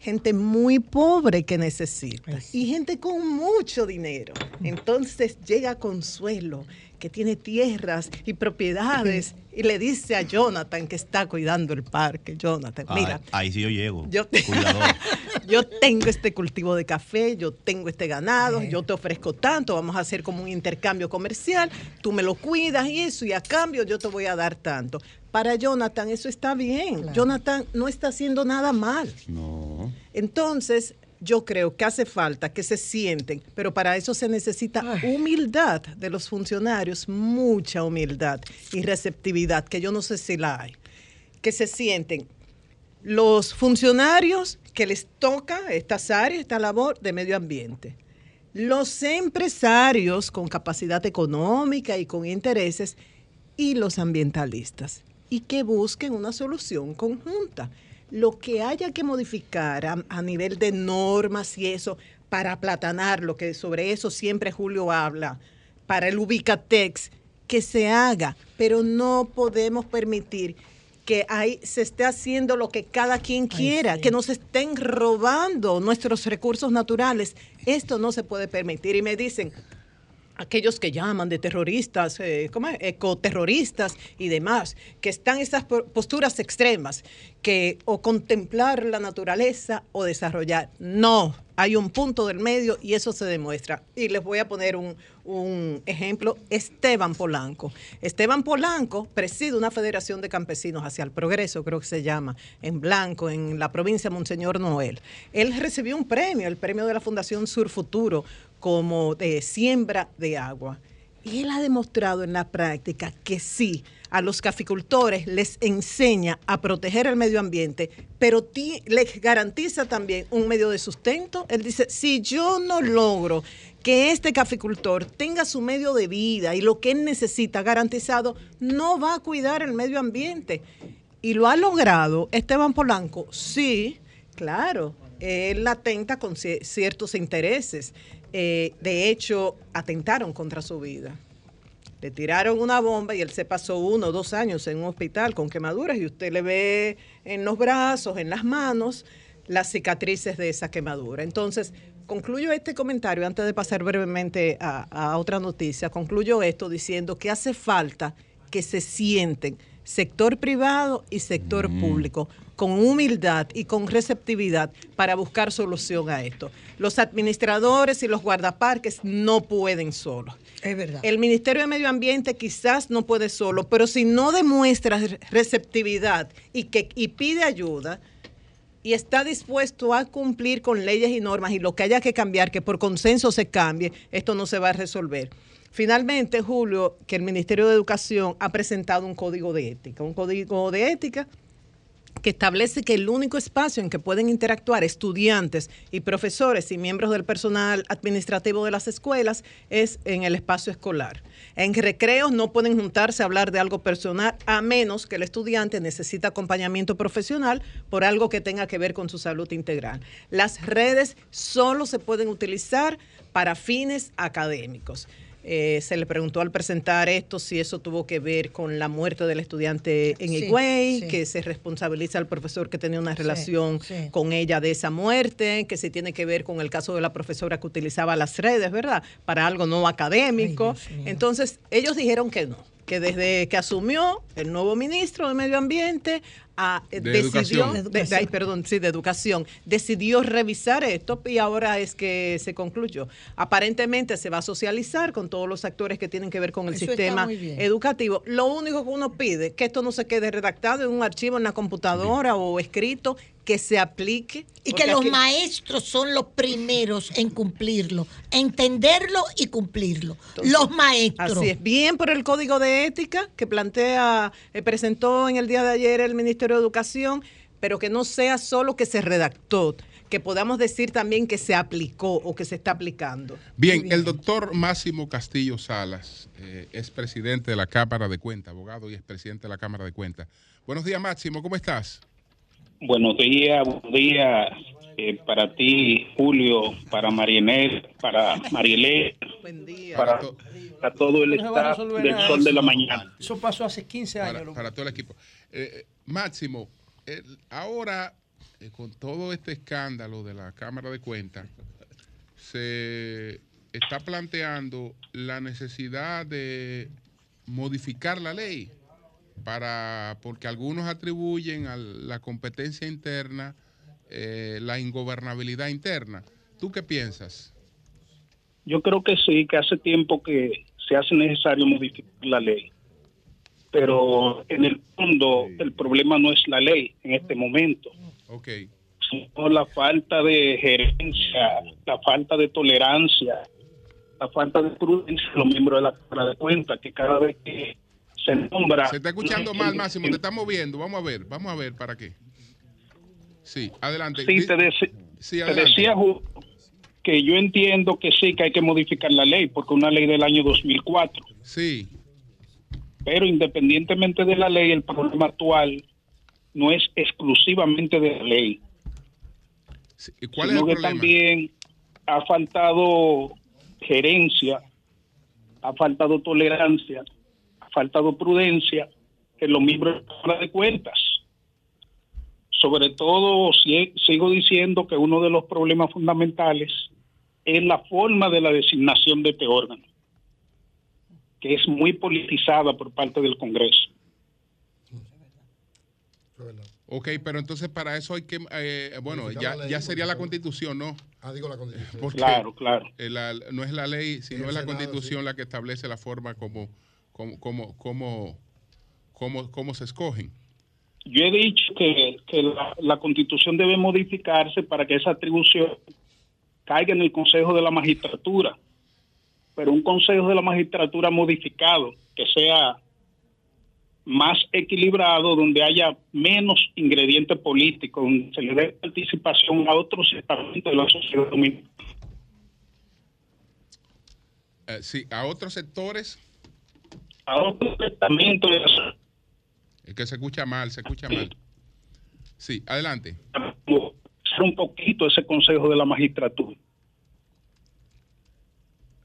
Gente muy pobre que necesita y gente con mucho dinero. Entonces llega Consuelo, que tiene tierras y propiedades, [LAUGHS] y le dice a Jonathan que está cuidando el parque. Jonathan, mira, Ah, ahí sí yo llego. [LAUGHS] yo, tengo este cultivo de café, yo tengo este ganado, yo te ofrezco tanto, vamos a hacer como un intercambio comercial, tú me lo cuidas y eso, y a cambio yo te voy a dar tanto. Para Jonathan eso está bien. Jonathan no está haciendo nada mal. No. Entonces, yo creo que hace falta que se sienten, pero para eso se necesita humildad de los funcionarios, mucha humildad y receptividad, que yo no sé si la hay. Que se sienten los funcionarios que les toca estas áreas, esta labor de medio ambiente. Los empresarios con capacidad económica y con intereses y los ambientalistas. Y que busquen una solución conjunta lo que haya que modificar a, nivel de normas y eso para aplatanar, lo que sobre eso siempre Julio habla, para el Ubicatex, que se haga, pero no podemos permitir que ahí se esté haciendo lo que cada quien quiera, que nos estén robando nuestros recursos naturales. Esto no se puede permitir. Y me dicen, aquellos que llaman de terroristas, eh, ecoterroristas y demás, que están esas posturas extremas, que o contemplar la naturaleza o desarrollar. No, hay un punto del medio y eso se demuestra. Y les voy a poner un, un ejemplo, Esteban Polanco. Esteban Polanco preside una federación de campesinos hacia el progreso, creo que se llama, en Blanco, en la provincia de Monseñor Noel. Él recibió un premio, el premio de la Fundación Sur Futuro, como de siembra de agua. Y él ha demostrado en la práctica que sí, a los caficultores les enseña a proteger el medio ambiente, pero les garantiza también un medio de sustento. Él dice, si yo no logro que este caficultor tenga su medio de vida y lo que él necesita garantizado, no va a cuidar el medio ambiente. Y lo ha logrado Esteban Polanco, sí, claro, él atenta con ciertos intereses. Eh, de hecho, atentaron contra su vida. Le tiraron una bomba y él se pasó uno o dos años en un hospital con quemaduras y usted le ve en los brazos, en las manos, las cicatrices de esa quemadura. Entonces, concluyo este comentario antes de pasar brevemente a, a otra noticia. Concluyo esto diciendo que hace falta que se sienten sector privado y sector mm. público, con humildad y con receptividad para buscar solución a esto. Los administradores y los guardaparques no pueden solos. Es verdad. El Ministerio de Medio Ambiente quizás no puede solo, pero si no demuestra receptividad y, que, y pide ayuda, y está dispuesto a cumplir con leyes y normas y lo que haya que cambiar, que por consenso se cambie, esto no se va a resolver. Finalmente, Julio, que el Ministerio de Educación ha presentado un código de ética, un código de ética que establece que el único espacio en que pueden interactuar estudiantes y profesores y miembros del personal administrativo de las escuelas es en el espacio escolar. En recreos no pueden juntarse a hablar de algo personal a menos que el estudiante necesite acompañamiento profesional por algo que tenga que ver con su salud integral. Las redes solo se pueden utilizar para fines académicos. Eh, se le preguntó al presentar esto si eso tuvo que ver con la muerte del estudiante en Higüey, que se responsabiliza al profesor que tenía una relación con ella de esa muerte, que si tiene que ver con el caso de la profesora que utilizaba las redes, ¿verdad? Para algo no académico. Entonces, ellos dijeron que no que desde que asumió el nuevo ministro de Medio Ambiente a, eh, decidió, perdón, sí, de educación, decidió revisar esto y ahora es que se concluyó. Aparentemente se va a socializar con todos los actores que tienen que ver con el sistema educativo. Lo único que uno pide, que esto no se quede redactado en un archivo en la computadora o escrito, que se aplique. Y que los maestros son los primeros en cumplirlo, entenderlo y cumplirlo. los maestros. Así es. Bien por el código de ética que plantea, eh, presentó en el día de ayer el Ministerio de Educación, pero que no sea solo que se redactó, que podamos decir también que se aplicó o que se está aplicando. Bien, el doctor Máximo Castillo Salas eh, es presidente de la Cámara de Cuentas, abogado y es presidente de la Cámara de Cuentas. Buenos días, Máximo, ¿cómo estás? Buenos días, buenos días eh, para ti, Julio, para Marienel, para Marielé, para, para, todo el staff del Sol de la Mañana. Eso pasó hace 15 años. Para, todo el equipo. Eh, eh, Máximo, ahora con todo este escándalo de la Cámara de Cuentas, se está planteando la necesidad de modificar la ley para porque algunos atribuyen a la competencia interna eh, la ingobernabilidad interna. ¿Tú qué piensas? Yo creo que sí, que hace tiempo que se hace necesario modificar la ley. Pero en el fondo el problema no es la ley en este momento. Okay. sino la falta de gerencia, la falta de tolerancia, la falta de prudencia de los miembros de la Cámara de Cuentas, que cada vez que se nombra... Se está escuchando mal, Máximo, te está moviendo. Vamos a ver, vamos a ver para qué. Sí, adelante. Sí, te, deci- Sí, te decía que yo entiendo que sí, que hay que modificar la ley, porque una ley del año 2004. Sí. Pero independientemente de la ley, el problema actual no es exclusivamente de la ley. ¿Y cuál es sino el que problema? también ha faltado gerencia, ha faltado tolerancia, ha faltado prudencia en los miembros de Cuentas. Sobre todo, si- sigo diciendo que uno de los problemas fundamentales es la forma de la designación de este órgano, que es muy politizada por parte del Congreso. Ok, pero entonces para eso hay que, eh, bueno, ya, ya sería la constitución, ¿no? Ah, digo la constitución. Porque Claro, claro. eh, la- no es la ley, sino es la Senado, constitución la que establece la forma como, como, como, como, como, como se escogen. Yo he dicho que, que la, la constitución debe modificarse para que esa atribución caiga en el Consejo de la Magistratura, pero un Consejo de la Magistratura modificado, que sea más equilibrado, donde haya menos ingredientes políticos, donde se le dé participación a otros estamentos de la sociedad dominicana. Eh, sí, a otros sectores, A otros estamentos de la sociedad es que se escucha mal, se escucha mal. Sí, adelante. un poquito ese Consejo de la Magistratura.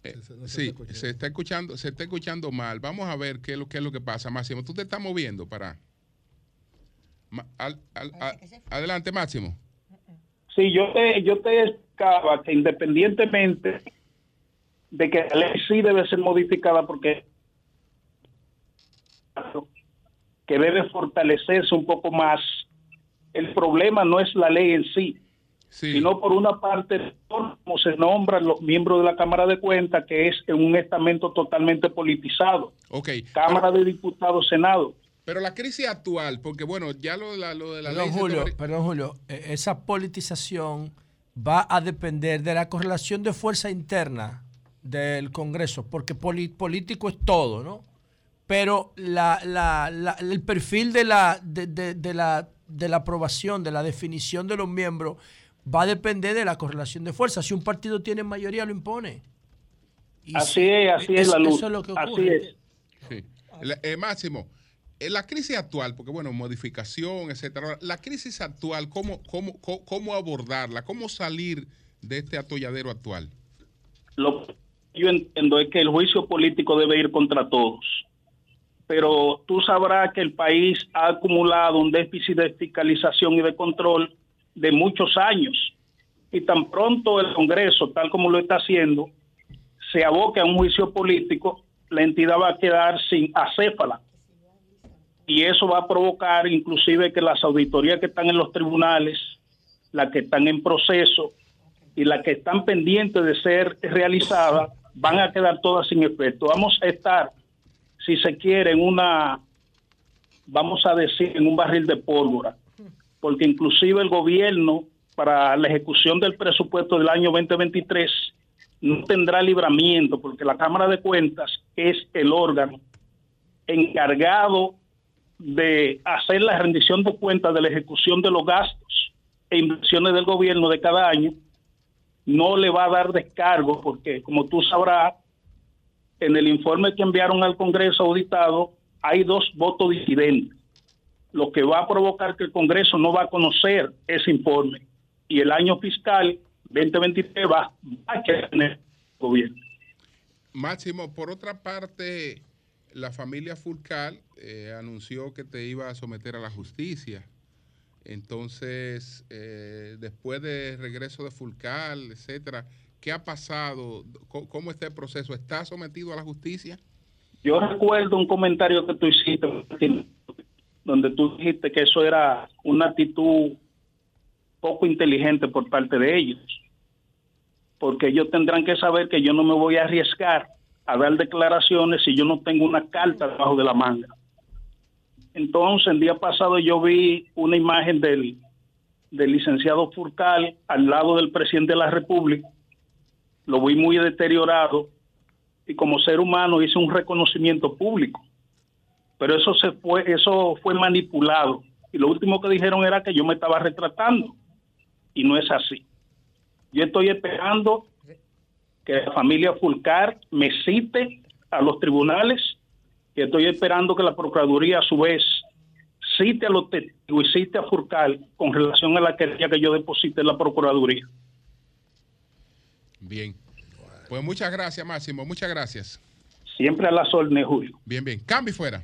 Eh, sí, se está escuchando, se está escuchando mal. Vamos a ver qué es lo, qué es lo que pasa, Máximo. Tú te estás moviendo para. Ma- al- al- a- adelante, Máximo. Sí, yo te, yo te explicaba que independientemente de que la ley sí debe ser modificada porque que debe fortalecerse un poco más, el problema no es la ley en sí, sino por una parte como se nombran los miembros de la Cámara de Cuentas, que es un estamento totalmente politizado. Cámara de Diputados, Senado. Pero la crisis actual, porque bueno, ya lo, de la- lo de la Perdón, ley. Julio, toma- perdón, Julio. eh, Esa politización va a depender de la correlación de fuerza interna del Congreso, porque poli- político es todo, ¿no? Pero la, la- la- el perfil de la, de, de- de la, de la aprobación, de la definición de los miembros, va a depender de la correlación de fuerza. Si un partido tiene mayoría, lo impone. Y Así es, así es la luz. Eso es lo que Así es. Sí. La- eh, Máximo, en la crisis actual, porque bueno, modificación, etcétera. La crisis actual, ¿cómo, cómo, cómo, cómo abordarla? ¿Cómo salir de este atolladero actual? Lo que yo entiendo es que el juicio político debe ir contra todos. Pero tú sabrás que el país ha acumulado un déficit de fiscalización y de control de muchos años. Y tan pronto el Congreso, tal como lo está haciendo, se aboque a un juicio político, la entidad va a quedar sin acéfala. Y eso va a provocar inclusive que las auditorías que están en los tribunales, las que están en proceso, y las que están pendientes de ser realizadas van a quedar todas sin efecto. Vamos a estar, si se quiere, en una, vamos a decir, en un barril de pólvora, porque inclusive el gobierno para la ejecución del presupuesto del año 2023 no tendrá libramiento, porque la Cámara de Cuentas es el órgano encargado de hacer la rendición de cuentas de la ejecución de los gastos e inversiones del gobierno de cada año no le va a dar descargo porque, como tú sabrás, en el informe que enviaron al Congreso auditado hay dos votos disidentes, lo que va a provocar que el Congreso no va a conocer ese informe y el año fiscal 2023 va, a tener el gobierno. Máximo, por otra parte, la familia Fulcal eh, anunció que te iba a someter a la justicia. Entonces, eh, después del regreso de Fulcal, etcétera, ¿qué ha pasado? ¿Cómo, cómo está el proceso? ¿Está sometido a la justicia? Yo recuerdo un comentario que tú hiciste, Martín, donde tú dijiste que eso era una actitud poco inteligente por parte de ellos, porque ellos tendrán que saber que yo no me voy a arriesgar a dar declaraciones si yo no tengo una carta debajo de la manga. Entonces, el día pasado yo vi una imagen del del licenciado Furcal al lado del presidente de la República. Lo vi muy deteriorado y como ser humano hice un reconocimiento público. Pero eso se fue, eso fue manipulado. Y lo último que dijeron era que yo me estaba retratando. Y no es así. Yo estoy esperando que la familia Fulcar me cite a los tribunales y estoy esperando que la Procuraduría a su vez cite a los testigos y cite a Furcal con relación a la querella que yo deposité en la Procuraduría. Bien. Pues muchas gracias, Máximo. Muchas gracias. Siempre a la órdenes, Julio. Bien, bien. Cambio y fuera.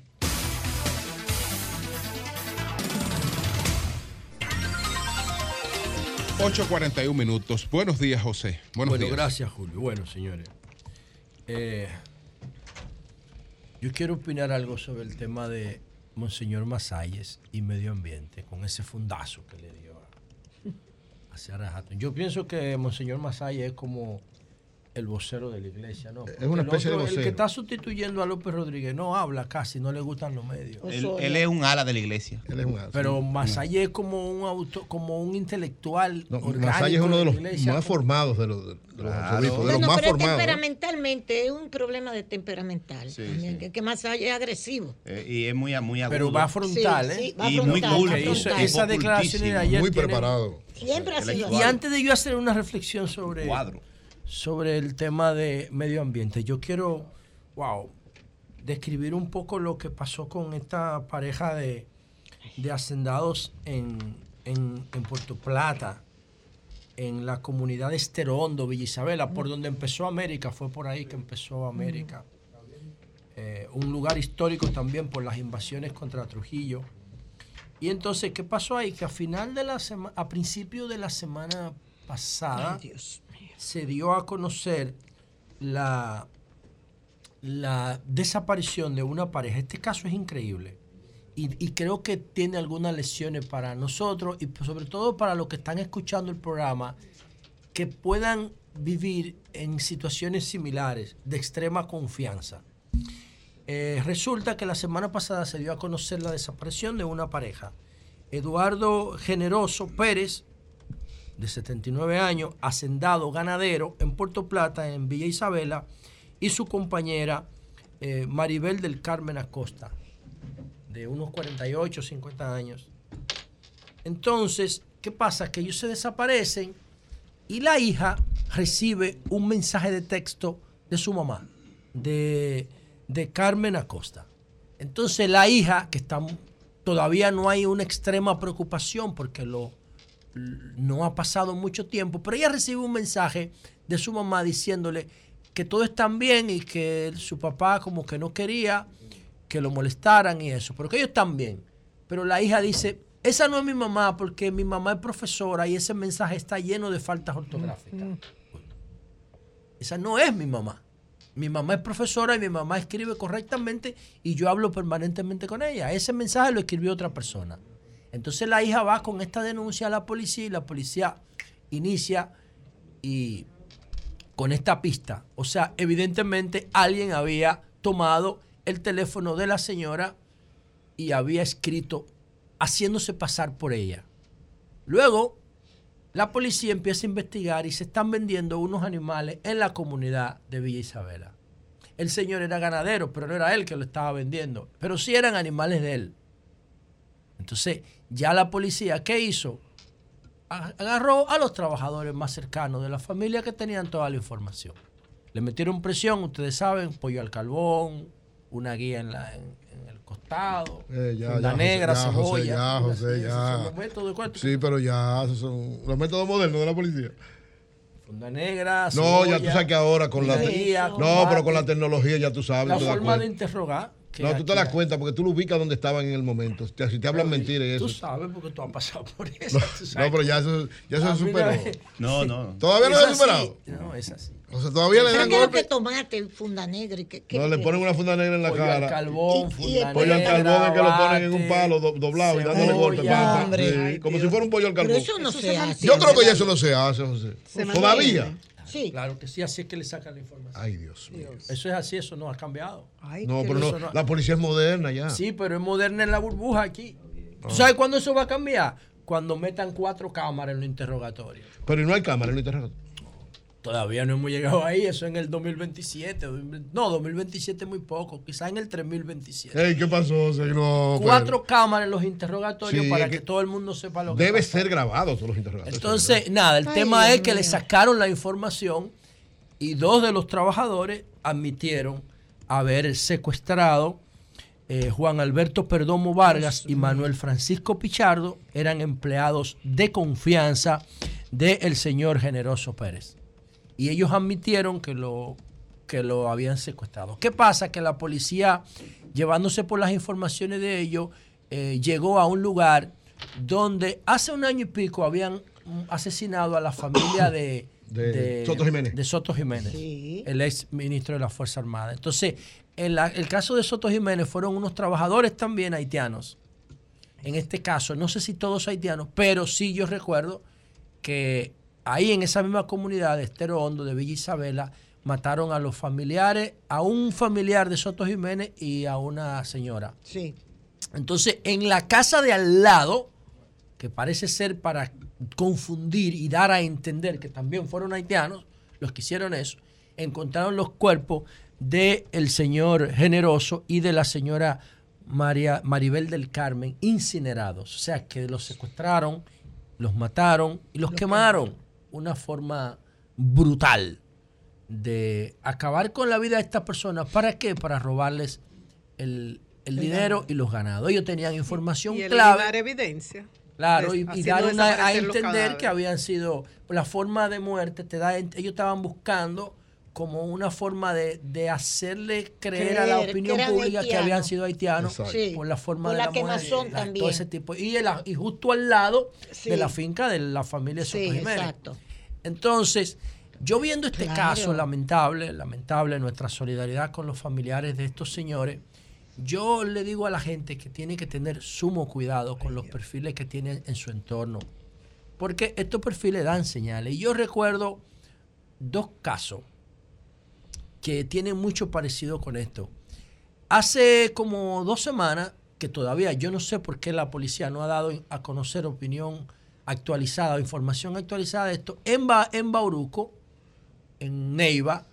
...8.41 minutos. Buenos días, José. Buenos bueno, días. gracias, Julio. Bueno, señores. Eh, yo quiero opinar algo sobre el tema de Monseñor Masalles y medio ambiente, con ese fundazo que le dio a, a Hatton. Yo pienso que Monseñor Masalles es como el vocero de la iglesia, ¿no? Es una especie el de otro, El vocero. que está sustituyendo a López Rodríguez no habla casi, no le gustan los medios. Él, él es un ala de la iglesia. Él es un ala. Pero sí. Masalles es como un auto, como un intelectual. No, es uno de los iglesia, más como- formados de los, de los Claro. arzobispos, de Bueno, los más pero formados. temperamentalmente, es un problema de temperamental. Sí, también, sí. Que, allá es agresivo. Eh, y es muy, muy agudo. Pero va frontal, Sí, ¿eh? sí, va y frontal, muy cool. Que hizo frontal. esa declaración de ayer. Muy preparado. Siempre ha sido Y antes de yo hacer una reflexión sobre, Cuadro. Sobre el tema de medio ambiente, yo quiero, wow, describir un poco lo que pasó con esta pareja de, de hacendados en, en, en Puerto Plata, en la comunidad de Esterondo, Villa Isabela, por donde empezó América, fue por ahí que empezó América. Eh, un lugar histórico también por las invasiones contra Trujillo. Y entonces, ¿qué pasó ahí? Que a final de la semana, a principio de la semana pasada, se dio a conocer la, la desaparición de una pareja. Este caso es increíble. Y, creo que tiene algunas lecciones para nosotros y sobre todo para los que están escuchando el programa, que puedan vivir en situaciones similares de extrema confianza. Eh, resulta que la semana pasada se dio a conocer la desaparición de una pareja. Eduardo Generoso Pérez, de 79 años, hacendado ganadero en Puerto Plata, en Villa Isabela, y su compañera eh, Maribel del Carmen Acosta, de unos 48, 50 años. Entonces, ¿qué pasa? Que ellos se desaparecen y la hija recibe un mensaje de texto de su mamá, de, de Carmen Acosta. Entonces la hija, que está, todavía no hay una extrema preocupación porque lo, no ha pasado mucho tiempo, pero ella recibe un mensaje de su mamá diciéndole que todo está bien y que su papá como que no quería que lo molestaran y eso, pero que ellos están bien. Pero la hija dice, esa no es mi mamá porque mi mamá es profesora y ese mensaje está lleno de faltas ortográficas. Esa no es mi mamá. Mi mamá es profesora y mi mamá escribe correctamente y yo hablo permanentemente con ella. Ese mensaje lo escribió otra persona. Entonces la hija va con esta denuncia a la policía y la policía inicia y con esta pista. O sea, evidentemente alguien había tomado el teléfono de la señora y había escrito haciéndose pasar por ella. Luego, la policía empieza a investigar y se están vendiendo unos animales en la comunidad de Villa Isabela. El señor era ganadero, pero no era él que lo estaba vendiendo, pero sí eran animales de él. Entonces, ya la policía, ¿qué hizo? Agarró a los trabajadores más cercanos de la familia que tenían toda la información. Le metieron presión, ustedes saben, pollo al carbón, una guía en, la, en, en el costado, Eh, ya, ya, negra, José, cebolla. Ya, una José, así, esos ya. son los métodos de cuarto. Sí, pero ya, esos son los métodos modernos de la policía. Funda negra, No, ya tú sabes que ahora con la. guía, No, combate. pero con la tecnología ya tú sabes. La forma de interrogar. No, tú te das cuenta porque tú lo ubicas donde estaban en el momento. Si te- Si te hablan mentiras y Tú eso. sabes porque tú has pasado por [LAUGHS] eso. No, no, pero ya eso, ya eso se superó. [LAUGHS] vez- No, no. ¿Todavía no se ha superado? No, es así. O sea, todavía le Pero dan ¿qué es lo golpes. que tomaste funda negra y que, que- No, le ponen una funda negra en la Pollo al cara. carbón, Y- y funda el Pollo al carbón es que lo ponen en un palo do- doblado y dándole golpes. sí, como si fuera un pollo al Pero carbón. eso no se hace. Yo creo que ya eso no se hace, José. Se Todavía. mantiene. Sí. Claro que sí, así es que le sacan la información. Ay, Dios mío. Eso es así, eso no ha cambiado. Ay, No, pero no, la policía es moderna ya. Sí, pero es moderna en la burbuja aquí. ¿Tú sabes cuándo eso va a cambiar? cuando metan cuatro cámaras en los interrogatorios. Pero ¿y no hay cámara en el interrogatorio. Todavía no hemos llegado ahí, eso en el 2027. 2020 No, 2027 es muy poco, quizás en el 3027. Ey, ¿Qué pasó? Se- no, Cuatro cámaras en los interrogatorios Sí, para es que, que todo el mundo sepa lo que Debe pasó. ser grabados todos los interrogatorios. Entonces, nada, el Ay, tema Dios es que le sacaron la información y dos de los trabajadores admitieron haber secuestrado eh, Juan Alberto Perdomo Vargas y Manuel Francisco Pichardo, eran empleados de confianza del señor Generoso Pérez. Y ellos admitieron que lo, que lo habían secuestrado. ¿Qué pasa? Que la policía, llevándose por las informaciones de ellos, eh, llegó a un lugar donde hace un año y pico habían asesinado a la familia de, [COUGHS] De Soto Jiménez. de Soto Jiménez, el ex ministro de la Fuerza Armada. Entonces, en la- el caso de Soto Jiménez fueron unos trabajadores también haitianos. En este caso, no sé si todos haitianos, pero sí yo recuerdo que ahí en esa misma comunidad de Estero Hondo, de Villa Isabela, mataron a los familiares, a un familiar de Soto Jiménez y a una señora. Sí. Entonces, en la casa de al lado, que parece ser para confundir y dar a entender que también fueron haitianos, los que hicieron eso, encontraron los cuerpos del señor Generoso y de la señora María, Maribel del Carmen incinerados. O sea, que los secuestraron, los mataron y los quemaron. Una forma brutal de acabar con la vida de estas personas. ¿Para qué? Para robarles el, el dinero y los ganados. Ellos tenían información Y clave. evidencia. Claro, y, y dar una- a entender que habían sido, la forma de muerte, te da, ellos estaban buscando como una forma de, de hacerle creer, a la opinión pública que habían sido haitianos. Sí. por la forma Por de la la, muerte, quemazón la- también. todo ese tipo. Y, el- y justo al lado Sí. de la finca de la familia Soto Sí, Jiménez. exacto. Entonces, yo viendo este Claro. caso lamentable, lamentable, nuestra solidaridad con los familiares de estos señores, yo le digo a la gente que tiene que tener sumo cuidado con los perfiles que tienen en su entorno, porque estos perfiles dan señales. Y yo recuerdo dos casos que tienen mucho parecido con esto. Hace como dos semanas, que todavía yo no sé por qué la policía no ha dado a conocer opinión actualizada o información actualizada de esto, en, Ba- en Bauruco, en Neiva,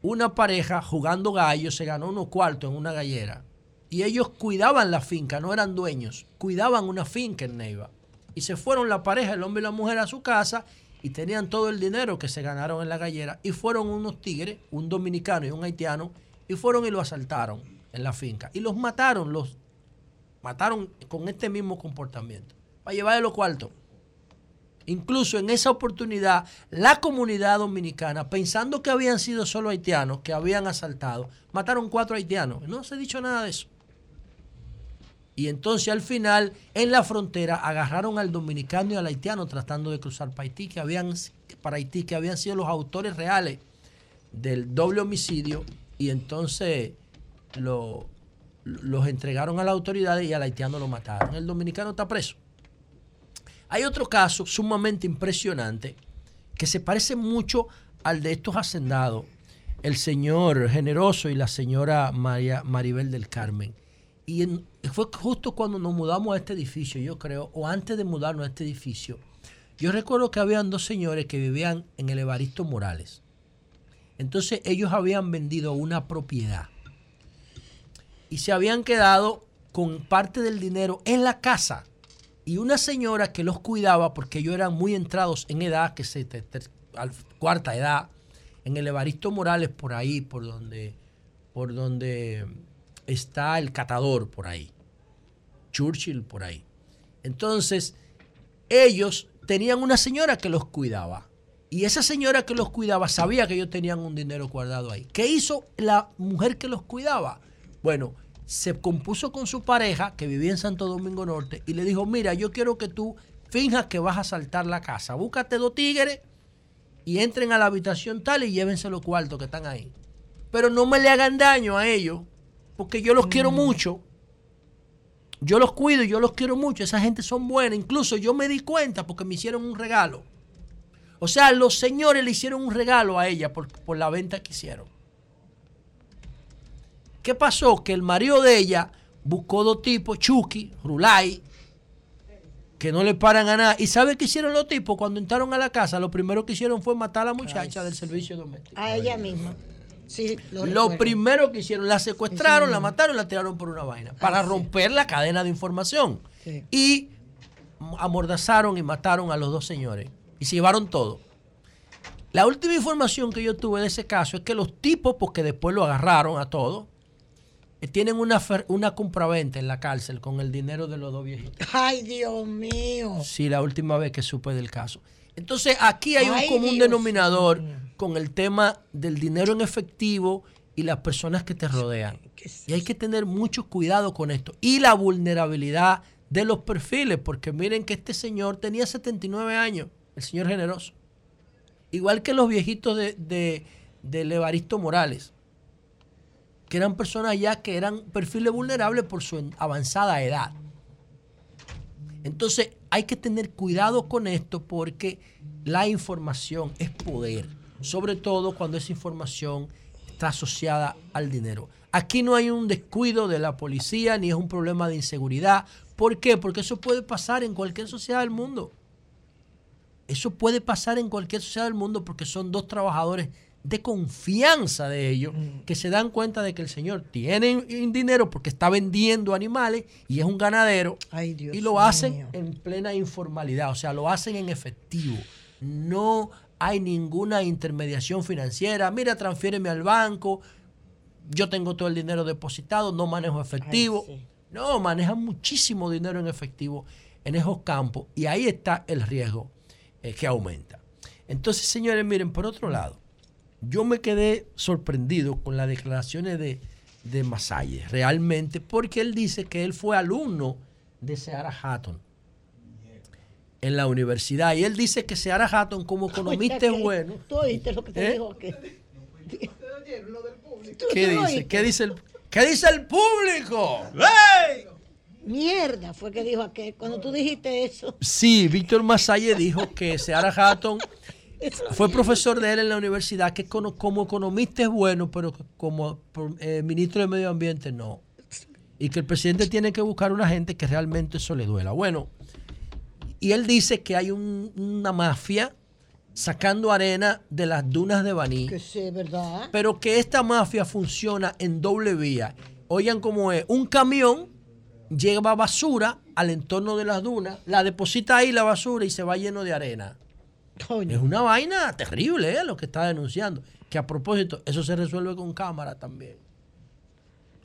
una pareja jugando gallo se ganó unos cuartos en una gallera. Y ellos cuidaban la finca, no eran dueños, cuidaban una finca en Neiva. Y se fueron la pareja, el hombre y la mujer, a su casa y tenían todo el dinero que se ganaron en la gallera. Y fueron unos tigres, un dominicano y un haitiano, y fueron y lo asaltaron en la finca. Y los mataron, los mataron con este mismo comportamiento, para llevarle los cuartos. Incluso en esa oportunidad, la comunidad dominicana, pensando que habían sido solo haitianos, que habían asaltado, mataron cuatro haitianos. No se ha dicho nada de eso. Y entonces al final, en la frontera, agarraron al dominicano y al haitiano tratando de cruzar para Haití, que habían, para Haití, que habían sido los autores reales del doble homicidio. Y entonces lo- los entregaron a las autoridades y al haitiano lo mataron. El dominicano está preso. Hay otro caso sumamente impresionante que se parece mucho al de estos hacendados, el señor Generoso y la señora María, Maribel del Carmen. Y fue justo cuando nos mudamos a este edificio, yo creo, o antes de mudarnos a este edificio. Yo recuerdo que habían dos señores que vivían en el Evaristo Morales. Entonces ellos habían vendido una propiedad y se habían quedado con parte del dinero en la casa. Y una señora que los cuidaba, porque ellos eran muy entrados en edad, que se te- al- cuarta edad, en el Evaristo Morales, por ahí, por donde, por donde está el catador, por ahí. Churchill, por ahí. Entonces, ellos tenían una señora que los cuidaba. Y esa señora que los cuidaba sabía que ellos tenían un dinero guardado ahí. ¿Qué hizo la mujer que los cuidaba? Bueno, se compuso con su pareja que vivía en Santo Domingo Norte y le dijo, mira, yo quiero que tú finjas que vas a saltar la casa. Búscate dos tigres y entren a la habitación tal y llévense los cuartos que están ahí. Pero no me le hagan daño a ellos, porque yo los quiero mucho. Yo los cuido y yo los quiero mucho. Esa gente son buenas. Incluso yo me di cuenta porque me hicieron un regalo. O sea, los señores le hicieron un regalo a ella por, por la venta que hicieron. ¿Qué pasó? Que el marido de ella buscó dos tipos, Chucky, Rulay, que no le paran a nada. ¿Y sabe qué hicieron los tipos cuando entraron a la casa? Lo primero que hicieron fue matar a la muchacha del servicio doméstico. A ella misma. Sí, lo, primero que hicieron, la secuestraron, la mataron, la tiraron por una vaina, para romper la cadena de información. Y amordazaron y mataron a los dos señores. Y se llevaron todo. La última información que yo tuve de ese caso es que los tipos, porque después lo agarraron a todos, eh, tienen una, una compraventa en la cárcel con el dinero de los dos viejitos. Ay, Dios mío. Sí, la última vez que supe del caso. Entonces, aquí hay Ay, un común Dios denominador con el tema del dinero en efectivo y las personas que te rodean. Y hay que tener mucho cuidado con esto. Y la vulnerabilidad de los perfiles, porque miren que este señor tenía 79 años, el señor generoso. Igual que los viejitos de, de, de Evaristo Morales, que eran personas ya que eran perfiles vulnerables por su avanzada edad. Entonces hay que tener cuidado con esto porque la información es poder, sobre todo cuando esa información está asociada al dinero. Aquí no hay un descuido de la policía ni es un problema de inseguridad. ¿Por qué? Porque eso puede pasar en cualquier sociedad del mundo. Eso puede pasar en cualquier sociedad del mundo porque son dos trabajadores de confianza de ellos que se dan cuenta de que el señor tiene dinero porque está vendiendo animales y es un ganadero y lo hacen en plena informalidad, o sea, lo hacen en efectivo. No hay ninguna intermediación financiera. Mira, transfiéreme al banco. Yo tengo todo el dinero depositado, no manejo efectivo. No, manejan muchísimo dinero en efectivo en esos campos y ahí está el riesgo eh, que aumenta. Entonces, señores, miren, por otro lado, yo me quedé sorprendido con las declaraciones de, de Masalle, realmente, porque él dice que él fue alumno de Seara Hatton en la universidad. Y él dice que Seara Hatton, como [LAUGHS] economista, es bueno. Tú oíste lo que te ¿Eh? dijo que. ¿Qué dice? ¿Qué dice el, qué dice el público? Mierda, fue que dijo aquel. Cuando tú dijiste eso. Sí, Víctor Masalle dijo que Seara Hatton fue profesor de él en la universidad, que como economista es bueno, pero como eh, ministro de Medio Ambiente no. Y que el presidente tiene que buscar una gente que realmente eso le duela. Bueno, y él dice que hay un- una mafia sacando arena de las dunas de Baní, Que sí, ¿verdad? pero que esta mafia funciona en doble vía. Oigan cómo es, un camión lleva basura al entorno de las dunas, la deposita ahí la basura y se va lleno de arena. Es una vaina terrible ¿eh? lo que está denunciando. Que a propósito, eso se resuelve con cámara también.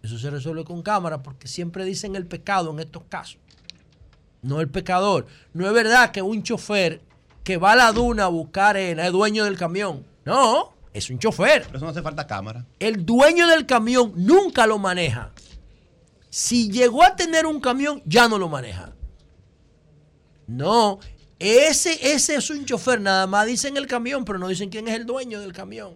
Eso se resuelve con cámara porque siempre dicen el pecado en estos casos. No el pecador. No es verdad que un chofer que va a la duna a buscar arena es dueño del camión. No, es un chofer. Pero eso no hace falta cámara. El dueño del camión nunca lo maneja. Si llegó a tener un camión, ya no lo maneja. No, ese, ese es un chofer, nada más dicen el camión, pero no dicen quién es el dueño del camión.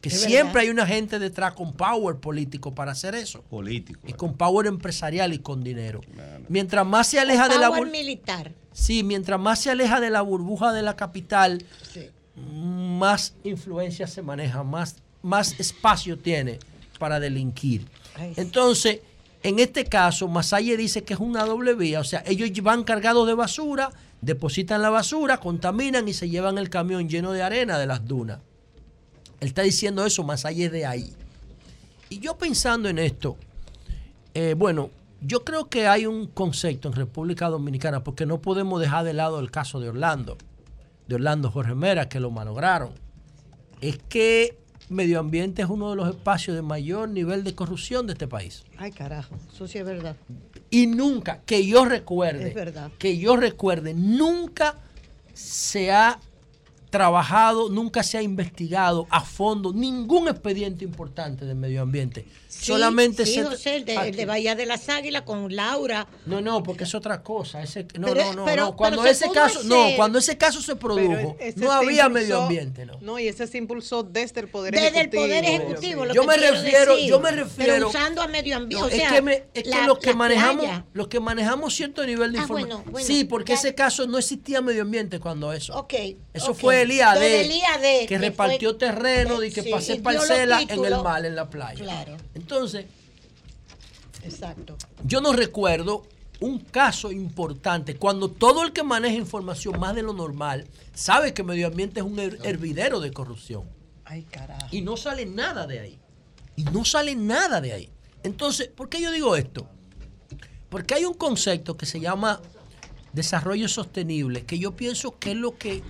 Que Es siempre verdad. hay una gente detrás con power político para hacer eso. Político. Y con power empresarial y con dinero. Mientras más se aleja de la Power bur- militar. Sí, mientras más se aleja de la burbuja de la capital, más influencia se maneja, más, más espacio tiene para delinquir. Entonces, en este caso, Masalle dice que es una doble vía, o sea, ellos van cargados de basura, depositan la basura, contaminan y se llevan el camión lleno de arena de las dunas. Él está diciendo eso, Masalle es de ahí. Y yo pensando en esto, eh, bueno, yo creo que hay un concepto en República Dominicana, porque no podemos dejar de lado el caso de Orlando, de Orlando Jorge Mera, que lo malograron. Es que medio ambiente es uno de los espacios de mayor nivel de corrupción de este país. Ay, carajo. Eso sí es verdad. Y nunca, que yo recuerde, Es verdad. que yo recuerde, nunca se ha trabajado, nunca se ha investigado a fondo ningún expediente importante de medio ambiente. Sí, Solamente sí, se... José, el de, el de Bahía de las Águilas con Laura. No, no, porque es otra cosa. Ese, no, Pero- no, no, pero- no. Cuando ese caso, no, cuando ese caso se produjo, ese no se había impulsó- medio ambiente, ¿no? No, y ese se impulsó desde el Poder Desde el Ejecutivo. Poder Ejecutivo. lo Yo que me refiero- decir. yo me refiero- Pero usando a medio ambiente. No, o sea, es que, me- es que la- los que manejamos, playa. los que manejamos cierto nivel de Ah, información. bueno, bueno, sí, porque ya- ese caso no existía medio ambiente cuando eso. Ok. Eso fue el IAD, IAD, que, repartió terreno y que pasé parcela en el mar, en la playa. Claro. Entonces, Exacto. yo no recuerdo un caso importante cuando todo el que maneja información más de lo normal sabe que medio ambiente es un her- hervidero de corrupción. Ay, carajo. Y no sale nada de ahí. Y no sale nada de ahí. Entonces, ¿por qué yo digo esto? Porque hay un concepto que se llama desarrollo sostenible, que yo pienso que es lo que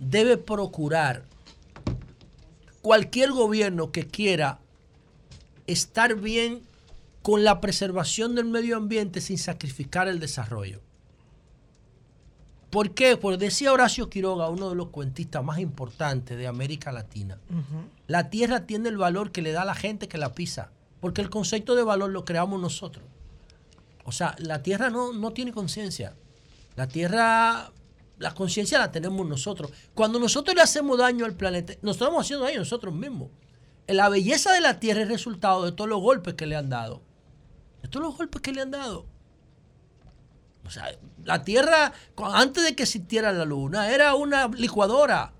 debe procurar cualquier gobierno que quiera estar bien con la preservación del medio ambiente sin sacrificar el desarrollo. ¿Por qué? Pues decía Horacio Quiroga, uno de los cuentistas más importantes de América Latina. La tierra tiene el valor que le da a la gente que la pisa, porque el concepto de valor lo creamos nosotros. O sea, la tierra no, no tiene conciencia. La tierra, la conciencia la tenemos nosotros. Cuando nosotros le hacemos daño al planeta, nos estamos haciendo daño a nosotros mismos. La belleza de la tierra es resultado de todos los golpes que le han dado. De todos los golpes que le han dado. O sea, la tierra, antes de que existiera la luna, era una licuadora.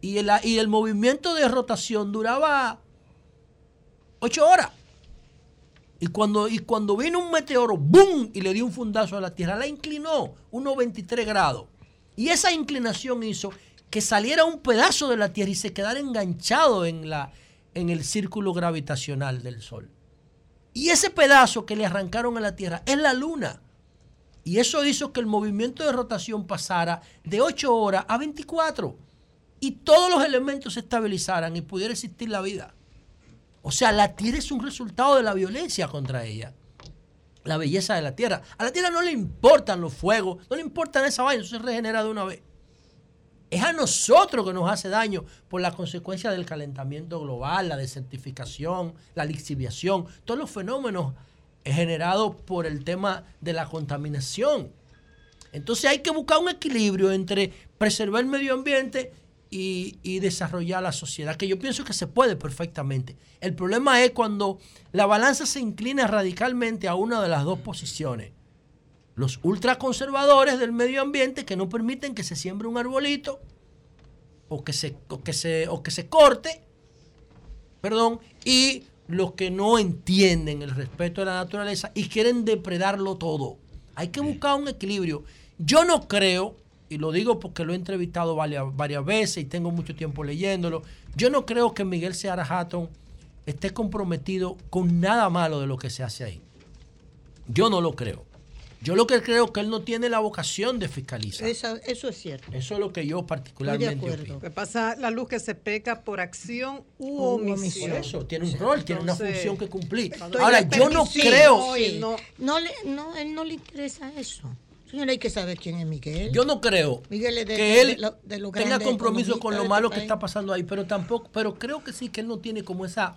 Y el, y el movimiento de rotación duraba ocho horas. Y cuando, y cuando vino un meteoro, ¡boom! Y le dio un fundazo a la Tierra, la inclinó unos 23 grados. Y esa inclinación hizo que saliera un pedazo de la Tierra y se quedara enganchado en, la, en el círculo gravitacional del Sol. Y ese pedazo que le arrancaron a la Tierra es la Luna. Y eso hizo que el movimiento de rotación pasara de 8 horas a 24. Y todos los elementos se estabilizaran y pudiera existir la vida. O sea, la tierra es un resultado de la violencia contra ella. La belleza de la tierra. A la tierra no le importan los fuegos, no le importan esa vaina, eso se regenera de una vez. A nosotros que nos hace daño por la consecuencia del calentamiento global, la desertificación, la lixiviación, todos los fenómenos generados por el tema de la contaminación. Entonces hay que buscar un equilibrio entre preservar el medio ambiente y, y desarrollar la sociedad, que yo pienso que se puede perfectamente. El problema es cuando la balanza se inclina radicalmente a una de las dos posiciones. Los ultraconservadores del medio ambiente que no permiten que se siembre un arbolito o que se, o que se, o que se corte, perdón, y los que no entienden el respeto de la naturaleza y quieren depredarlo todo. Hay que buscar un equilibrio. Yo no creo, y lo digo porque lo he entrevistado varias, varias veces y tengo mucho tiempo leyéndolo, yo no creo que Miguel Seara Hatton esté comprometido con nada malo de lo que se hace ahí. Yo no lo creo. Yo lo que creo es que él no tiene la vocación de fiscalizar. Eso, eso es cierto. Eso es lo que yo particularmente opino. Lo que pasa, la luz que se peca por acción u U omisión. Por eso, tiene un rol, tiene una función que cumplir. Ahora, yo no creo, y no- No, le, no, él no le interesa eso. Señora, hay que saber quién es Miguel. yo no creo Miguel es de- que de- él de lo- de tenga compromiso con lo malo de que este está pasando ahí, pero tampoco, pero creo que sí que él no tiene como esa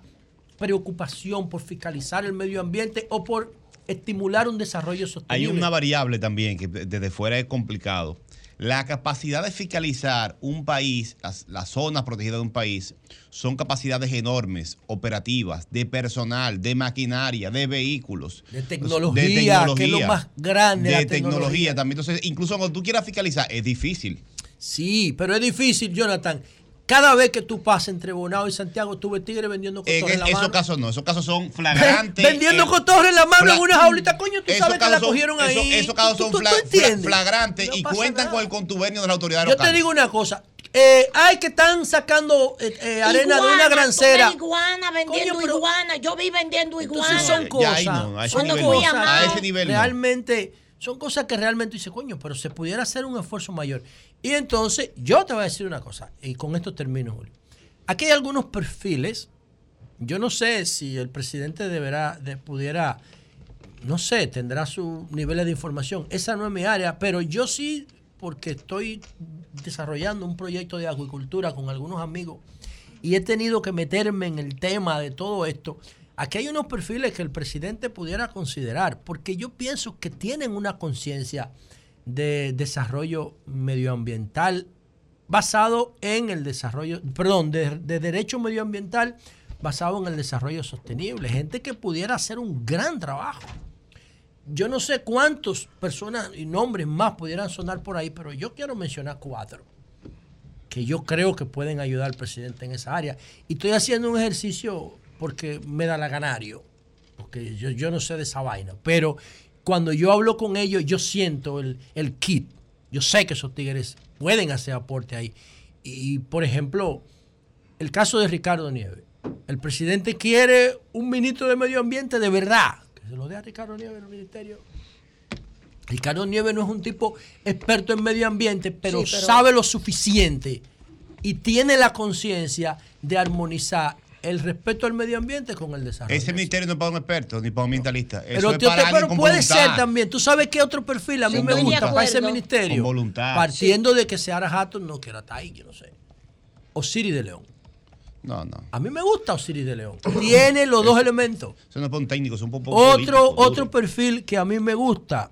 preocupación por fiscalizar el medio ambiente o por estimular un desarrollo Hay sostenible. una variable también que desde fuera es complicado. La capacidad de fiscalizar un país, las, las zonas protegidas de un país, son capacidades enormes, operativas, de personal, de maquinaria, de vehículos. De tecnología, que es lo más grande, De la tecnología. tecnología. también. Entonces, incluso cuando tú quieras fiscalizar, es difícil. Sí, pero es difícil, Jonathan. Cada vez que tú pasas entre Bonao y Santiago, tú ves tigres vendiendo En cotorra en la esos mano. casos no, esos casos son flagrantes. [LAUGHS] Vendiendo eh, cotorra en la mano en una jaulita. Coño, tú esos sabes que la son- cogieron esos- ahí. Esos casos ¿Tú- son fla- tú flagrantes No y cuentan nada. con el contubernio de la autoridad Yo te digo una cosa. Eh, ay, que están sacando eh, eh, arena de una grancera. Iguana, vendiendo Coño, pero- iguana. Yo vi vendiendo iguana. Entonces son cosas, no, a ese son nivel no. cosas A ese que nivel no. realmente son cosas que realmente dice coño, pero se pudiera hacer un esfuerzo mayor. Y entonces yo te voy a decir una cosa y con esto termino, Julio. Aquí hay algunos perfiles. Yo no sé si el presidente deberá, de, pudiera, no sé, tendrá sus niveles de información. Esa no es mi área, pero yo sí, porque estoy desarrollando un proyecto de acuicultura con algunos amigos y he tenido que meterme en el tema de todo esto. Aquí hay unos perfiles que el presidente pudiera considerar, porque yo pienso que tienen una conciencia de desarrollo medioambiental basado en el desarrollo, perdón, de, de derecho medioambiental basado en el desarrollo sostenible. Gente que pudiera hacer un gran trabajo. Yo no sé cuántas personas y nombres más pudieran sonar por ahí, pero yo quiero mencionar cuatro que yo creo que pueden ayudar al presidente en esa área. Y estoy haciendo un ejercicio porque me da la ganario, porque yo, yo no sé de esa vaina, pero cuando yo hablo con ellos, yo siento el, el kit. Yo sé que esos tigres pueden hacer aporte ahí. Y, por ejemplo, el caso de Ricardo Nieves. El presidente quiere un ministro de Medio Ambiente de verdad. Que se lo dé a Ricardo Nieves en el ministerio. Ricardo Nieves no es un tipo experto en medio ambiente, pero, Sí, pero- sabe lo suficiente y tiene la conciencia de armonizar el respeto al medio ambiente con el desarrollo. Ese ministerio no es para un experto ni para un ambientalista. Eso Pero, es tío, para pero puede voluntad. ser también. ¿Tú sabes qué otro perfil a mí me gusta para ese acuerdo. ministerio? Con voluntad. Partiendo de que Seara Hatton no quiera estar ahí, yo no sé. Osiris de León. No, no. A mí me gusta Osiris de León. Tiene los dos elementos. Eso no es para un técnico, es un poco Otro, político, otro perfil que a mí me gusta,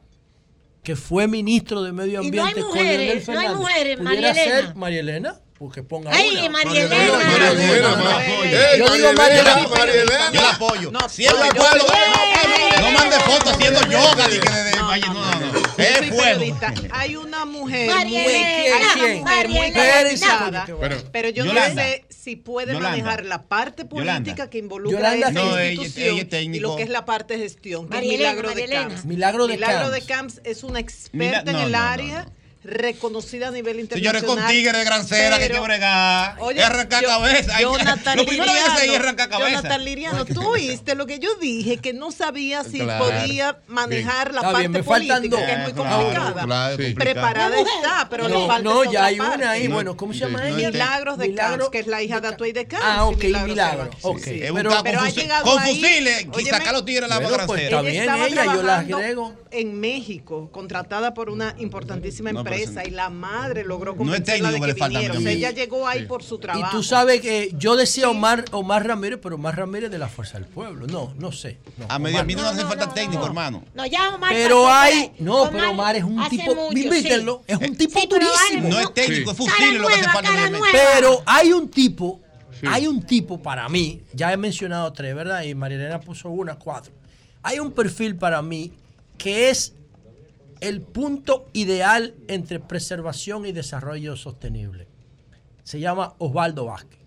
que fue ministro de Medio Y no hay Ambiente con mujeres, no hay mujeres, ¿Pudiera María Elena. ser María Elena? Porque ponga Ay, una. María Elena. María Elena, Yo la apoyo. Ey, Yo digo María Elena. Yo la apoyo. No, Siempre yo- No mande fotos haciendo yoga. de que de- vaya, no, Es fuego. Hay una mujer María muy, Elena. María Elena. capacitada, Pero- yo no sé si puede manejar la parte política que involucra Yolanda, esa institución y lo que es la parte de gestión, que María es Elena, Milagro de María Elena. Camps. Milagro de Milagro Camps. de Camps es una experta en el área. Reconocida a nivel Señores, internacional. con tigre de gran cera que hay que bregar. Oye, yo- cabeza. Jonathan lo primero que se arrancar cabeza. Jonathan Liriano, tú oíste lo que yo dije, que no sabía si Claro. podía manejar la Está parte bien, me faltan política, dos. que es muy complicada. claro, Sí. complicado. Preparada está, pero le No, falta no, ya hay una ahí. No, Bueno, ¿cómo se llama ella? Milagros de Milagro- Camps, que es la hija de Atuey de Camps. Ah, y ok, Milagros Milagro. de Camps. Ok. Sí. Es Pero- ha llegado con ahí- fusiles y sacar los tigres la gran pues, cera. está bien, ella, yo la agrego. en México, contratada por una importantísima empresa y la madre logró No es convencerla técnico de que que le falta viniera. O sea, ella llegó ahí Sí. por su Y trabajo. tú sabes que yo decía Omar, Omar Ramírez, pero Omar Ramírez de la Fuerza del Pueblo. No, no sé. no, A medio Omar ambiente no hace falta técnico, no. hermano. No, ya Omar Pero hay. No, pero Omar es un tipo. Invítenlo. sí. Es un tipo Sí, durísimo. No es técnico, es Cara lo que hace falta. Pero hay un tipo, Sí. hay un tipo para mí, ya he mencionado tres, ¿verdad? Y Marilena puso una, cuatro. Hay un perfil para mí que es el punto ideal entre preservación y desarrollo sostenible. Se llama Osvaldo Vázquez.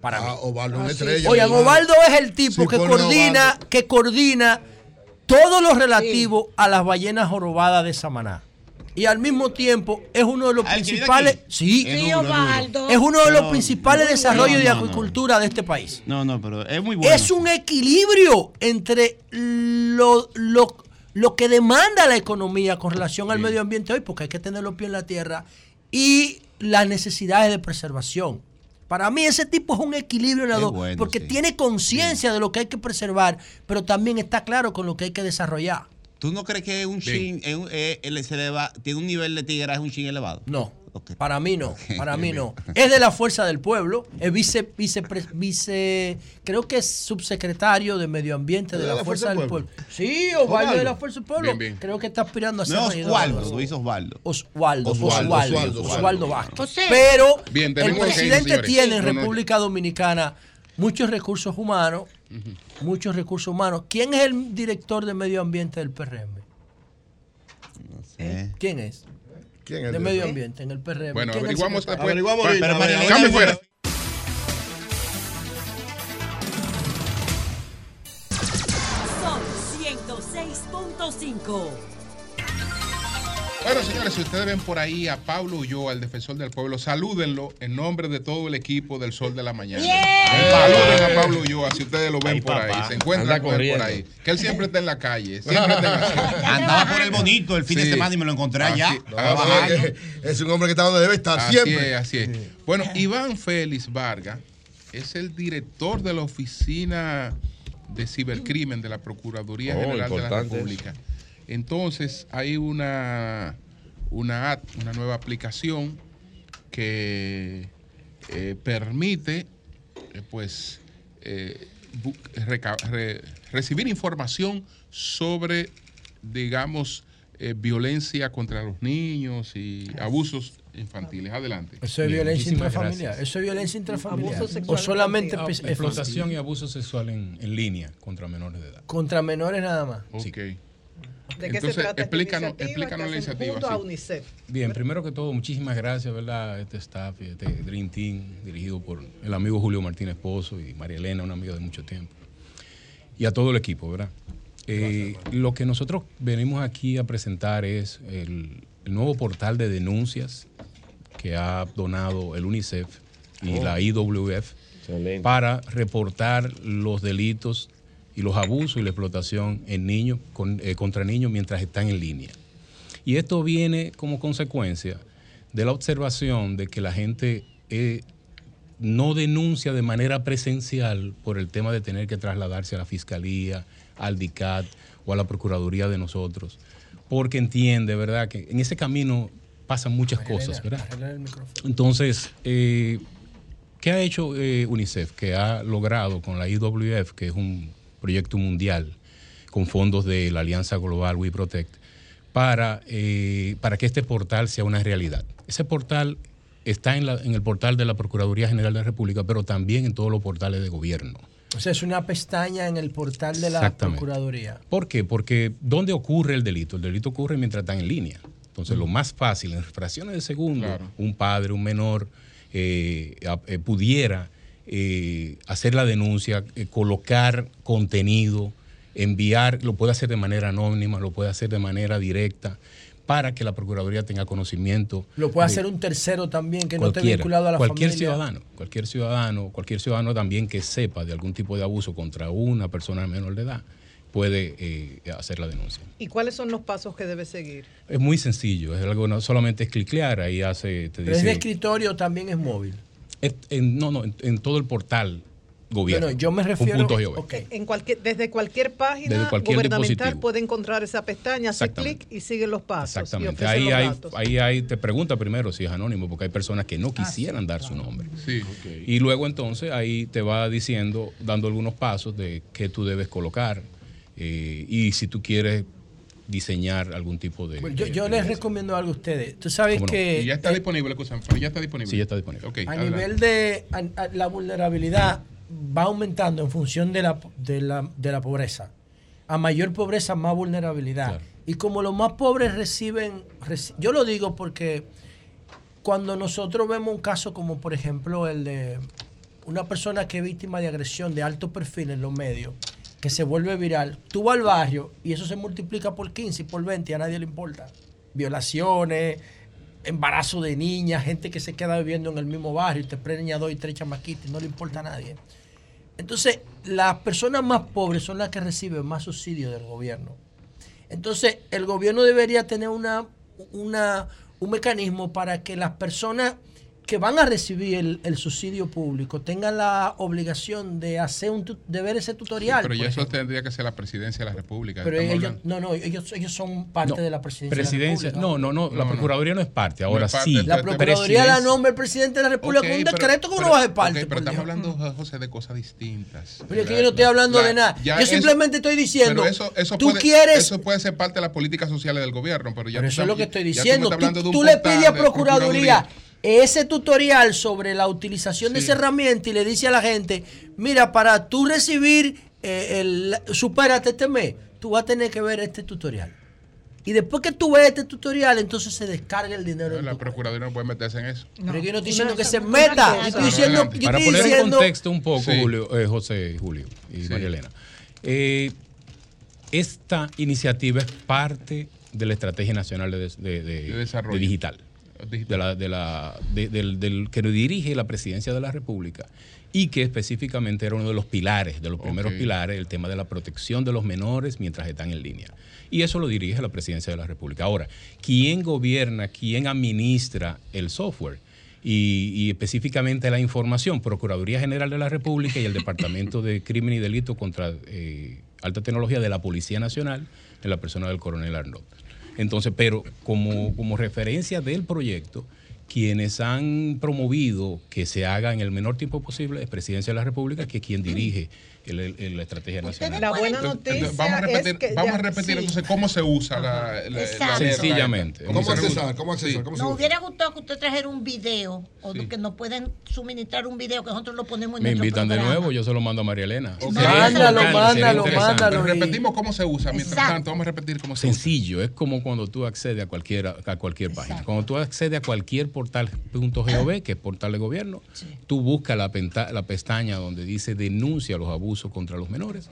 Para mí. Ah, Osvaldo, una estrella. Oigan. Osvaldo es el tipo Sí, que coordina, Osvaldo. que coordina todo lo relativo a las ballenas jorobadas de Samaná. Y al mismo tiempo es uno de los Ah, principales, sí, Es Sí, duro, es duro. Osvaldo. es uno de los principales desarrollos de No, no, no. acuicultura de este país. No, no, pero es muy bueno. Es un equilibrio entre lo, lo, lo que demanda la economía con relación al medio ambiente hoy, porque hay que tener los pies en la tierra, y las necesidades de preservación. Para mí ese tipo es un equilibrio en Es dos, bueno, porque sí. tiene conciencia de lo que hay que preservar, pero también está claro con lo que hay que desarrollar. ¿Tú no crees que un chin, es un- eh, eleva- tiene un nivel de tigraje un chin elevado? No, Ok. para mí no, para mí no. Es de la fuerza del pueblo, es vice, vice, vice, creo que es subsecretario de Medio Ambiente de, la, Fuerza, del Pueblo. Sí, Osvaldo, de la Fuerza del Pueblo. Bien, bien. Creo que está aspirando a ser No. Osvaldo, lo hizo Osvaldo. Osvaldo, Osvaldo, Osvaldo, Osvaldo, Osvaldo, Osvaldo. Vázquez. Pero Bien, el presidente tiene en No, no, República Dominicana muchos recursos humanos, muchos recursos humanos. ¿Quién es el director de Medio Ambiente del PRM? Eh. ¿Quién es? ¿Quién es De Medio Ambiente en el PRM. Bueno, ¿Quién es el averiguamos después. Averiguamos. Cambio fuera. Sol 106.5. Bueno, señores, si ustedes ven por ahí a Pablo Ulloa, el defensor del pueblo, salúdenlo en nombre de todo el equipo del Sol de la Mañana. Saluden a Pablo Ulloa si ustedes lo ven Ay, por ahí, se encuentran con él por ahí. Que él siempre está en la calle, [LAUGHS] siempre está en la. Andaba por el bonito el fin de semana y me lo encontré allá. Así- es un hombre que está donde debe estar Así siempre. es, así es. Bueno, Iván Félix Vargas es el director de la oficina de cibercrimen de la Procuraduría Oh, General de la República. Entonces, hay una, una app, una nueva aplicación que eh, permite eh, pues eh, re- recibir información sobre, digamos, eh, violencia contra los niños y abusos infantiles. Adelante. Eso es Bien, violencia intrafamiliar. gracias. Eso es violencia intrafamiliar. Abuso sexual O solamente Ah, explotación y abuso sexual en, en línea contra menores de edad. contra menores nada más. Ok. Sí. ¿De qué Entonces, se trata esta explícanos- iniciativa explícanos que la iniciativa, a sí. UNICEF? Bien, primero que todo, muchísimas gracias, ¿verdad? A este staff y a este Dream Team, dirigido por el amigo Julio Martínez Pozo y María Elena, una amiga de mucho tiempo. Y a todo el equipo, ¿verdad? Eh, lo que nosotros venimos aquí a presentar es el, el nuevo portal de denuncias que ha donado el UNICEF y Oh. la IWF para reportar los delitos y los abusos y la explotación en niños con- eh, contra niños mientras están en línea. Y esto viene como consecuencia de la observación de que la gente eh, no denuncia de manera presencial por el tema de tener que trasladarse a la fiscalía, al DICAT o a la Procuraduría de nosotros, porque entiende, ¿verdad?, que en ese camino pasan muchas cosas, ¿verdad? Entonces, eh, ¿qué ha hecho eh, UNICEF? Que ha logrado con la IWF, que es un proyecto mundial con fondos de la Alianza Global We Protect, para, eh, para que este portal sea una realidad. Ese portal está en, la- en el portal de la Procuraduría General de la República, pero también en todos los portales de gobierno. O sea, es una pestaña en el portal de la. Procuraduría. ¿Por qué? Porque ¿dónde ocurre el delito? El delito ocurre mientras están en línea. Entonces, lo más fácil, en fracciones de segundo, un padre, un menor, eh, eh, pudiera eh, hacer la denuncia, eh, colocar contenido, enviar, lo puede hacer de manera anónima, lo puede hacer de manera directa, para que la Procuraduría tenga conocimiento. Lo puede de- hacer un tercero también que no esté vinculado a la cualquier familia. ciudadano, cualquier ciudadano, cualquier ciudadano también que sepa de algún tipo de abuso contra una persona menor de edad puede eh, hacer la denuncia. ¿Y cuáles son los pasos que debe seguir? Es muy sencillo, es algo no solamente es cliclear, ahí hace, te Pero es de dice, escritorio también es móvil. En- no, no, en, en todo el portal gobierno. Bueno, yo me refiero- punto gov. En cualquier, desde cualquier página Desde cualquier gubernamental dispositivo. puede encontrar esa pestaña, hace clic y sigue los pasos. Exactamente. Ahí los hay, datos. ahí hay, te pregunta primero si es anónimo, porque hay personas que Ah, no quisieran dar su nombre. Sí. Y luego entonces ahí te va diciendo, dando algunos pasos de qué tú debes colocar eh, y si tú quieres diseñar algún tipo de... Bueno, yo de- yo de- les recomiendo algo a ustedes. Tú sabes que ya está disponible, escúchame, pero ya está disponible. Sí, ya está disponible. Ok, a adelante. nivel de a- a- la vulnerabilidad va aumentando en función de la, de la, de la pobreza. A mayor pobreza, más vulnerabilidad. Y como los más pobres reciben, reci- yo lo digo porque cuando nosotros vemos un caso como por ejemplo el de una persona que es víctima de agresión de alto perfil en los medios, que se vuelve viral, tú vas al barrio y eso se multiplica por 15 y por 20 y a nadie le importa. Violaciones, embarazo de niñas, gente que se queda viviendo en el mismo barrio y te preña dos y tres chamaquitas no le importa a nadie. Entonces, las personas más pobres son las que reciben más subsidio del gobierno. Entonces, el gobierno debería tener una, una, un mecanismo para que las personas que van a recibir el, el subsidio público tengan la obligación de hacer un de ver ese tutorial. Pero ya eso ejemplo. tendría que ser la presidencia de la República. Pero ellos, no, no, ellos, ellos son parte No, de la presidencia. de la Presidencia, República. no, no, no, la No, no. Procuraduría no es parte, ahora No es parte, sí. La Procuraduría la Presidencia- nombra el presidente de la República con un pero- decreto que uno va a ser parte. pero estamos Dios. hablando, José, de cosas distintas. Pero es que La- yo no estoy hablando la- de nada. Yo eso- simplemente estoy diciendo, pero eso, eso tú puede, quieres- Eso puede ser parte de las políticas sociales del gobierno, pero ya Pero tú eso es lo que estoy diciendo. Tú, le pides a Procuraduría ese tutorial sobre la utilización de esa herramienta y le dice a la gente, mira, para tú recibir, eh, el, supérate este mes, tú vas a tener que ver este tutorial. Y después que tú ves este tutorial, entonces se descarga el dinero. en La Procuraduría no puede meterse en eso. Pero yo no estoy diciendo que se meta. Yo estoy diciendo, yo Para estoy poner en diciendo- contexto un poco, Sí. Julio, eh, José, Julio y María Elena, eh, esta iniciativa es parte de la Estrategia Nacional de, de- de- De desarrollo. de digital, de la, de la, de- del, del que dirige la Presidencia de la República y que específicamente era uno de los pilares, de los primeros pilares, el tema de la protección de los menores mientras están en línea. Y eso lo dirige la Presidencia de la República. Ahora, ¿quién gobierna, quién administra el software? Y, y específicamente la información, Procuraduría General de la República y el Departamento de Crimen y Delito contra eh, Alta Tecnología de la Policía Nacional, en la persona del coronel Arnaud. Entonces, pero como, como referencia del proyecto, quienes han promovido que se haga en el menor tiempo posible es Presidencia de la República, que es quien dirige la Estrategia Nacional. La buena Entonces, noticia vamos a repetir, es que vamos a repetir sí. entonces cómo se usa la, la- la. Sencillamente. ¿Cómo se accesar? usa? ¿Cómo accesar? Sí. ¿Cómo se Nos usa? hubiera gustado que usted trajera un video o que nos pueden suministrar un video que nosotros lo ponemos en Me invitan de nuevo, yo se lo mando a María Elena. Ok. Sería Mándalo, mándalo, mándalo. Pero repetimos cómo se usa. Mientras Exacto. tanto, vamos a repetir cómo se usa. Sencillo, es como cuando tú accedes a cualquier, a cualquier página. Cuando tú accedes a cualquier portal .gov, que es portal de gobierno, tú buscas la, penta- la pestaña donde dice denuncia los abusos contra los menores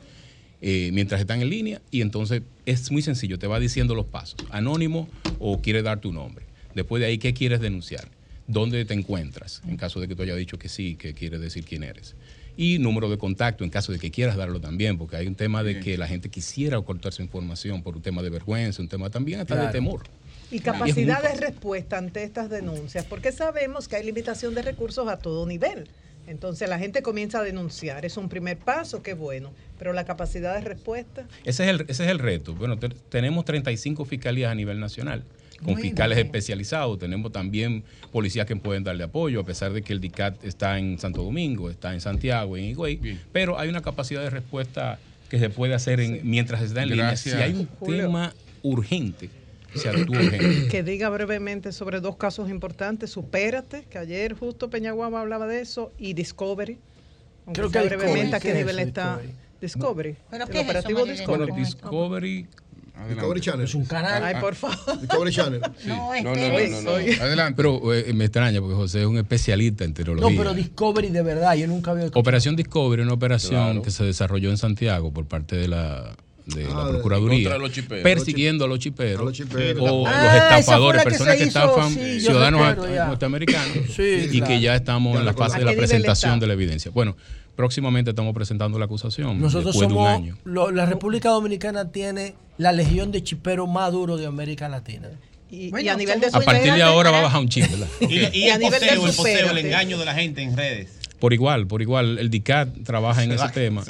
eh, mientras están en línea y entonces es muy sencillo, te va diciendo los pasos, anónimo o quiere dar tu nombre. Después de ahí, ¿qué quieres denunciar? ¿Dónde te encuentras? En caso de que tú hayas dicho que sí, que quiere decir quién eres. Y número de contacto en caso de que quieras darlo también, porque hay un tema de que la gente quisiera ocultar su información por un tema de vergüenza, un tema también hasta de temor. Y capacidad de respuesta ante estas denuncias, porque sabemos que hay limitación de recursos a todo nivel. Entonces la gente comienza a denunciar, es un primer paso, qué bueno, pero la capacidad de respuesta, Ese es el, ese es el reto. Bueno, te- tenemos 35 fiscalías a nivel nacional, con Muy fiscales bien. especializados. Tenemos también policías que pueden darle apoyo, a pesar de que el DICAT está en Santo Domingo, está en Santiago, en Higüey. Pero hay una capacidad de respuesta que se puede hacer en- mientras está en línea. Gracias. Si hay un Julio. tema urgente, se actúa urgente. que diga brevemente sobre dos casos importantes, Supérate, que ayer justo Peñaguaba hablaba de eso, y Discovery. Aunque Creo sea que brevemente a qué Discovery. ¿Qué es nivel eso, está Discovery. ¿Pero el qué es eso, operativo? Discovery. Bueno, Discovery. Discovery Channel. Es un canal. Ay, por favor. [LAUGHS] Discovery Channel. No, No, no, no, no, no. Adelante. Pero eh, me extraña porque José es un especialista en No, tecnología. pero Discovery de verdad, yo nunca había. Operación Discovery, una operación Claro. que se desarrolló en Santiago por parte de la, de Ah, la Procuraduría, contra los chiperos. persiguiendo a los chiperos, A los chiperos. o Ah, los fue estafadores, que personas que hizo, estafan sí, ciudadanos recuerdo norteamericanos Sí, y claro. que ya estamos Ya en la fase ¿A de la presentación de la evidencia. Bueno, próximamente estamos presentando la acusación Nosotros después de un somos, año. lo- la República Dominicana tiene la legión de chiperos más duro de América Latina. Y, Bueno, y a nivel de A partir de ahora va a bajar un chip, ¿verdad? Y, y Y a el nivel de poseo, el poseo, el engaño de la gente en redes. Por igual, por igual. El DICAT trabaja en Se ese tema.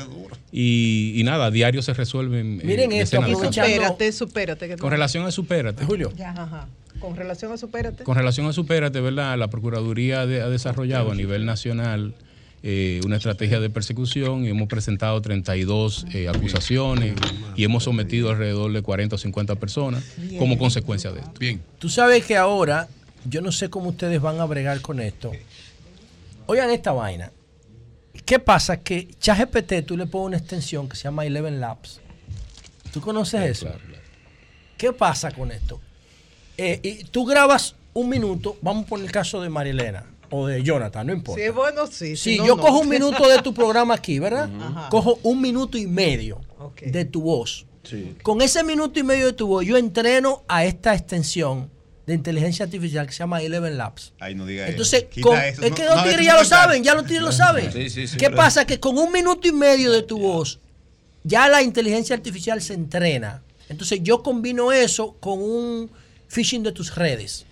Y, y nada, a diario se resuelven. eh, Miren esto, casos. aprovechando- Supérate, supérate. que Con relación a Supérate. Julio. Ajá. Con relación a Supérate. Con relación a Supérate, ¿verdad? La Procuraduría de- ha desarrollado a nivel nacional eh, una estrategia de persecución y hemos presentado 32 eh, acusaciones y hemos sometido alrededor de 40 o 50 personas como consecuencia de esto. Bien. Tú sabes que ahora, yo no sé cómo ustedes van a bregar con esto. Oigan esta vaina. ¿Qué pasa? Que ChatGPT tú le pones una extensión que se llama Eleven Labs. ¿Tú conoces eso? ¿Qué pasa con esto? Eh, y tú grabas un minuto, vamos por el caso de Marilena o de Jonathan, no importa. Si es bueno, sí. Si no, yo no. cojo un minuto de tu [LAUGHS] programa aquí, ¿verdad? Cojo un minuto y medio de tu voz. Con ese minuto y medio de tu voz, yo entreno a esta extensión de inteligencia artificial que se llama Eleven Labs. Ay, no diga Entonces, eso. Con- eso. es No- que no los tigres ya lo saben, ya los tigres lo saben. Sí, sí, sí. ¿Qué pasa? Que con un minuto y medio de tu voz, ya la inteligencia artificial se entrena. Entonces yo combino eso con un phishing de tus redes.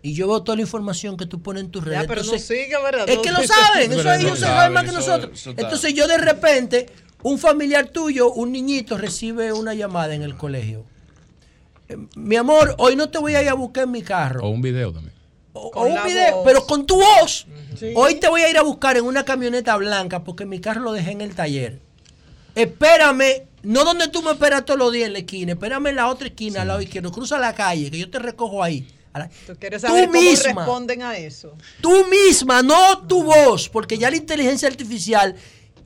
Y yo veo toda la información que tú pones en tus redes. Ya, pero no Entonces, sigue, ¿verdad? es No que lo saben, Pero eso no ellos se saben, más que eso- nosotros. eso Entonces yo de repente, un familiar tuyo, un niñito, recibe una llamada en el colegio. Mi amor, hoy no te voy a ir a buscar en mi carro. O un video también. O, un video, voz. pero con tu voz. Sí. Hoy te voy a ir a buscar en una camioneta blanca porque mi carro lo dejé en el taller. Espérame, no donde tú me esperas todos los días en la esquina, espérame en la otra esquina, al lado izquierdo, cruza la calle, que yo te recojo ahí. ¿Tú quieres Tú saber cómo misma. responden a eso? Tú misma, no tu voz, porque ya la inteligencia artificial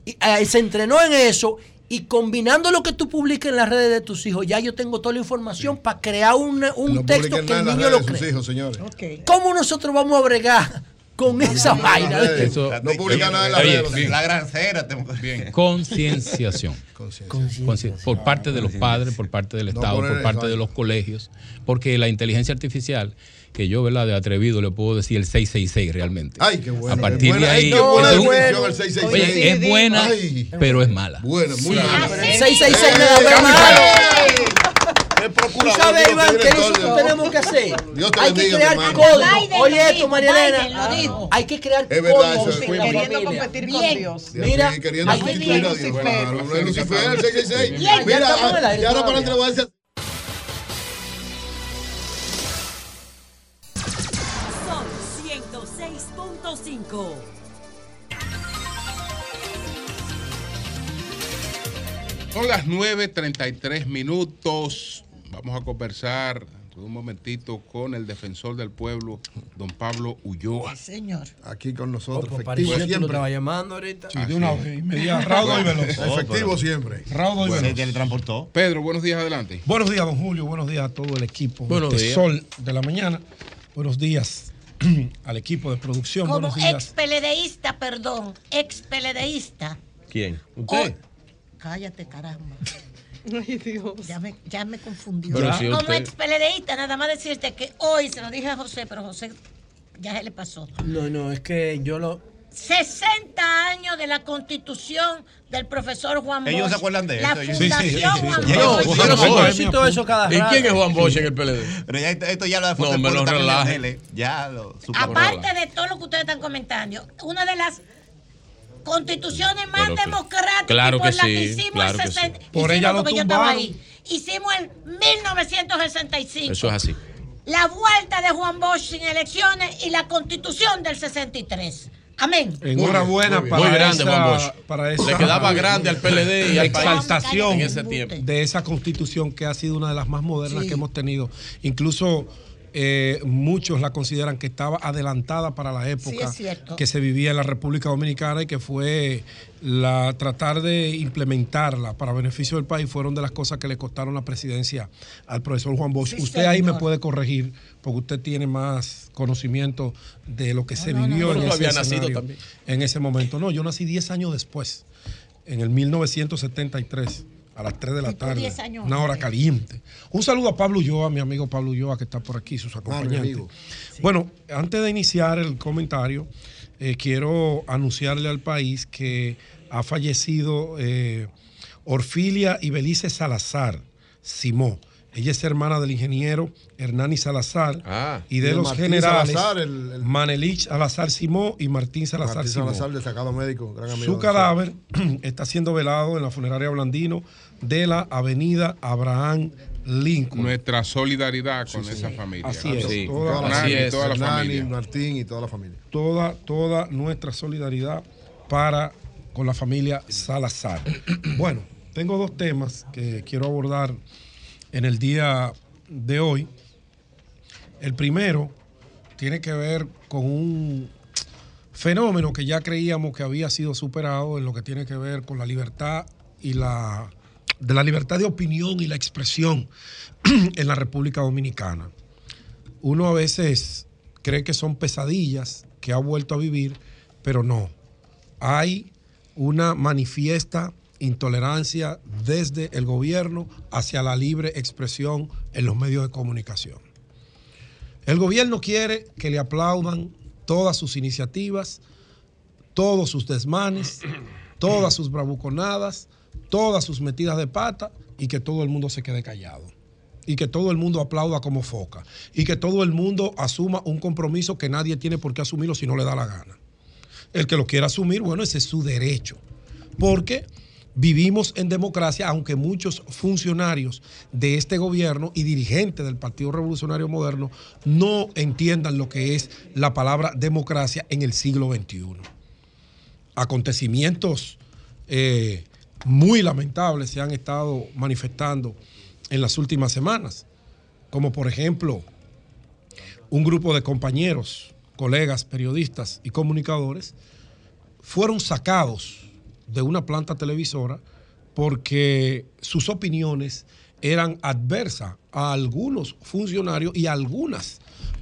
eh, se entrenó en eso y combinando lo que tú publicas en las redes de tus hijos, ya yo tengo toda la información para crear un, un No texto que el niño lo de sus cree. hijos, señores. ¿Cómo nosotros vamos a bregar con esa vaina? Eso- No publican nada en las redes. La grancera. Te... Bien. [LAUGHS] Concienciación. Concien- Por parte de los padres, por parte del No Estado, por parte de los colegios. Porque la inteligencia artificial, que yo, ¿verdad? De atrevido le puedo decir el 666 realmente. Ay, qué bueno. A partir Buena- de ay, ahí. buena eso es un- definición, el 666. Oye, es buena, Ay. pero es mala. Buena, muy buena. 666 me da ¿Tú sabes, Iván, eso que de- tenemos que hacer? Dios te Hay que crear mi hermano. código. Biden Oye esto. Biden lo dijo. Hay que crear Es verdad, códigos eso es. Queriendo familia. competir Bien. con Dios. Mira, Sí, queriendo hay que a crear-. Lucifer. Lucifer, el 666. Bien, ya Mira, estamos en el aire y ahora 106.5. Son las 9.33 minutos. Vamos a conversar un momentito con el defensor del pueblo, don Pablo Ulloa. Señor. Aquí con nosotros, Pues efectivo lo siempre. estabas llamando ahorita. Sí, de una vez, inmediato, raudo y veloz. Efectivo siempre. Raudo y Se veloz. teletransportó. Pedro, buenos días, adelante. Buenos días, don Julio. Buenos días a todo el equipo. Buenos de este días. Sol de la mañana. Buenos días [CLEARS THROAT] al equipo de producción. Como Buenos ex días. peledeísta, perdón, ex peledeísta. ¿Quién? ¿Usted? Cállate, caramba. [LAUGHS] Ay, Dios. Ya me, ya me confundió. Pero si Como usted- ex PLDista, nada más decirte que hoy se lo dije a José, pero José ya se le pasó. No, no, es que yo lo. 60 años de la constitución del profesor Juan Bosch. Ellos se acuerdan de La eso. ellos- fundación Juan Bosch. Yo eso cada ¿Y quién es Juan Bosch en el PLD? Pero ya esto, ya lo de No, me lo relaje. Ya lo Aparte de todo lo que ustedes están comentando, una de las constituciones más democráticas claro por que la sí, que hicimos claro el que sí. 60 Por hicimos ella lo yo estaba ahí. Hicimos el 1965. Eso es así. La vuelta de Juan Bosch sin elecciones y la constitución del 63. Amén. Enhorabuena Muy para. Muy grande, esa, Juan Bosch. para esa Le quedaba grande al PLD y al país exaltación en ese tiempo. de esa constitución que ha sido una de las más modernas Sí. que hemos tenido. Incluso eh, muchos la consideran que estaba adelantada para la época que se vivía en la República Dominicana y que fue la tratar de implementarla para beneficio del país fueron de las cosas que le costaron la presidencia al profesor Juan Bosch. Sí, usted ahí me puede corregir porque usted tiene más conocimiento de lo que se no, vivió no. en ese escenario en ese momento. No, yo nací 10 años después, en el 1973, a las 3 de la tarde. 10 años Una hora caliente. Un saludo a Pablo Ulloa, mi amigo Pablo Ulloa, que está por aquí, sus acompañantes. amigo. Bueno, antes de iniciar el comentario, eh, quiero anunciarle al país que ha fallecido eh, Orfilia y Belice Salazar Simó. Ella es hermana del ingeniero Hernani Salazar y de Y de los Martín generales Salazar, el- el- Manelich Salazar Simó y Martín Salazar Martín Simó. Salazar, destacado médico, gran amigo. Su cadáver [CLEARS THROAT] está siendo velado en la funeraria Blandino de la avenida Abraham Lincoln. Nuestra solidaridad con esa familia. Así es. Sí. Toda, Con así Nani y es. toda la Hernani, familia. Martín y toda la familia. toda, toda nuestra solidaridad para con la familia Salazar. [CLEARS THROAT] Bueno, tengo dos temas que quiero abordar en el día de hoy. El primero tiene que ver con un fenómeno que ya creíamos que había sido superado en lo que tiene que ver con la libertad y la de la libertad de opinión y la expresión [CLEARS THROAT] en la República Dominicana. Uno a veces cree que son pesadillas que ha vuelto a vivir, pero no. Hay una manifiesta intolerancia desde el gobierno hacia la libre expresión en los medios de comunicación. El gobierno quiere que le aplaudan todas sus iniciativas, todos sus desmanes, [CLEARS THROAT] todas sus bravuconadas, todas sus metidas de pata y que todo el mundo se quede callado. Y que todo el mundo aplauda como foca. Y que todo el mundo asuma un compromiso que nadie tiene por qué asumirlo si no le da la gana. El que lo quiera asumir, bueno, ese es su derecho. Porque vivimos en democracia, aunque muchos funcionarios de este gobierno y dirigentes del Partido Revolucionario Moderno no entiendan lo que es la palabra democracia en el siglo XXI. Acontecimientos eh, muy lamentables se han estado manifestando en las últimas semanas, como por ejemplo un grupo de compañeros, colegas, periodistas y comunicadores fueron sacados de una planta televisora porque sus opiniones eran adversas a algunos funcionarios y algunas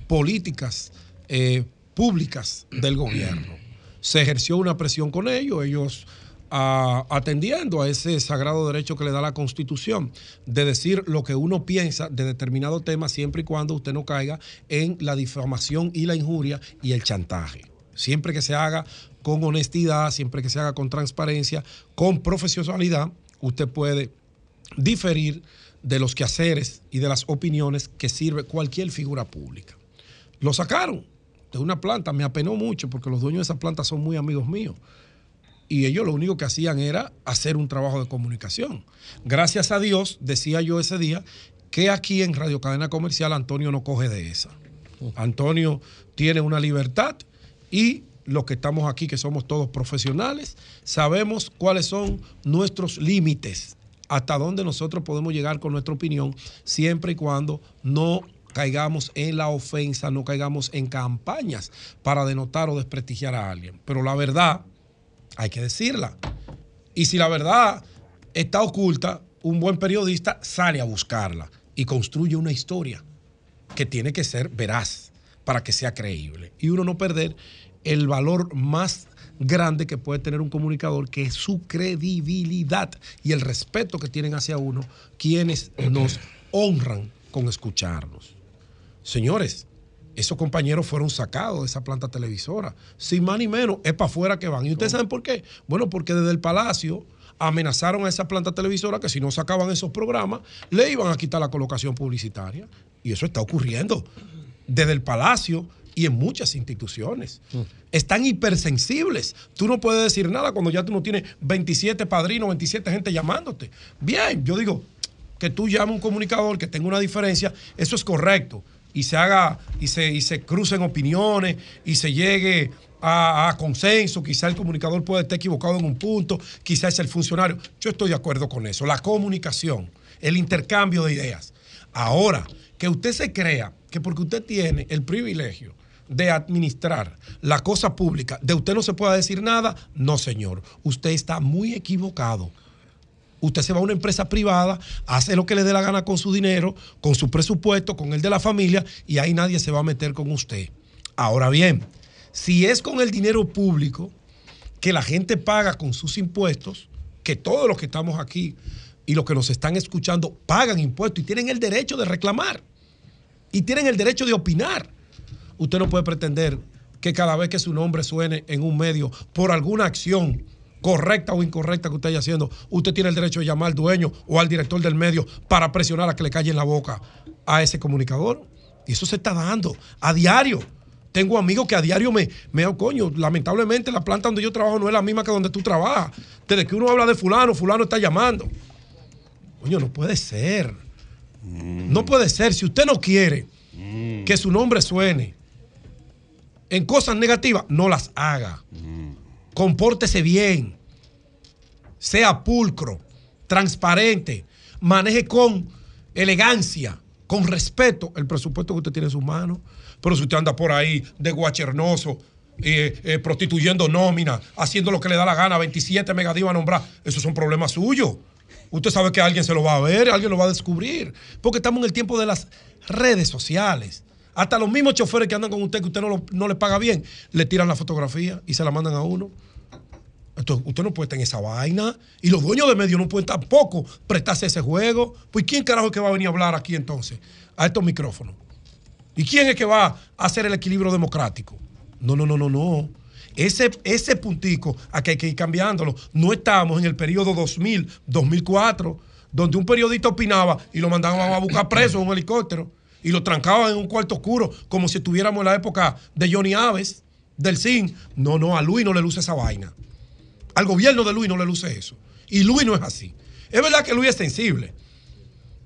políticas eh, públicas del gobierno. Se ejerció una presión con ellos, ellos ah, atendiendo a ese sagrado derecho que le da la Constitución de decir lo que uno piensa de determinado tema siempre y cuando usted no caiga en la difamación y la injuria y el chantaje. Siempre que se haga con honestidad, siempre que se haga con transparencia, con profesionalidad, usted puede diferir de los quehaceres y de las opiniones que sirve cualquier figura pública. Lo sacaron de una planta, me apenó mucho porque los dueños de esa planta son muy amigos míos. Y ellos lo único que hacían era hacer un trabajo de comunicación. Gracias a Dios, decía yo ese día, que aquí en Radio Cadena Comercial Antonio no coge de esa. Antonio tiene una libertad y los que estamos aquí, que somos todos profesionales, sabemos cuáles son nuestros límites, hasta dónde nosotros podemos llegar con nuestra opinión, siempre y cuando no caigamos en la ofensa, no caigamos en campañas para denotar o desprestigiar a alguien. Pero la verdad, hay que decirla. Y si la verdad está oculta, un buen periodista sale a buscarla y construye una historia que tiene que ser veraz para que sea creíble. Y uno no perder el valor más grande que puede tener un comunicador, que es su credibilidad y el respeto que tienen hacia uno quienes nos honran con escucharnos. Señores, esos compañeros fueron sacados de esa planta televisora. Sin más ni menos, es para afuera que van. ¿Y ustedes saben por qué? Bueno, porque desde el Palacio amenazaron a esa planta televisora que si no sacaban esos programas, le iban a quitar la colocación publicitaria. Y eso está ocurriendo desde el Palacio y en muchas instituciones. Están hipersensibles. Tú no puedes decir nada cuando ya tú no tienes 27 padrinos, 27 gente llamándote. Bien, yo digo que tú llames a un comunicador que tenga una diferencia, eso es correcto. Y se haga, y se, y se crucen opiniones, y se llegue a, a consenso, quizá el comunicador puede estar equivocado en un punto, quizá es el funcionario. Yo estoy de acuerdo con eso. La comunicación, el intercambio de ideas. Ahora, que usted se crea que porque usted tiene el privilegio de administrar la cosa pública, de usted no se pueda decir nada, no señor, usted está muy equivocado. Usted se va a una empresa privada, hace lo que le dé la gana con su dinero, con su presupuesto, con el de la familia, y ahí nadie se va a meter con usted. Ahora bien, si es con el dinero público que la gente paga con sus impuestos, que todos los que estamos aquí y los que nos están escuchando pagan impuestos y tienen el derecho de reclamar y tienen el derecho de opinar. Usted no puede pretender que cada vez que su nombre suene en un medio por alguna acción correcta o incorrecta que usted haya haciendo, usted tiene el derecho de llamar al dueño o al director del medio para presionar a que le calle en la boca a ese comunicador. Y eso se está dando a diario. Tengo amigos que a diario me, me coño, lamentablemente la planta donde yo trabajo no es la misma que donde tú trabajas. Desde que uno habla de fulano, fulano está llamando. Coño, no puede ser. No puede ser. Si usted no quiere que su nombre suene en cosas negativas, no las haga. Compórtese bien. Sea pulcro, transparente. Maneje con elegancia, con respeto el presupuesto que usted tiene en sus manos. Pero si usted anda por ahí de guachernoso, eh, eh, prostituyendo nómina, haciendo lo que le da la gana, 27 megadivas a nombrar, esos son problemas suyos. Usted sabe que alguien se lo va a ver, alguien lo va a descubrir. Porque estamos en el tiempo de las redes sociales. Hasta los mismos choferes que andan con usted, que usted no, lo- no le paga bien, le tiran la fotografía y se la mandan a uno. Usted no puede estar en esa vaina. Y los dueños de medios no pueden tampoco prestarse ese juego. Pues, ¿quién carajo es que va a venir a hablar aquí entonces? A estos micrófonos. ¿Y quién es que va a hacer el equilibrio democrático? No, no, no, no, no. Ese, ese puntico, aquí hay que ir cambiándolo. No estamos en el periodo 2000, 2004, donde un periodista opinaba y lo mandaban a buscar preso en un helicóptero y lo trancaban en un cuarto oscuro, como si estuviéramos en la época de Johnny Aves, del CIN. No, no, a Luis no le luce esa vaina. Al gobierno de Luis no le luce eso. Y Luis no es así. Es verdad que Luis es sensible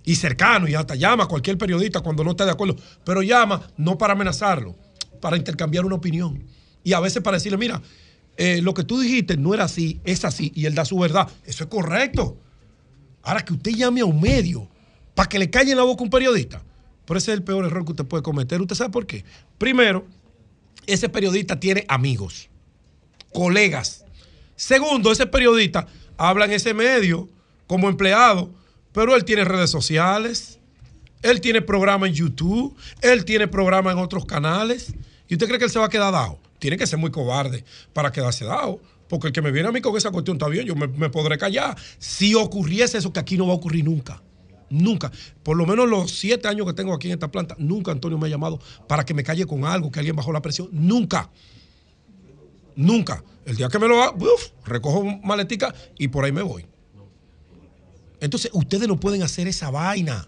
y cercano y hasta llama a cualquier periodista cuando no está de acuerdo, pero llama no para amenazarlo, para intercambiar una opinión. Y a veces para decirle, mira, eh, lo que tú dijiste no era así, es así, y él da su verdad. Eso es correcto. Ahora que usted llame a un medio para que le calle en la boca a un periodista, pero ese es el peor error que usted puede cometer. ¿Usted sabe por qué? Primero, ese periodista tiene amigos, colegas. Segundo, ese periodista habla en ese medio como empleado, pero él tiene redes sociales, él tiene programa en YouTube, él tiene programa en otros canales. ¿Y usted cree que él se va a quedar dado? Tiene que ser muy cobarde para quedarse dado. Porque el que me viene a mí con esa cuestión está bien, yo me, me podré callar. Si ocurriese eso, que aquí no va a ocurrir nunca. Nunca. Por lo menos los siete años que tengo aquí en esta planta, nunca Antonio me ha llamado para que me calle con algo, que alguien bajó la presión. Nunca. Nunca. El día que me lo haga, uf, recojo maletica y por ahí me voy. Entonces, ustedes no pueden hacer esa vaina.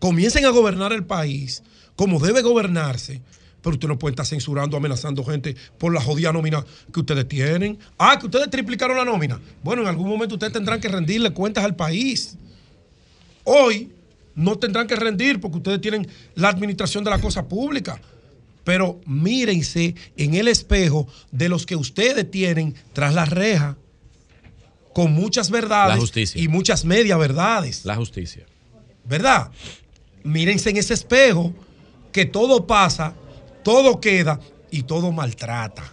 Comiencen a gobernar el país como debe gobernarse, pero usted no puede estar censurando, amenazando gente por la jodida nómina que ustedes tienen. Ah, que ustedes triplicaron la nómina. Bueno, en algún momento ustedes tendrán que rendirle cuentas al país. Hoy no tendrán que rendir porque ustedes tienen la administración de la cosa pública. Pero mírense en el espejo de los que ustedes tienen tras la reja, con muchas verdades La justicia. y muchas media verdades. La justicia. ¿Verdad? Mírense en ese espejo que todo pasa, todo queda y todo maltrata.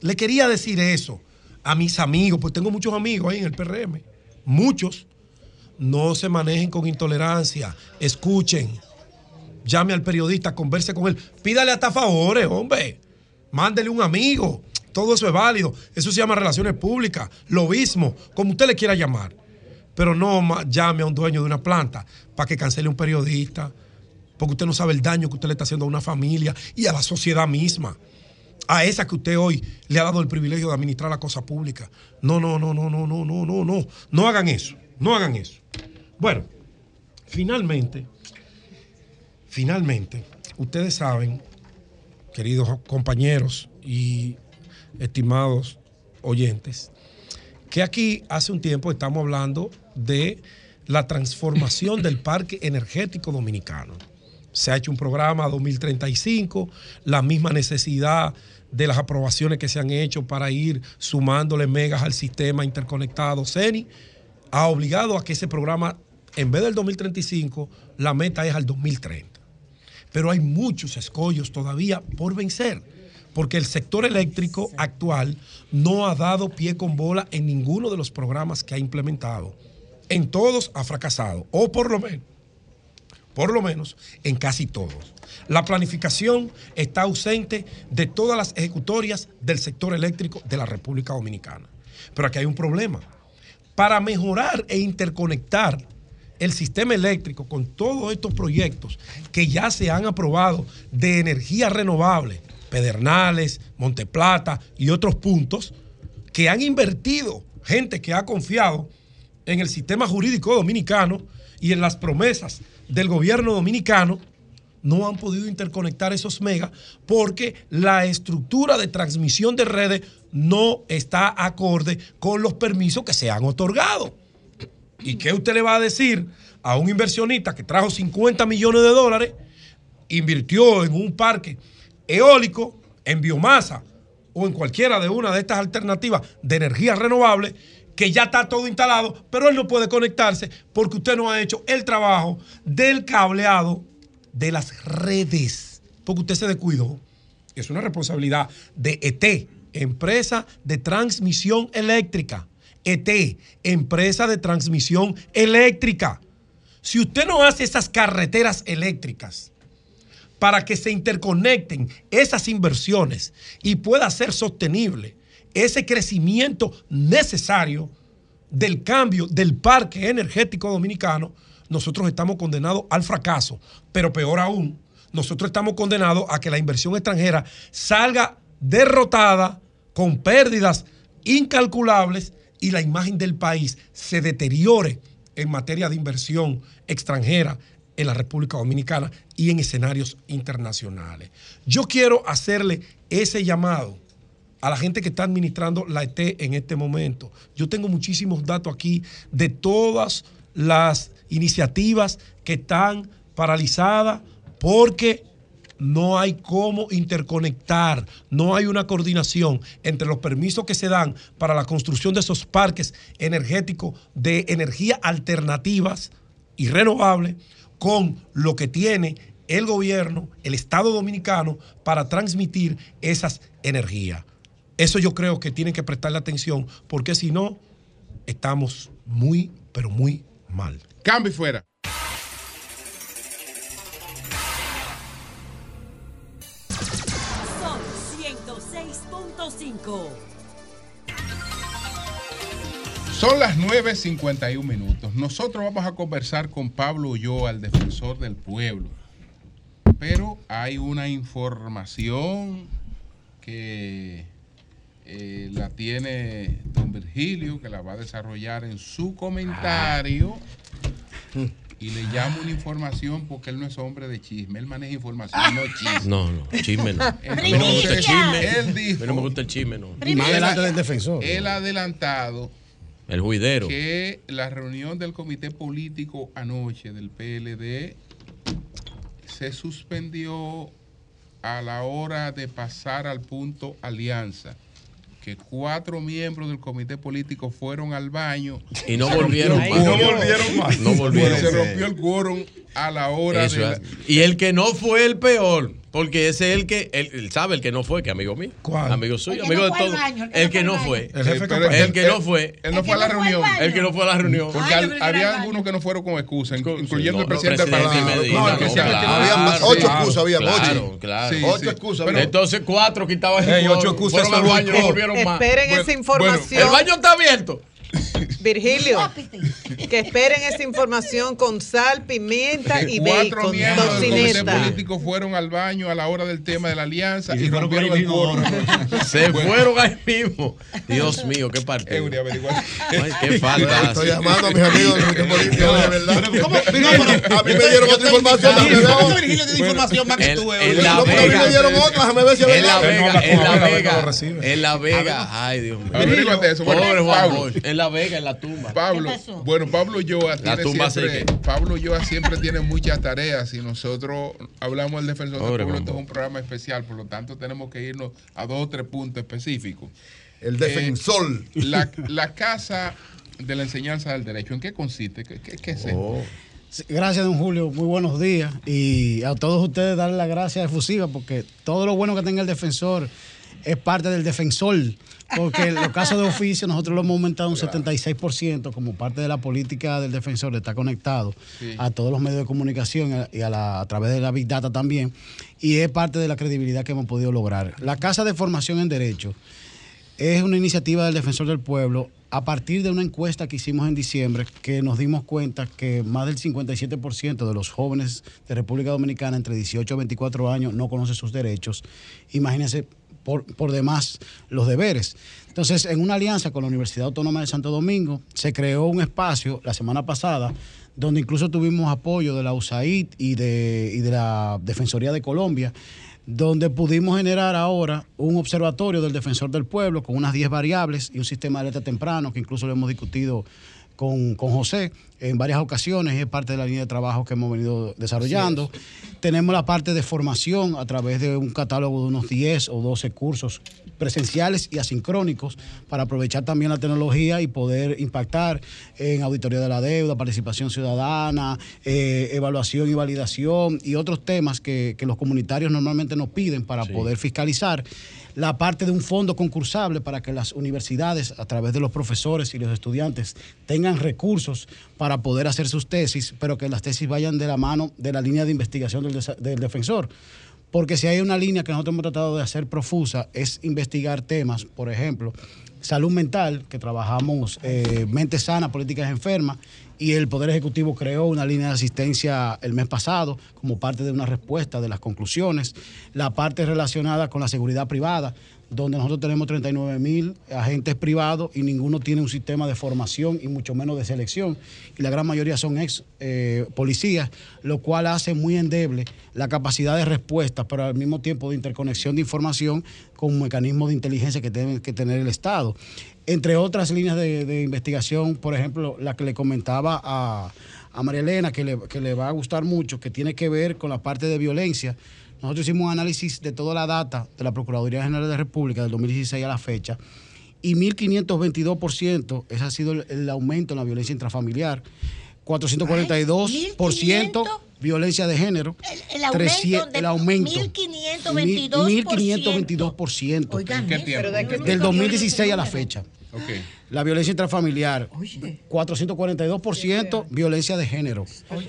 Le quería decir eso a mis amigos, pues tengo muchos amigos ahí en el PRM, muchos. No se manejen con intolerancia, escuchen, llame al periodista, converse con él, pídale hasta favores, hombre, mándele un amigo, Todo eso es válido. Eso se llama relaciones públicas, lobismo, como usted le quiera llamar. Pero no llame a un dueño de una planta para que cancele un periodista, porque usted no sabe el daño que usted le está haciendo a una familia y a la sociedad misma. A esa que usted hoy le ha dado el privilegio de administrar la cosa pública. No, no, no, no, no, no, no, no, no. No hagan eso. No hagan eso. Bueno, finalmente, finalmente, ustedes saben, queridos compañeros y estimados oyentes, que aquí hace un tiempo estamos hablando de la transformación del parque energético dominicano. Se ha hecho un programa 2035, la misma necesidad de las aprobaciones que se han hecho para ir sumándole megas al sistema interconectado CENI, ha obligado a que ese programa, en vez del 2035, la meta es al 2030 pero hay muchos escollos todavía por vencer, porque el sector eléctrico actual no ha dado pie con bola en ninguno de los programas que ha implementado. En todos ha fracasado, o por lo menos, por lo menos en casi todos. La planificación está ausente de todas las ejecutorias del sector eléctrico de la República Dominicana. Pero aquí hay un problema. Para mejorar e interconectar el sistema eléctrico con todos estos proyectos que ya se han aprobado de energía renovable, Pedernales, Monteplata y otros puntos, que han invertido gente que ha confiado en el sistema jurídico dominicano y en las promesas del gobierno dominicano, no han podido interconectar esos megas porque la estructura de transmisión de redes no está acorde con los permisos que se han otorgado. ¿Y qué usted le va a decir a un inversionista que trajo 50 millones de dólares, invirtió en un parque eólico, en biomasa o en cualquiera de una de estas alternativas de energía renovable, que ya está todo instalado, pero él no puede conectarse porque usted no ha hecho el trabajo del cableado de las redes, porque usted se descuidó. Es una responsabilidad de ET, Empresa de Transmisión Eléctrica. ET, Empresa de Transmisión Eléctrica. Si usted no hace esas carreteras eléctricas para que se interconecten esas inversiones y pueda ser sostenible ese crecimiento necesario del cambio del parque energético dominicano, nosotros estamos condenados al fracaso. Pero peor aún, nosotros estamos condenados a que la inversión extranjera salga derrotada con pérdidas incalculables y la imagen del país se deteriore en materia de inversión extranjera en la República Dominicana y en escenarios internacionales. Yo quiero hacerle ese llamado a la gente que está administrando la ET en este momento. Yo tengo muchísimos datos aquí de todas las iniciativas que están paralizadas porque no hay cómo interconectar, no hay una coordinación entre los permisos que se dan para la construcción de esos parques energéticos de energía alternativas y renovables con lo que tiene el gobierno, el Estado dominicano, para transmitir esas energías. Eso yo creo que tienen que prestarle atención, porque si no, estamos muy, pero muy mal. Cambio y fuera. 106.5. Son las 9.51 minutos. Nosotros vamos a conversar con Pablo Ulloa, el defensor del pueblo. Pero hay una información que eh, la tiene don Virgilio, que la va a desarrollar en su comentario. Y le llamo una información porque él no es hombre de chisme. Él maneja información, no chisme. No, no, chisme no. Entonces, no me gusta el chisme. Él dijo, no me gusta el chisme, no. Más adelante del defensor. Él ha adelantado El juidero. que la reunión del comité político anoche del PLD se suspendió a la hora de pasar al punto alianza. Que cuatro miembros del comité político fueron al baño Y no volvieron más. No volvieron más. No volvieron. Se rompió el quórum a la hora de la-. Y el que no fue el peor. Porque ese es el que, él, él sabe, el que no fue, que amigo mío. ¿Cuál? Amigo suyo, El que amigo no de todos. El que no fue. El jefe que no fue. Él no fue a la reunión. El que no fue a la reunión. Porque al- había algunos que no fueron con excusa, in- incluyendo no, el presidente no, del. Medina, No, el no, presidente claro, claro, Ocho excusas había, claro, ocho. claro. Sí, Ocho sí. excusas. Pero- Entonces cuatro quitaban ocho excusas fueron se al baño no volvieron más. Esperen esa información. El baño está abierto. Virgilio, que esperen esa información con sal, pimienta y Cuatro bacon, miembros del comité tocineta. político fueron al baño a la hora del tema de la alianza y, rompieron el quórum. Se Bueno. fueron ahí mismo. Dios mío, qué partido. Ay, qué falta. Estoy llamando a mis amigos del comité político, de verdad. A mí me dieron otra información. ¿Cómo Virgilio tiene información más que tú? en eh? La No, pero a mí Vega. me dieron otra, déjame ver si es En La verdad. Vega, en La cómo Vega. En La Vega. Ay, Dios mío. Pobre Juan. En La Vega, en la tumba. Pablo, bueno, Pablo Yoa La tiene tumba siempre. Pablo Yoa siempre tiene muchas tareas y nosotros hablamos del defensor Pobre del pueblo, esto es un programa especial, por lo tanto tenemos que irnos a dos o tres puntos específicos. El defensor. Eh, la, la casa de la enseñanza del derecho, ¿en qué consiste? ¿Qué, qué- qué es esto? Oh. Gracias, don Julio. Muy buenos días. Y a todos ustedes darle las gracias efusivas porque todo lo bueno que tenga el defensor es parte del defensor. Porque los casos de oficio nosotros lo hemos aumentado un 76% como parte de la política del defensor, está conectado Sí. a todos los medios de comunicación y a, la- a través de la Big Data también. Y es parte de la credibilidad que hemos podido lograr. La Casa de Formación en Derecho es una iniciativa del Defensor del Pueblo a partir de una encuesta que hicimos en diciembre que nos dimos cuenta que más del 57% de los jóvenes de República Dominicana entre 18 y 24 años no conocen sus derechos. Imagínense por, por demás los deberes. Entonces, en una alianza con la Universidad Autónoma de Santo Domingo, se creó un espacio la semana pasada donde incluso tuvimos apoyo de la USAID y de, y de la Defensoría de Colombia, donde pudimos generar ahora un observatorio del defensor del pueblo con unas 10 variables y un sistema de alerta temprano que incluso lo hemos discutido con, con José en varias ocasiones, es parte de la línea de trabajo que hemos venido desarrollando. Tenemos la parte de formación a través de un catálogo de unos 10 o 12 cursos presenciales y asincrónicos para aprovechar también la tecnología y poder impactar en auditoría de la deuda, participación ciudadana, eh, evaluación y validación y otros temas que, que los comunitarios normalmente nos piden para poder fiscalizar. La parte de un fondo concursable para que las universidades, a través de los profesores y los estudiantes, tengan recursos para poder hacer sus tesis, pero que las tesis vayan de la mano de la línea de investigación del, defensor. Porque si hay una línea que nosotros hemos tratado de hacer profusa, es investigar temas, por ejemplo, salud mental, que trabajamos eh, mente sana, políticas enfermas, y el Poder Ejecutivo creó una línea de asistencia el mes pasado como parte de una respuesta de las conclusiones. La parte relacionada con la seguridad privada, donde nosotros tenemos 39 mil agentes privados y ninguno tiene un sistema de formación y mucho menos de selección. Y la gran mayoría son ex eh, policías, lo cual hace muy endeble la capacidad de respuesta, pero al mismo tiempo de interconexión de información con mecanismos de inteligencia que tiene que tener el Estado. Entre otras líneas de, investigación, por ejemplo, la que le comentaba a, a María Elena, que le, que le va a gustar mucho, que tiene que ver con la parte de violencia. Nosotros hicimos un análisis de toda la data de la Procuraduría General de la República del 2016 a la fecha y 1.522%, ese ha sido el aumento en la violencia intrafamiliar, 442% violencia de género, El aumento 300 de el aumento 1522%. 1522%. Oigan, ¿Qué eso. tiempo? Del 2016 a la fecha. Ok. La violencia intrafamiliar, 442% violencia de género.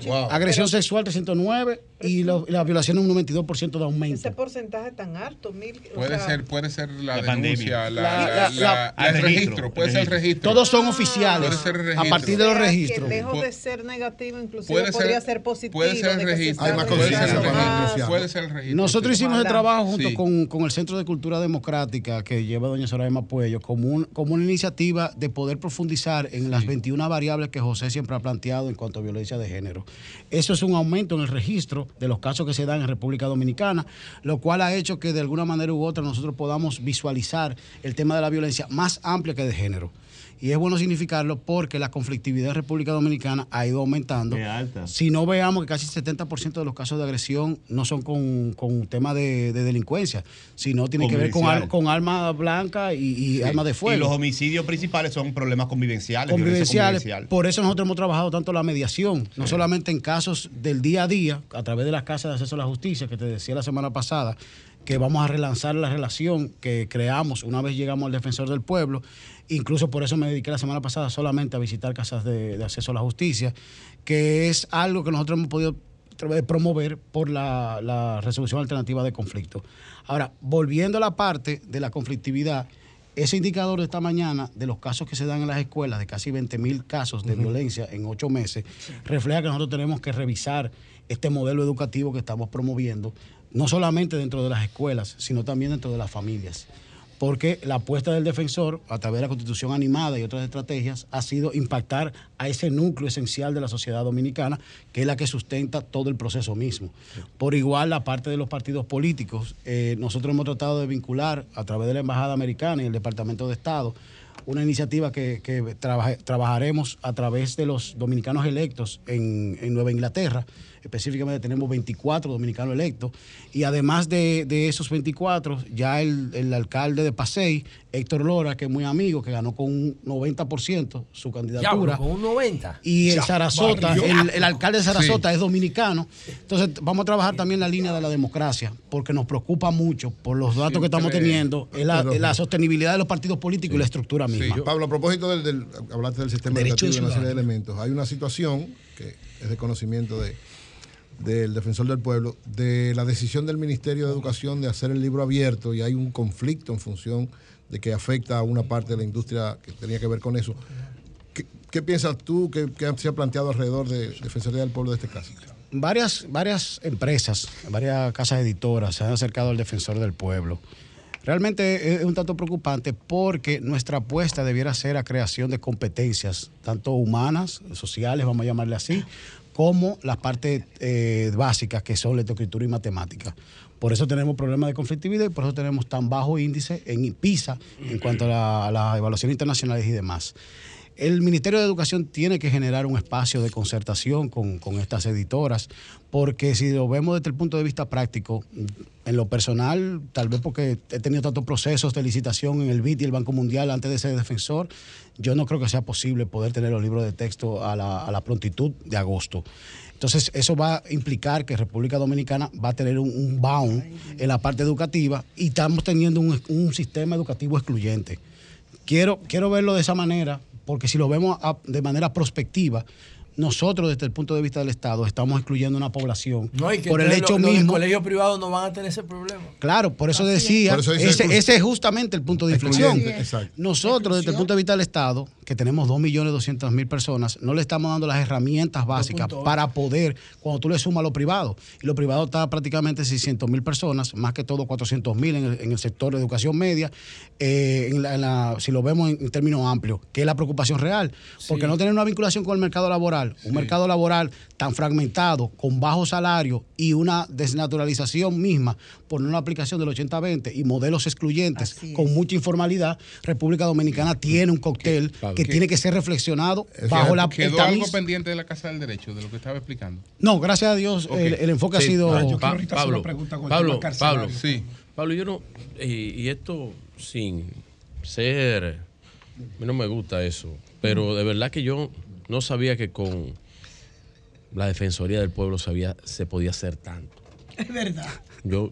Wow. Agresión sexual, 309 y lo- y la violación un 92% de aumento. Ese porcentaje tan alto, mil. o Puede sea, ser, puede ser la, La denuncia, pandemia. la, La- la- la- la- la- el registro, registro, puede ser el registro. Todos son oficiales. Puede ser el A partir de los o sea, que registros. lejos de ser negativo, inclusive Puede ser- podría ser positivo. puede ser el registro. Hay más puede ser el registro. Puede ser el registro. Nosotros hicimos el trabajo junto Sí. con, con el Centro de Cultura Democrática que lleva doña Soraya Puello como, un- como una iniciativa de poder profundizar en las 21 variables que José siempre ha planteado en cuanto a violencia de género. Eso es un aumento en el registro de los casos que se dan en República Dominicana, lo cual ha hecho que de alguna manera u otra nosotros podamos visualizar el tema de la violencia más amplia que de género. Y es bueno significarlo porque la conflictividad en República Dominicana ha ido aumentando. Si no veamos que casi 70% de los casos de agresión no son con, con tema de, de delincuencia, sino tiene que ver con, al- con armas blancas y, y Sí. armas de Y fuego los homicidios principales son problemas convivenciales. convivenciales. convivencial. Por eso nosotros hemos trabajado tanto la mediación, no solamente en casos del día a día, a través de las casas de acceso a la justicia, que te decía la semana pasada, que vamos a relanzar la relación que creamos una vez llegamos al defensor del pueblo. Incluso por eso me dediqué la semana pasada solamente a visitar casas de, de acceso a la justicia, que es algo que nosotros hemos podido tra- promover por la, la resolución alternativa de conflicto. Ahora, volviendo a la parte de la conflictividad, ese indicador de esta mañana de los casos que se dan en las escuelas, de casi 20 mil casos de violencia en ocho meses, refleja que nosotros tenemos que revisar este modelo educativo que estamos promoviendo, no solamente dentro de las escuelas, sino también dentro de las familias. Porque la apuesta del defensor, a través de la constitución animada y otras estrategias, ha sido impactar a ese núcleo esencial de la sociedad dominicana, que es la que sustenta todo el proceso mismo. Por igual, la parte de los partidos políticos, eh, nosotros hemos tratado de vincular a través de la Embajada Americana y el Departamento de Estado una iniciativa que, que trabajaremos a través de los dominicanos electos en, en Nueva Inglaterra. Específicamente tenemos 24 dominicanos electos. Y además de, de esos 24, ya el, el alcalde de Pasey, Héctor Lora, que es muy amigo, que ganó con un 90% su candidatura. Con un 90. Y el Ya, Sarasota, el, el alcalde de Sarasota Sí. es dominicano. Entonces, vamos a trabajar también la línea de la democracia, porque nos preocupa mucho por los datos que estamos teniendo, es la, Pero- es la sostenibilidad de los partidos políticos y la estructura misma. Pablo, a propósito del, del- hablaste del sistema Derecho educativo y una serie de elementos, hay una situación que es de conocimiento de, del defensor del pueblo, de la decisión del Ministerio de Educación de hacer el libro abierto y hay un conflicto en función de que afecta a una parte de la industria que tenía que ver con eso. ¿Qué, piensas tú que se ha planteado alrededor de Defensoría del Pueblo de este caso? Varias, varias empresas, varias casas editoras se han acercado al defensor del pueblo. Realmente es un tanto preocupante porque nuestra apuesta debiera ser a creación de competencias, tanto humanas, sociales, vamos a llamarle así, como las partes eh, básicas que son lectoescritura y matemática. Por eso tenemos problemas de conflictividad y por eso tenemos tan bajo índice en PISA en cuanto a la- las evaluaciones internacionales y demás. El Ministerio de Educación tiene que generar un espacio de concertación con, con estas editoras, porque si lo vemos desde el punto de vista práctico, en lo personal, tal vez porque he tenido tantos procesos de licitación en el BIT y el Banco Mundial antes de ser defensor, yo no creo que sea posible poder tener los libros de texto a la, prontitud de agosto. Entonces, eso va a implicar que República Dominicana va a tener un, un bound en la parte educativa y estamos teniendo un, sistema educativo excluyente. Quiero, quiero verlo de esa manera, porque si lo vemos de manera prospectiva, nosotros desde el punto de vista del Estado estamos excluyendo una población No, y que por el hecho los- los del mismo. colegio privado no van a tener ese problema. Claro, por eso decía, Por eso dice ese, es justamente el punto de inflexión. Nosotros, desde el punto de vista del Estado, que tenemos 2.200.000 personas, no le estamos dando las herramientas básicas 2.8. para poder, cuando tú le sumas lo privado, y lo privado está prácticamente 600.000 personas, más que todo 400.000 en el, en el sector de educación media, eh, en la- en la- si lo vemos en, en términos amplios, que es la preocupación real, porque no tener una vinculación con el mercado laboral, un mercado laboral tan fragmentado, con bajo salario y una desnaturalización misma por una aplicación del 80-20 y modelos excluyentes con mucha informalidad, República Dominicana tiene un cóctel que tiene que ser reflexionado bajo la ¿Quedó algo pendiente de la Casa del Derecho, de lo que estaba explicando? No, gracias a Dios el, el enfoque Sí, ha sido... no, Pa- Pablo, Pablo, Pablo, Sí. Pablo, yo no, y, y esto sin ser, a mí no me gusta eso, pero de verdad que yo no sabía que con la Defensoría del Pueblo sabía, se podía hacer tanto. Es verdad. Yo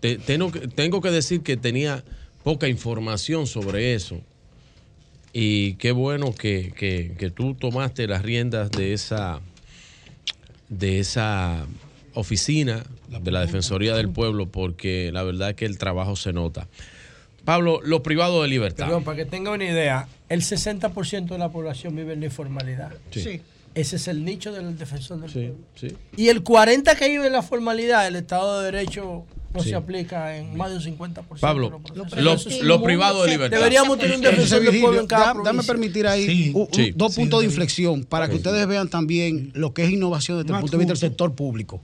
te- tengo, que- tengo que decir que tenía poca información sobre eso. Y qué bueno que, que- que tú tomaste las riendas de esa, de esa oficina de la Defensoría del Pueblo, porque la verdad es que el trabajo se nota. Pablo, lo privado de libertad. Perdón, para que tenga una idea, el 60% de la población vive en la informalidad. Sí. Ese es el nicho del defensor del pueblo. Sí. Y el 40% que vive en la formalidad, el Estado de Derecho no Sí. se aplica en más de un 50%. Pablo, lo- privado de libertad. Deberíamos tener un defensor del pueblo en cada da- dame permitir ahí un- Sí. dos Sí, puntos de inflexión para que ustedes vean también lo que es innovación desde el punto de vista del sector público.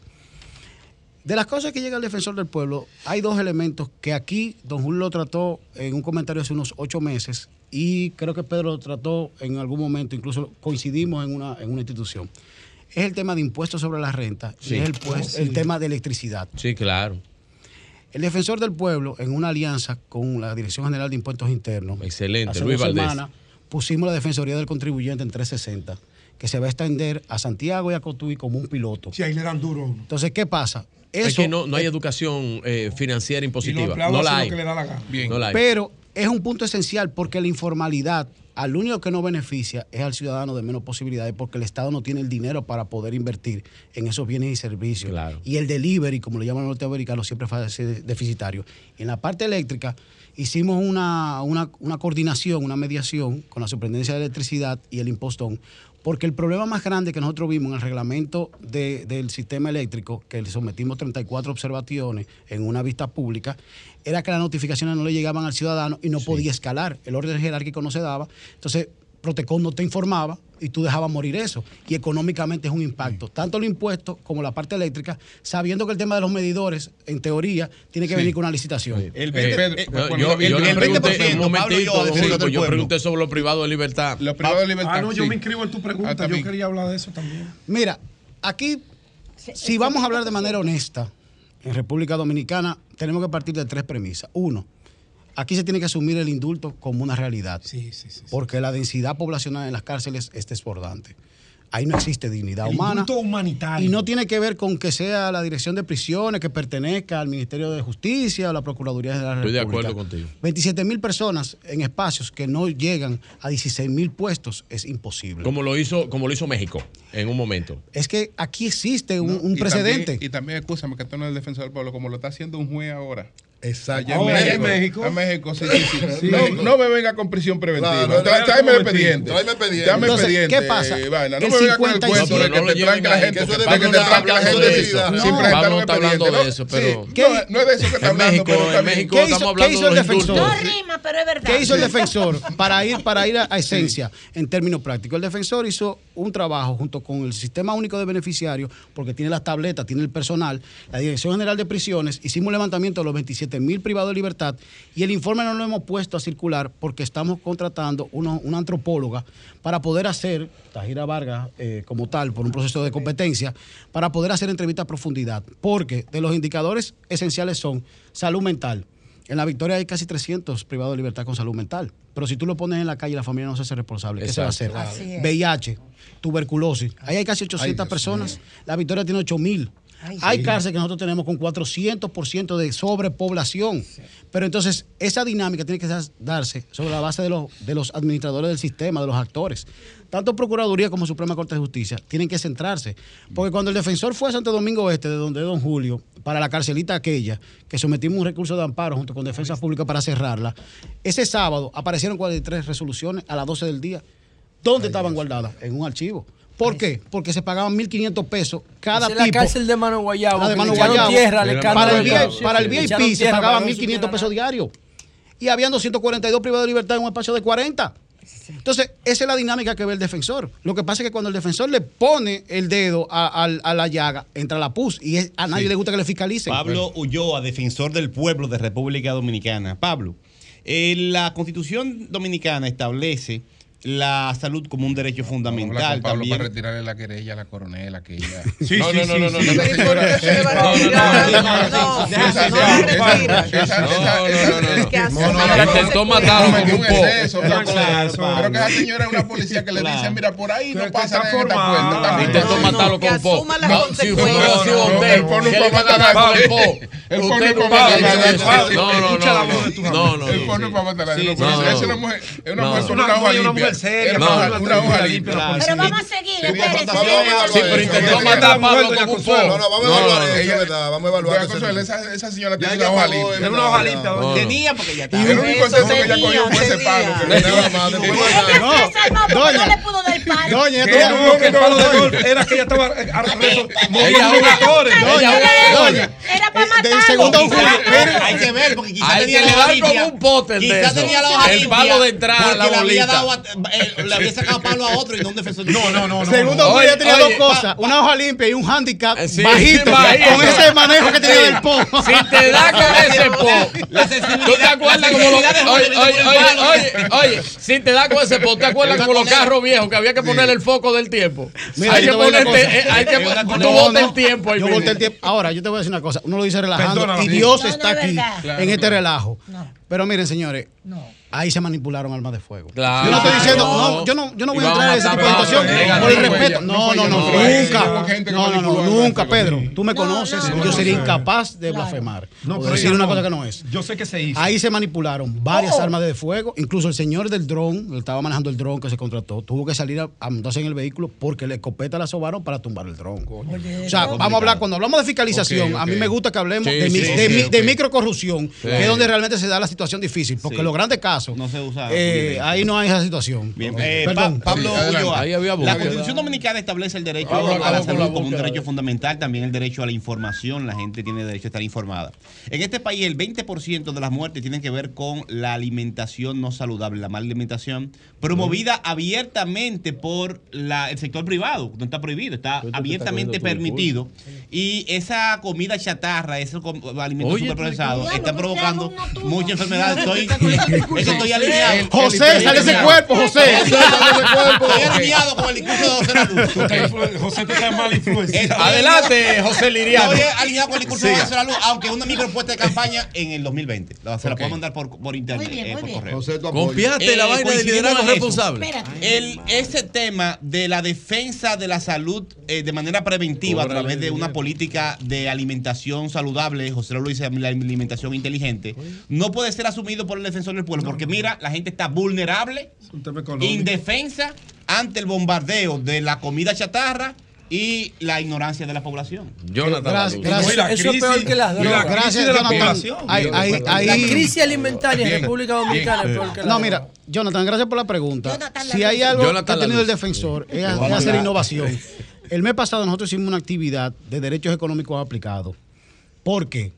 De las cosas que llega el defensor del pueblo, hay dos elementos que aquí don Julio lo trató en un comentario hace unos ocho meses y creo que Pedro lo trató en algún momento, incluso coincidimos en una, en una institución. Es el tema de impuestos sobre la renta Sí. y es el, pues- el tema de electricidad. Sí, claro. El defensor del pueblo, en una alianza con la Dirección General de Impuestos Internos, Excelente, hace Luis Valdés. semanas pusimos la Defensoría del Contribuyente en 360, que se va a extender a Santiago y a Cotuí como un piloto. Sí, ahí le dan duro. Entonces, ¿qué pasa? Es Eso- que no, no hay educación eh, financiera impositiva. No la hay. lo que le da la gana. No la hay. Pero es un punto esencial porque la informalidad al único que no beneficia es al ciudadano de menos posibilidades porque el Estado no tiene el dinero para poder invertir en esos bienes y servicios. Y el delivery, como lo llaman los norteamericanos, siempre ser deficitario. En la parte eléctrica hicimos una, una, una coordinación, una mediación con la Superintendencia de Electricidad y el impostón porque el problema más grande que nosotros vimos en el reglamento de- del sistema eléctrico, que le sometimos 34 observaciones en una vista pública, era que las notificaciones no le llegaban al ciudadano y no podía escalar. El orden jerárquico no se daba. Entonces, Protecon no te informaba y tú dejabas morir eso. Y económicamente es un impacto. Tanto el impuesto como la parte eléctrica, sabiendo que el tema de los medidores, en teoría, tiene que Sí. venir con una licitación. El Eh, eh, yo, yo- yo le pregunté un yo pregunté sobre los privados de libertad. De. Ah, no, yo sí. me inscribo en tu Ah, pregunta. Yo también. quería hablar de eso también. Mira, aquí, si vamos a hablar de manera honesta, en República Dominicana tenemos que partir de tres premisas. Uno, aquí se tiene que asumir el indulto como una realidad. Porque la densidad poblacional en las cárceles es desbordante. Ahí no existe dignidad El humana. indulto humanitario. Y no tiene que ver con que sea la dirección de prisiones que pertenezca al Ministerio de Justicia o la Procuraduría General de la Estoy de República. acuerdo contigo. 27 mil personas en espacios que no llegan a 16 mil puestos es imposible. Como lo hizo, como lo hizo México en un momento. Es que aquí existe un, un Y precedente. también- y también, escúchame, que esto no es el defensor del pueblo, como lo está haciendo un juez ahora. Exacto. Oh, en México. En México, sí, sí, sí. Sí. No, no me venga con prisión preventiva. Claro, Tra- tráeme el expediente. Tráeme expediente. Tráeme Entonces, expediente. ¿qué pasa? eh, vaina. No me venga con el 55 cuento de no que te tranque la gente. que eso es de de que te tranque la hablando gente de sin eso. sin No, presentar Pablo un está hablando expediente, de ¿no? eso, Sí. pero- No, no es de eso que está En hablando, México- pero está en. México ¿Qué estamos hizo- hablando qué hizo de el los defensor? No rima, pero es verdad. ¿Qué hizo el defensor [LAUGHS] para ir, para ir a, a esencia en términos prácticos? El defensor hizo un trabajo junto con el Sistema Único de Beneficiarios, porque tiene las tabletas, tiene el personal, la Dirección General de Prisiones, hicimos un levantamiento de los 27 mil privados de libertad y el informe no lo hemos puesto a circular porque estamos contratando uno- una antropóloga para poder hacer, Tajira Vargas eh, como tal, por un proceso de competencia, para poder hacer entrevistas a profundidad, porque de los indicadores esenciales son salud mental, en la Victoria hay casi 300 privados de libertad con salud mental. Pero si tú lo pones en la calle, la familia no se hace responsable. ¿Qué se va a hacer? VIH, tuberculosis. Ahí hay casi 800 personas. La Victoria tiene 8 mil. Hay cárceles que nosotros tenemos con 400% de sobrepoblación. Pero entonces, esa dinámica tiene que darse sobre la base de los, de los administradores del sistema, de los actores. Tanto Procuraduría como Suprema Corte de Justicia tienen que centrarse. Porque cuando el defensor fue a Santo Domingo Este, de donde es Don Julio, para la carcelita aquella, que sometimos un recurso de amparo junto con Defensa Pública para cerrarla, ese sábado aparecieron 43 resoluciones a las 12 del día. ¿Dónde estaban guardadas? En un archivo. ¿Por qué? Porque se pagaban 1.500 pesos cada Esa es la tipo. cárcel de Mano Guayabo. La de Mano Guayabo. tierra para, el de VIP, se pagaban para que no 1.500 supiera pesos diarios. Y habían 242 privados de libertad en un espacio de 40. Entonces, esa es la dinámica que ve el defensor. Lo que pasa es que cuando el defensor le pone el dedo a, a- a la llaga, entra la pus y es- a nadie le gusta que le fiscalicen. Pablo Ulloa, defensor del pueblo de República Dominicana. Pablo, eh, la constitución dominicana establece la salud como un derecho fundamental Pablo también. para retirarle la querella a la coronela que ella. Sí, no, sí, no, sí, no, no, no, no, Pero ¿y por señora. No, intentó matar un un exceso, Pero que esa señora es una policía que le dice, mira, por ahí no pasa esta puerta. Intentó matarlo con po. las No, si no No, le para a matar dar a con po. El no No, no, la no. No. El para matar a es una es Es mujer Era No. una- hoja limpia, Pero vamos a seguir, Sí, pero intentó matar a Pablo con un. No, no, vamos a evaluar eso, ella- es verdad. Vamos a evaluar eso. Esa, señora Ya tiene una hoja limpia. Es una hoja limpia. Tenía porque ya Y estaba. el único que ella cogió fue ese palo. no le pudo dar palo. Doña, Que esto- no, que el palo de gol era que ella estaba eh, Era, doña. era para Eh, Julio, mire. Hay que ver, porque quizás Hay tenía que la le hoja limpia. Quizás tenía la hoja El palo de entrada, porque la bolita. Eh, le había sacado palo a otro y no un defensor. No, no, no. Segundo no. Oye, tenía oye, dos cosas, una hoja limpia y un handicap Sí, bajito, bajito. con ese manejo que tenía del po. Si te da con ese po. La. ¿Tú te acuerdas como los, oye, oye, oye, si te da con ese po, ¿te acuerdas como los carros viejos que había que ponerle el foco del tiempo? Mira, hay que ponerte, eh, hay que no. el tiempo ahí Yo el tiempo. Ahora, yo te voy a decir una cosa. Uno lo dice relajando y Dios está es aquí en este relajo. Pero miren, señores, No. Ahí se manipularon armas de fuego. Claro. Yo no estoy diciendo, No. yo no, yo no voy a entrar a en ese tipo de situación por el respeto. No No, no, nunca. No, no, nunca. Pedro. Tú me No, conoces, no, yo sería incapaz de blasfemar. No, pero decir una cosa que no es. Yo sé que se hizo. Ahí se manipularon varias armas de fuego. Incluso el señor del dron, él estaba manejando el dron que se contrató, tuvo que salir a, montarse en el vehículo porque la escopeta la sobaron para tumbar el dron. O sea, vamos a hablar, cuando hablamos de fiscalización, a mí me gusta que hablemos de, microcorrupción, que es donde realmente se da la situación difícil. Porque los grandes casos, No se usa eh, ahí no hay esa situación. Bien, eh, Perdón. Pa- Pablo Sí. Ulloa, Ahí había la. Constitución Dominicana establece el derecho a la salud como un derecho fundamental, también el derecho a la información, la gente tiene derecho a estar informada. En este país el 20% de las muertes tienen que ver con la alimentación no saludable, la mala alimentación, promovida abiertamente por la- el sector privado, no está prohibido, está abiertamente permitido. Y esa comida chatarra, esos com- alimentos Oye, están pero provocando muchas enfermedades. Estoy, es [LAUGHS] que estoy alineado. José, sale ese cuerpo, José. Estoy alineado con el discurso de José Luz. José, tú estás mal influenciado. Adelante, José Liriano. Estoy alineado con el discurso de. José Luz, aunque una micropuesta de campaña en el 2020. La- Se la puedo mandar por, por internet, Muy bien, eh, muy por bien. correo. José, tu la Eh, vaina de coincidiendo liderazgo responsable. Ese tema de la defensa de la salud eh, de manera preventiva a través de una política de alimentación saludable, José lo dice, la alimentación inteligente, no puede ser asumido por el defensor del pueblo, porque mira, la gente está vulnerable, indefensa ante el bombardeo de la comida chatarra y la ignorancia de la población. Jonathan Gracias, gracias. La Eso es crisis- peor que las la drogas. crisis de la Jonathan. población. Ahí- La crisis alimentaria en República Dominicana es peor que la No, droga. mira, Jonathan, gracias por la pregunta. Jonathan si La hay algo Jonathan que ha La tenido el defensor es, hacer innovación. El mes pasado nosotros hicimos una actividad de derechos económicos aplicados. ¿Por qué?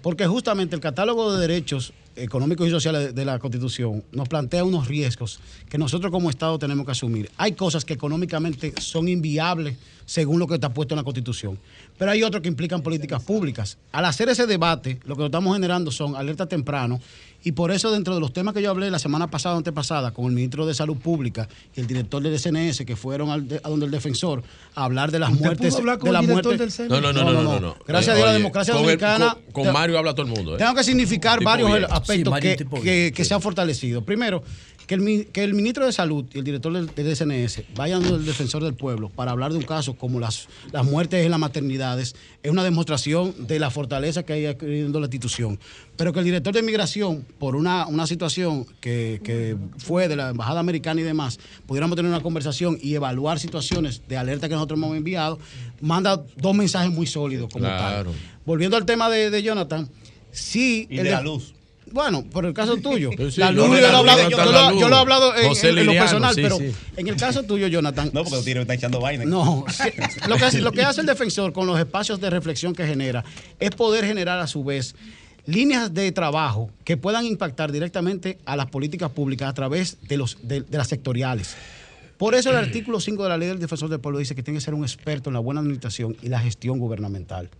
Porque justamente el catálogo de derechos económicos y sociales de, la Constitución nos plantea unos riesgos que nosotros como Estado tenemos que asumir. Hay cosas que económicamente son inviables según lo que está puesto en la Constitución, pero hay otros que implican políticas públicas. Al hacer ese debate, lo que estamos generando son alertas temprano y por eso dentro de los temas que yo hablé la semana pasada o antepasada con el ministro de Salud Pública y el director del SNS que fueron al de- a donde el defensor a hablar de las ¿Usted muertes pudo hablar con de el las director muertes del No, no, no, no, no, no. Gracias a Dios la democracia con el- dominicana con, con Mario habla todo el mundo. ¿eh? tengo que significar varios bien. aspectos Sí, Mario, que, que se han fortalecido. Primero, que el, que el ministro de Salud y el director del, del SNS vayan del defensor del pueblo para hablar de un caso como las, las muertes en las maternidades es una demostración de la fortaleza que hay adquiriendo la institución. Pero que el director de migración, por una, una situación que, que fue de la Embajada Americana y demás, pudiéramos tener una conversación y evaluar situaciones de alerta que nosotros hemos enviado, manda dos mensajes muy sólidos como Claro. tal. Volviendo al tema de, de Jonathan, sí... Y el de la luz. Bueno, por el caso tuyo. [LAUGHS] Sí, la luz, yo- yo, lo he la hablado, yo, lo, he en, José en- en lo personal, sí, pero sí. en el caso tuyo, Jonathan. No, porque tigres están echando vaina. No, [LAUGHS] lo, que hace, lo que hace el defensor con los espacios de reflexión que genera es poder generar a su vez líneas de trabajo que puedan impactar directamente a las políticas públicas a través de, los, de, de las sectoriales. Por eso el artículo 5 de la ley del defensor del pueblo dice que tiene que ser un experto en la buena administración y la gestión gubernamental.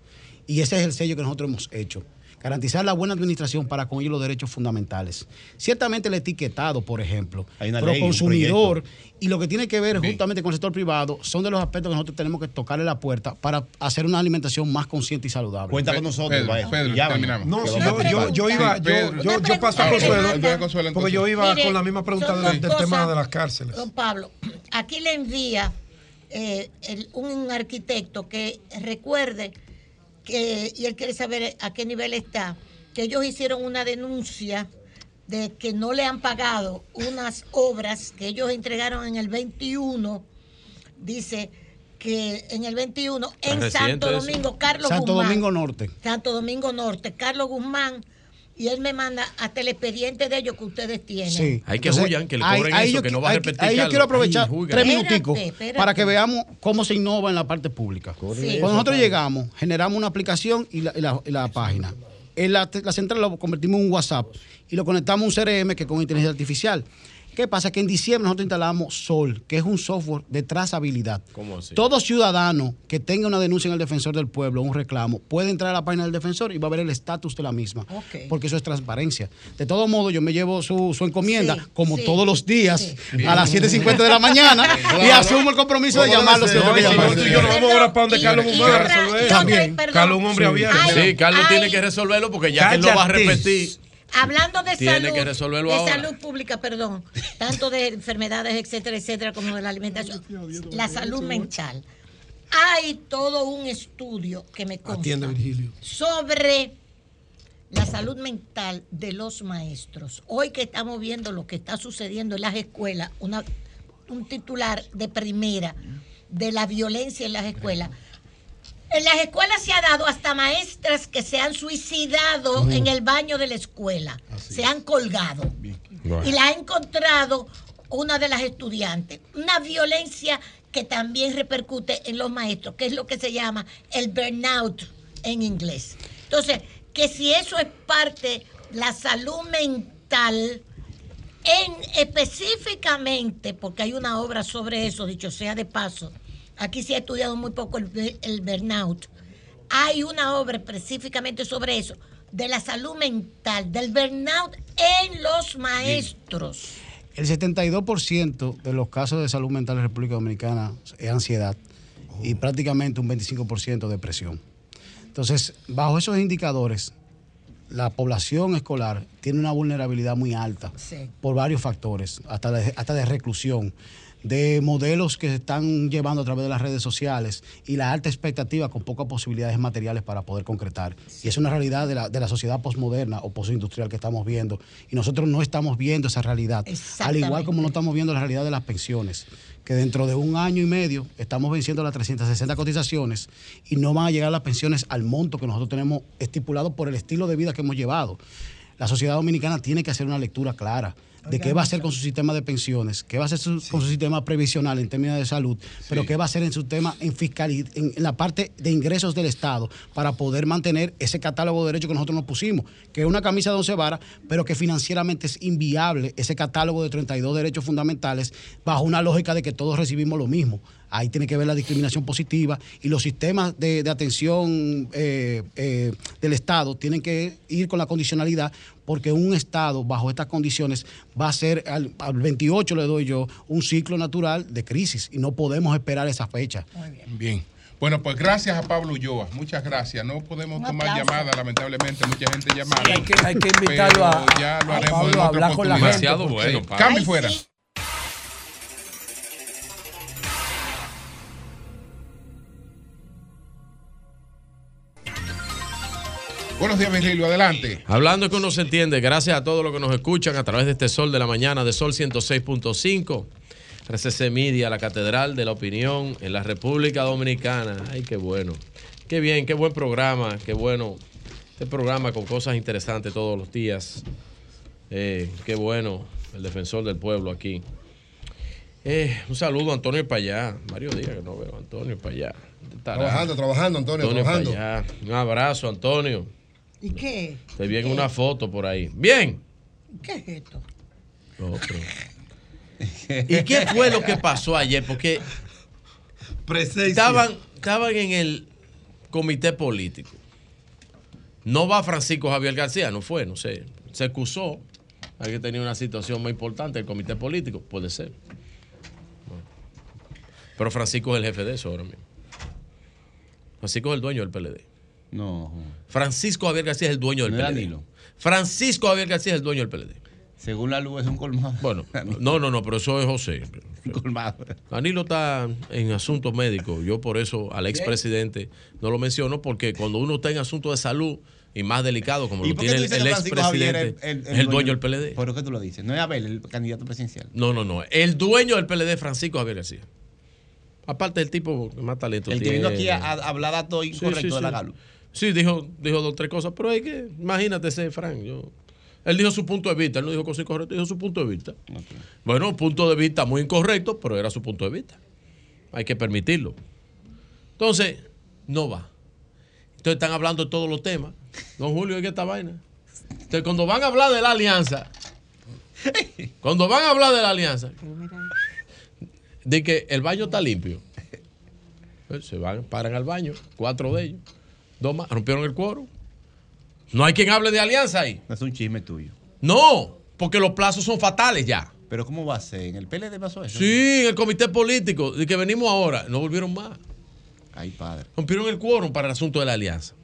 Y ese es el sello que nosotros hemos hecho. Garantizar la buena administración para con ello los derechos fundamentales. Ciertamente el etiquetado, por ejemplo, un consumidor y lo que tiene que ver justamente con el sector privado son de los aspectos que nosotros tenemos que tocarle la puerta para hacer una alimentación más consciente y saludable. Cuenta con nosotros, Pedro, Ya, terminamos. No, yo, Sí, iba, yo, Pedro. yo, yo paso a Consuelo, porque yo iba Mire, con la misma pregunta del cosas. tema de las cárceles. Don Pablo, aquí le envía eh, el- un arquitecto que recuerde que, y él quiere saber a qué nivel está, que ellos hicieron una denuncia de que no le han pagado unas obras que ellos entregaron en el 21, dice que en el 21 en Santo eso. Domingo, Carlos Santo Guzmán. Domingo Norte. Santo Domingo Norte, Carlos Guzmán y él me manda hasta el expediente de ellos que ustedes tienen. Sí. Hay que Entonces, huyan, que le ahí- cobren ahí eso, que no va a ahí- repetir. Ahí yo quiero aprovechar huyan. tres minuticos Espérate, espérate. para que veamos cómo se innova en la parte pública. Sí. Cuando nosotros llegamos, generamos una aplicación y la, y la- y la página. En la, la central lo convertimos en un WhatsApp y lo conectamos a un CRM que con inteligencia artificial. ¿Qué pasa? Que en diciembre nosotros instalamos Sol, que es un software de trazabilidad. ¿Cómo así? Todo ciudadano que tenga una denuncia en el defensor del pueblo, un reclamo, puede entrar a la página del defensor y va a ver el estatus de la misma. Porque eso es transparencia. De todo modo, yo me llevo su, su encomienda, Sí, como sí, todos los días, sí. a las 7.50 de la mañana, [LAUGHS] y asumo el compromiso de ¿Cómo llamarlo si? No, tú y yo nos vamos ahora para donde Y- Carlos Guzmán a resolver También. Carlos, un hombre abierto. Sí, Carlos Ay. tiene que resolverlo porque ya que él no va a repetir. Hablando de Tiene salud, que resolverlo de ahora. salud pública, perdón, tanto de enfermedades, etcétera, etcétera, como de la alimentación, la salud mental. Hay todo un estudio que me consta Atiende, Virgilio. sobre la salud mental de los maestros. Hoy que estamos viendo lo que está sucediendo en las escuelas, una, un titular de primera de la violencia en las escuelas. En las escuelas se ha dado hasta maestras que se han suicidado en el baño de la escuela, se han colgado. Y la ha encontrado una de las estudiantes. Una violencia que también repercute en los maestros, que es lo que se llama el burnout en inglés. Entonces, que si eso es parte la salud mental, en específicamente, porque hay una obra sobre eso, dicho sea de paso, aquí se ha estudiado muy poco el, el burnout, hay una obra específicamente sobre eso, de la salud mental, del burnout en los maestros. El 72% de los casos de salud mental en República Dominicana es ansiedad y prácticamente un 25% depresión. Entonces, bajo esos indicadores, la población escolar tiene una vulnerabilidad muy alta Sí. por varios factores, hasta de, hasta de reclusión, de modelos que se están llevando a través de las redes sociales y la alta expectativa con pocas posibilidades materiales para poder concretar. Y es una realidad de la, de la sociedad posmoderna o postindustrial que estamos viendo. Y nosotros no estamos viendo esa realidad. Al igual como no estamos viendo la realidad de las pensiones, que dentro de un año y medio estamos venciendo las 360 cotizaciones y no van a llegar las pensiones al monto que nosotros tenemos estipulado por el estilo de vida que hemos llevado. La sociedad dominicana tiene que hacer una lectura clara de qué va a hacer con su sistema de pensiones, qué va a hacer su- con su sistema previsional en términos de salud, pero qué va a hacer en su tema en fiscalidad, en, en la parte de ingresos del Estado para poder mantener ese catálogo de derechos que nosotros nos pusimos, que es una camisa de once varas, pero que financieramente es inviable ese catálogo de 32 derechos fundamentales bajo una lógica de que todos recibimos lo mismo. Ahí tiene que ver la discriminación positiva y los sistemas de, de atención eh, eh, del Estado tienen que ir con la condicionalidad porque un Estado bajo estas condiciones va a ser, al, al 28 le doy yo, un ciclo natural de crisis y no podemos esperar esa fecha. Bien. Bueno, pues gracias a Pablo Ulloa. Muchas gracias. No podemos Un tomar aplauso. llamadas, lamentablemente, mucha gente llamada. Sí, hay que- hay que invitarlo a- Pero ya lo a haremos Pablo a hablar con la gente, Demasiado bueno. Cambio fuera. sí. Buenos días, Virgilio. Adelante. Hablando que uno se entiende, gracias a todos los que nos escuchan a través de este Sol de la Mañana, de Sol 106.5, RCC Media, la Catedral de la Opinión en la República Dominicana. Ay, qué bueno. Qué bien, qué buen programa, qué bueno. Este programa con cosas interesantes todos los días. Eh, qué bueno, el defensor del pueblo aquí. Eh, un saludo a Antonio Payá. Varios días que no veo a Antonio Payá. Trabajando, trabajando, Antonio, Antonio trabajando. Un abrazo, Antonio. ¿Y qué? Te vi en una foto por ahí. Bien. ¿Qué es esto? No, pero- [LAUGHS] ¿Y qué fue lo que pasó ayer? Porque estaban, estaban en el comité político. No va Francisco Javier García, no fue, no sé. Se excusó. Alguien tenía una situación muy importante el comité político, puede ser. Bueno. Pero Francisco es el jefe de eso ahora mismo. Francisco es el dueño del PLD. No. Francisco Javier García es el dueño del ¿No PLD. Danilo? Francisco Javier García es el dueño del PLD. Según la luz es un colmado. Bueno, [LAUGHS] no, no, no, pero eso es José. colmado. Danilo está en asuntos médicos. Yo por eso al expresidente no lo menciono porque cuando uno está en asuntos de salud y más delicado como ¿Y lo tiene el, el expresidente, es el dueño del PLD. ¿Por qué tú lo dices? No es Abel, el candidato presidencial. No, no, no. El dueño del PLD es Francisco Javier García. Aparte del tipo más talento El que tiene. vino aquí a, a hablar datos Sí, incorrectos sí, de la Sí, dijo, dijo dos tres cosas, pero hay que, imagínate ese Frank. Yo, él dijo su punto de vista, él no dijo cosas incorrectas, dijo su punto de vista. Bueno, punto de vista muy incorrecto, pero era su punto de vista. Hay que permitirlo. Entonces, no va. Entonces están hablando de todos los temas. Don Julio, ¿qué esta vaina? Entonces, cuando van a hablar de la alianza, cuando van a hablar de la alianza, de que el baño está limpio, pues, se van, paran al baño, cuatro de ellos. Rompieron el cuoro. No hay quien hable de alianza ahí. Es un chisme tuyo. No, porque los plazos son fatales ya. Pero ¿cómo va a ser? ¿En el PLD pasó eso? Sí, en el comité político, de que venimos ahora, no volvieron más. Ay, padre. Rompieron el quórum para el asunto de la alianza.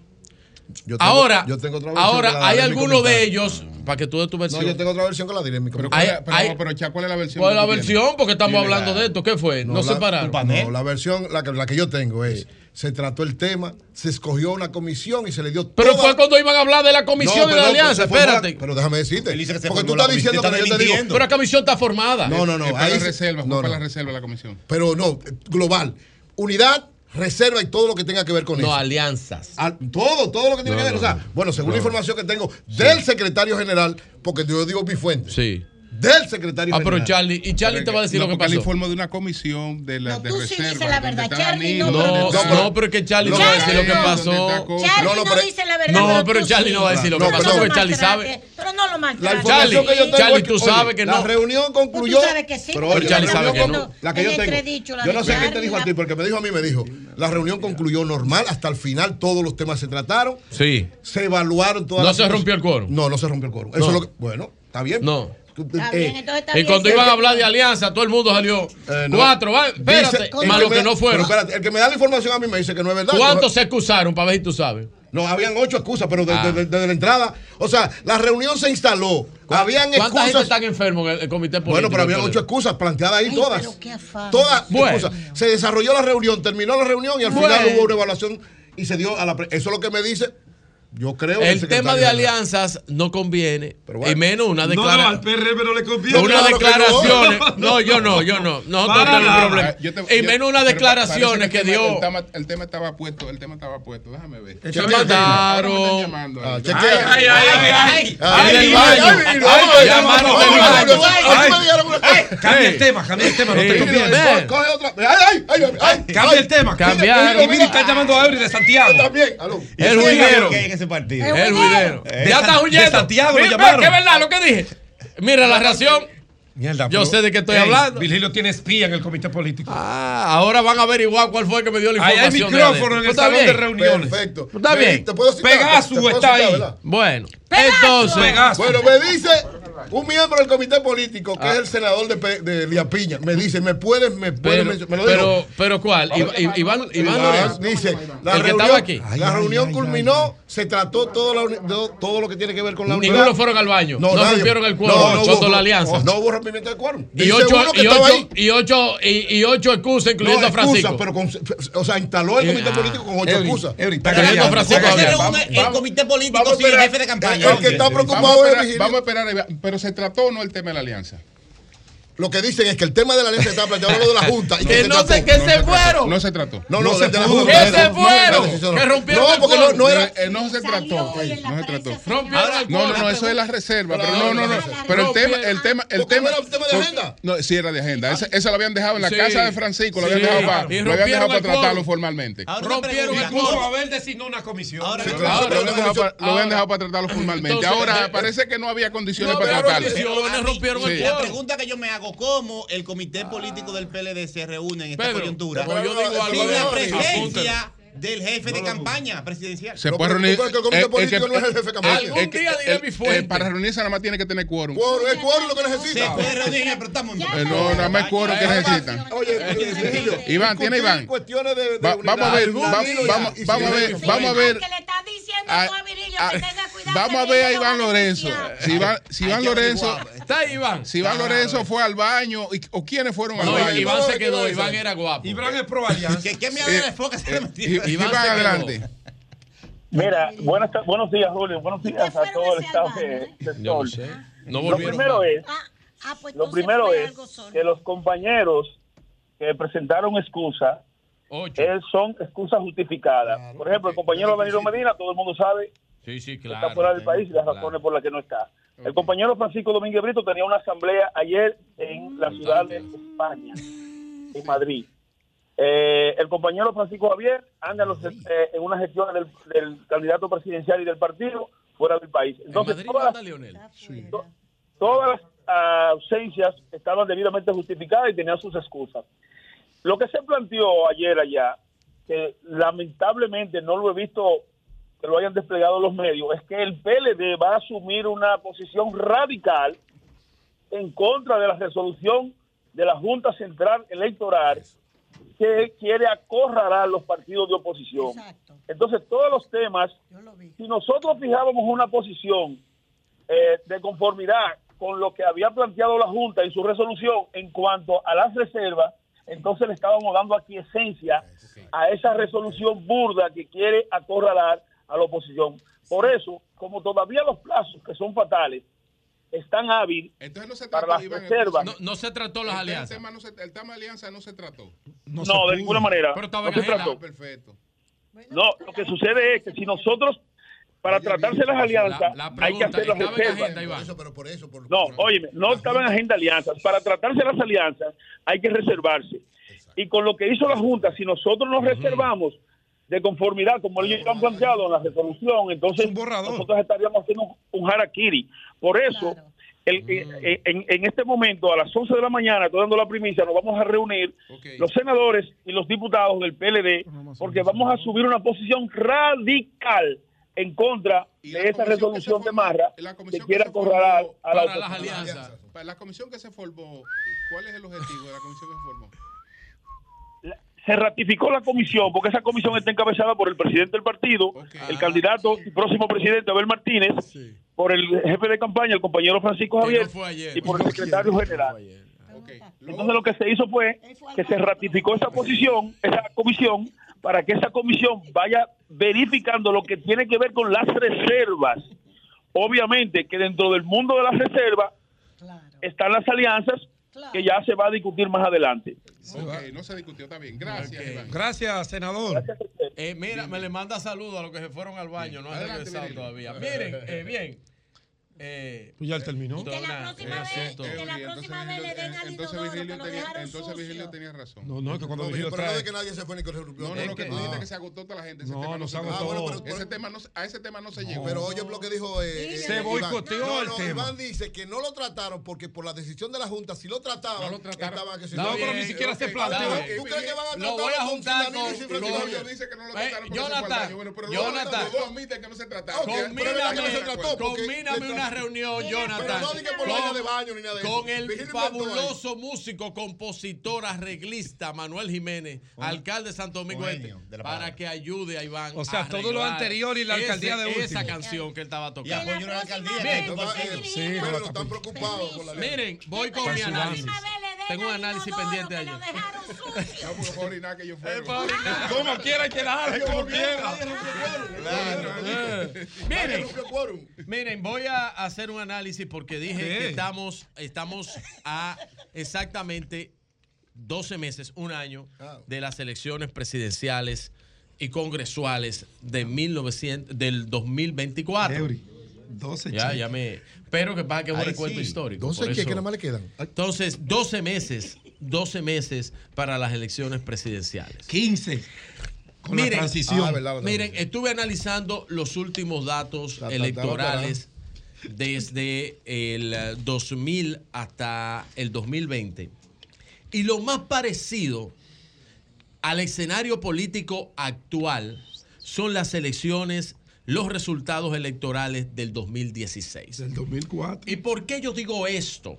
Yo tengo, ahora, yo ahora hay algunos de ellos, para que tú des tu versión. No, yo tengo otra versión que la diré en. Pero, pero, ¿cuál es la versión? ¿Cuál es la versión? Porque estamos hablando la, de esto. ¿Qué fue? No, no la, separaron. No, la versión, la que, yo tengo es se trató el tema, se escogió una comisión y se le dio todo. Pero toda... fue cuando iban a hablar de la comisión no, y la alianza, espérate. Pero déjame decirte. Porque tú estás diciendo que yo te digo. Pero la comisión está formada. No, no, no. Es para ahí... la reserva, no, para la reserva la comisión. Pero no, global. Unidad, reserva y todo lo que tenga que ver con eso. No, alianzas. Al, todo, todo lo que tiene que ver. No, o sea, bueno, según la información que tengo del secretario general, porque yo digo mi fuente. Sí del secretario. Ah, pero Charlie, y Charlie te va a decir lo que pasó. Charlie de una comisión de la no, de tú reserva, sí la verdad, Charlie no, no, no, pero que Charlie no va a decir lo que pasó. Charlie no, pero, dice la verdad. No, pero Charlie no va a decir lo que pasó, porque Charlie sabe. Pero no lo maltrate. Charlie, Charlie, tú sabes que no. La reunión concluyó. Sabes que sí. Pero Charlie sabe que. La que yo tengo. Yo no sé qué te dijo a ti, porque me dijo a mí, me dijo, la reunión concluyó normal, hasta el final todos los temas se trataron. Sí. Se evaluaron todas las. No se rompió el coro. No, no se rompió el coro. Eso es lo que, bueno, está bien. No. Ah, eh, y cuando iban a hablar de eh, alianza, todo el mundo salió. Eh, cuatro, va, espérate, más los que no fueron. Pero espérate, el que me da la información a mí me dice que no es verdad. ¿Cuántos se excusaron, para ver si tú sabes? No, habían ocho excusas, pero desde ah. la entrada. O sea, la reunión se instaló. Habían excusas. ¿Cuánta gente están enfermos en el, comité político? Bueno, pero habían ocho excusas planteadas ahí todas. Pero qué afán. Todas excusas. Se desarrolló la reunión, terminó la reunión y al final hubo una evaluación y se dio a la. Eso es lo que me dice yo creo El tema de alianzas no conviene. Pero bueno, y menos una declaración. No, al PRM no le conviene. Una claro declaración. No, yo no, yo no. [LAUGHS] No, no problema. Te, y menos unas declaraciones que, que dio. El tema, el tema, estaba puesto, el tema estaba puesto. Déjame ver. Se mandaron. Ah, ay, ay, ay. Ay, ay, ay. Llamaron Cambia el tema, cambia el tema. No te conviene. Coge otra. Ay, ay, ay. Cambia el tema. cambia Cambiaron. Están ah. llamando a Eury de Santiago. El juguero ese partido. El, el huidero. Eh, ya está huyendo. De Santiago Mira, lo llamaron. Es verdad lo que dije. Mira la reacción. Mierda, yo sé de qué estoy hey, hablando. Virgilio tiene espía en el comité político. Ah, ahora van a averiguar cuál fue el que me dio la información. Ahí hay micrófono en el salón bien? de reuniones. Perfecto. Está bien. Pegasus está ahí. Bueno, entonces. Bueno, me dice un miembro del comité político, que es el ah. senador de, de Liapiña, me dice, me puedes, me puedes, pero. Pero, ¿cuál? Iván, Iván, Iván dice, la el reunión, aquí. La reunión culminó, se trató todo, la, todo lo que tiene que ver con la unidad. Ninguno fueron al baño, no, no rompieron el cuero no, la alianza. No, no hubo rompimiento del cuero. Y ocho, y, ocho, y, ocho, excusas, incluyendo a Francisco. pero con, o sea, instaló el eh, comité ah. político con ocho excusas. El comité político sin jefe de campaña. El que está preocupado es... Vamos a esperar pero se trató o no el tema de la alianza lo que dicen es que el tema de la ley se está planteando lo de la Junta. Y que, no sé, que se, fueron. No se trató. No, no, no se, se trató. Que se fueron. Rompieron No, porque no, no era. Pues, no se trató. No se trató. No, no, no, eso es la reserva. Pero no, no, no. Pero el tema, el tema, el tema. ¿Era un tema de agenda? No, sí, era de agenda. Esa la habían dejado en la casa de Francisco, la habían dejado para, lo habían dejado para tratarlo formalmente. Rompieron el quórum. Abel designó una comisión. Ahora Lo habían dejado para tratarlo formalmente. Ahora parece que no había condiciones para tratarlo. La pregunta que yo me hago cómo el comité político del ah. PLD se reúne en esta Pedro, coyuntura. Como yo digo algo sin la presencia del jefe no de campaña presidencial. Se puede reunir. El, el comité político no es el jefe de campaña. Algún día diré mi fuente. Eh, para reunirse nada más tiene que tener quórum. Quórum, es quórum lo que necesita. Se puede reunir, pero estamos eh, No, nada más es quórum que necesitan. Oye, Iván, tiene Iván. Vamos a ver, vamos a ver, ah, ah, vamos a ver. A, a, vamos a ver a Iván Lorenzo. Si Iván, si Iván Lorenzo. Está Iván. Si Iván Lorenzo fue al baño. Y, ¿O quiénes fueron al no, baño? Iván se quedó. Iván era guapo. Iván es probabilidad. ¿Qué, qué me habla de foca? Se metió. Quedó. adelante. Mira, buenas, buenos días, Julio. Buenos días a todo el staff de, de Yo no Sol. sé. No Lo primero más. es, Ah, pues lo primero es que los compañeros que presentaron excusa eh, son excusas justificadas. Por ejemplo, el compañero Danilo Medina, todo el mundo sabe Sí, sí, que está fuera del país y las claro. razones por las que no está. El compañero Francisco Domínguez Brito tenía una asamblea ayer en la ciudad de España, en Madrid. Eh, el compañero Francisco Javier anda en, los- eh, en una gestión del, del candidato presidencial y del partido fuera del país. Entonces, todas, Leonel. to- todas las ah, ausencias estaban debidamente justificadas y tenían sus excusas. Lo que se planteó ayer allá, que lamentablemente no lo he visto que lo hayan desplegado los medios, es que el PLD va a asumir una posición radical en contra de la resolución de la Junta Central Electoral que quiere acorralar los partidos de oposición. Entonces, todos los temas, si nosotros fijábamos una posición eh, de conformidad con lo que había planteado la Junta en su resolución en cuanto a las reservas, entonces le estábamos dando aquí esencia a esa resolución burda que quiere acorralar a la oposición. Por eso, como todavía los plazos que son fatales están hábiles Entonces no se para trató, las Iván, reservas, No, no se trató las el, alianzas. El tema, no se- el tema de alianza no se trató. No, de ninguna manera. Pero estaba no en se trató. Perfecto. No, lo que sucede es que si nosotros, para tratarse las alianzas, La- la hay que hacer las ¿estaba en reservas. agenda, Iván? pero por eso, por, No, óyeme, no estaba en agenda alianzas. Para tratarse las alianzas hay que reservarse. Y con lo que hizo la Junta, si nosotros nos reservamos de conformidad, como ellos han planteado en la resolución, entonces nosotros estaríamos haciendo un, un harakiri. Por eso, el- eh, en, en este momento, a las 11 de la mañana, estoy dando la primicia, nos vamos a reunir los senadores y los diputados del PLD, porque vamos a subir una posición radical en contra de esa resolución de Marra que quiere acorralar a la Para las alianzas. Para la comisión que se formó, ¿cuál es el objetivo de la comisión que se formó? Se ratificó la comisión, porque esa comisión está encabezada por el presidente del partido, el candidato y próximo presidente Abel Martínez, por el jefe de campaña, el compañero Francisco Javier, y por el secretario general. Entonces lo que se hizo fue que se ratificó esa posición, esa comisión, para que esa comisión vaya verificando lo que tiene que ver con las reservas. Obviamente que dentro del mundo de las reservas están las alianzas que ya se va a discutir más adelante. Ok, no se discutió, está bien. Gracias, Iván. Gracias, senador. Eh, mira, me le manda saludos a los que se fueron al baño, no han Adelante, regresado todavía. Miren, eh, bien. Eh, Pues ya él terminó. esto es una- es un asunto- Eh, entonces Virgilio- entonces Virgilio tenía, entonces Virgilio tenía razón. No, no, es que cuando No, Virgilio pero no de que nadie se fue ni con el No, no, Es lo que que- tú dijiste que se agotó toda la gente. Ese No, tema no se agotó. Ah, bueno, pero- ese tema no, se- a ese tema no se llegó. Pero oye lo que dijo eh, Se eh, boicoteó. No, el no, tema. Iván dice que no lo trataron porque por la decisión de la Junta, si lo trataban, No lo estaban que se No, pero ni siquiera se planteó. ¿Tú crees que van a Lo tratar voy a juntar con- lo- que no lo Eh, se al Jonathan, Jonathan. que no se que no se Combíname le una reunión, Jonathan. con- el fabuloso músico, compositor, arreglista Manuel Jiménez, alcalde de Santo Domingo Este, para que ayude a Iván. O sea, a todo lo anterior y la ese- alcaldía de Esa último. canción que él estaba Y tocando. la alcaldía. Miren, voy con mi análisis. Tengo un análisis pendiente ayer. No, porque fue orinar que yo. Como quiera que la como quiera. Eh, Miren, miren, voy a hacer un análisis porque dije ¿Qué? que estamos, estamos a exactamente 12 meses, un año de las elecciones presidenciales y congresuales de 1900, del 2024. Eury, 12 Ya, cheques. ya me. Pero que pasa que es un Ahí recuento sí. histórico. 12 por que, eso- que nada más le quedan. Ay, Entonces, 12 meses, 12 meses para las elecciones presidenciales. 15. Con la Miren, transición. Ah, verdad, la Miren, estuve analizando los últimos datos Ta, ta, ta, electorales desde el eh, 2000 hasta el 2020. Y lo más parecido al escenario político actual son las elecciones, los resultados electorales del 2016. Del 2004. ¿Y por qué yo digo esto?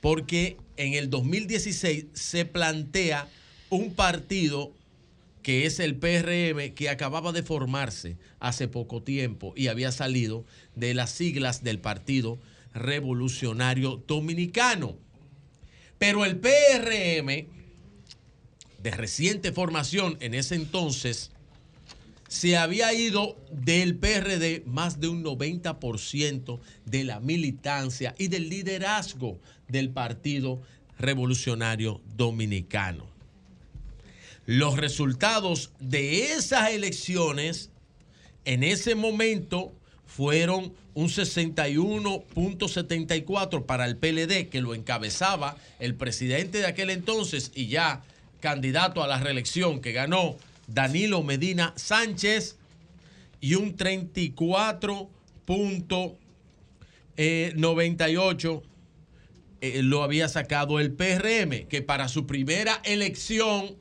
Porque en el 2016 se plantea un partido que es el PRM, que acababa de formarse hace poco tiempo y había salido de las siglas del Partido Revolucionario Dominicano. Pero el PRM, de reciente formación en ese entonces, se había ido del PRD más de un 90% de la militancia y del liderazgo del Partido Revolucionario Dominicano. Los resultados de esas elecciones en ese momento fueron un 61.74 para el PLD, que lo encabezaba el presidente de aquel entonces y ya candidato a la reelección que ganó Danilo Medina Sánchez, y un 34.98 eh, lo había sacado el PRM, que para su primera elección,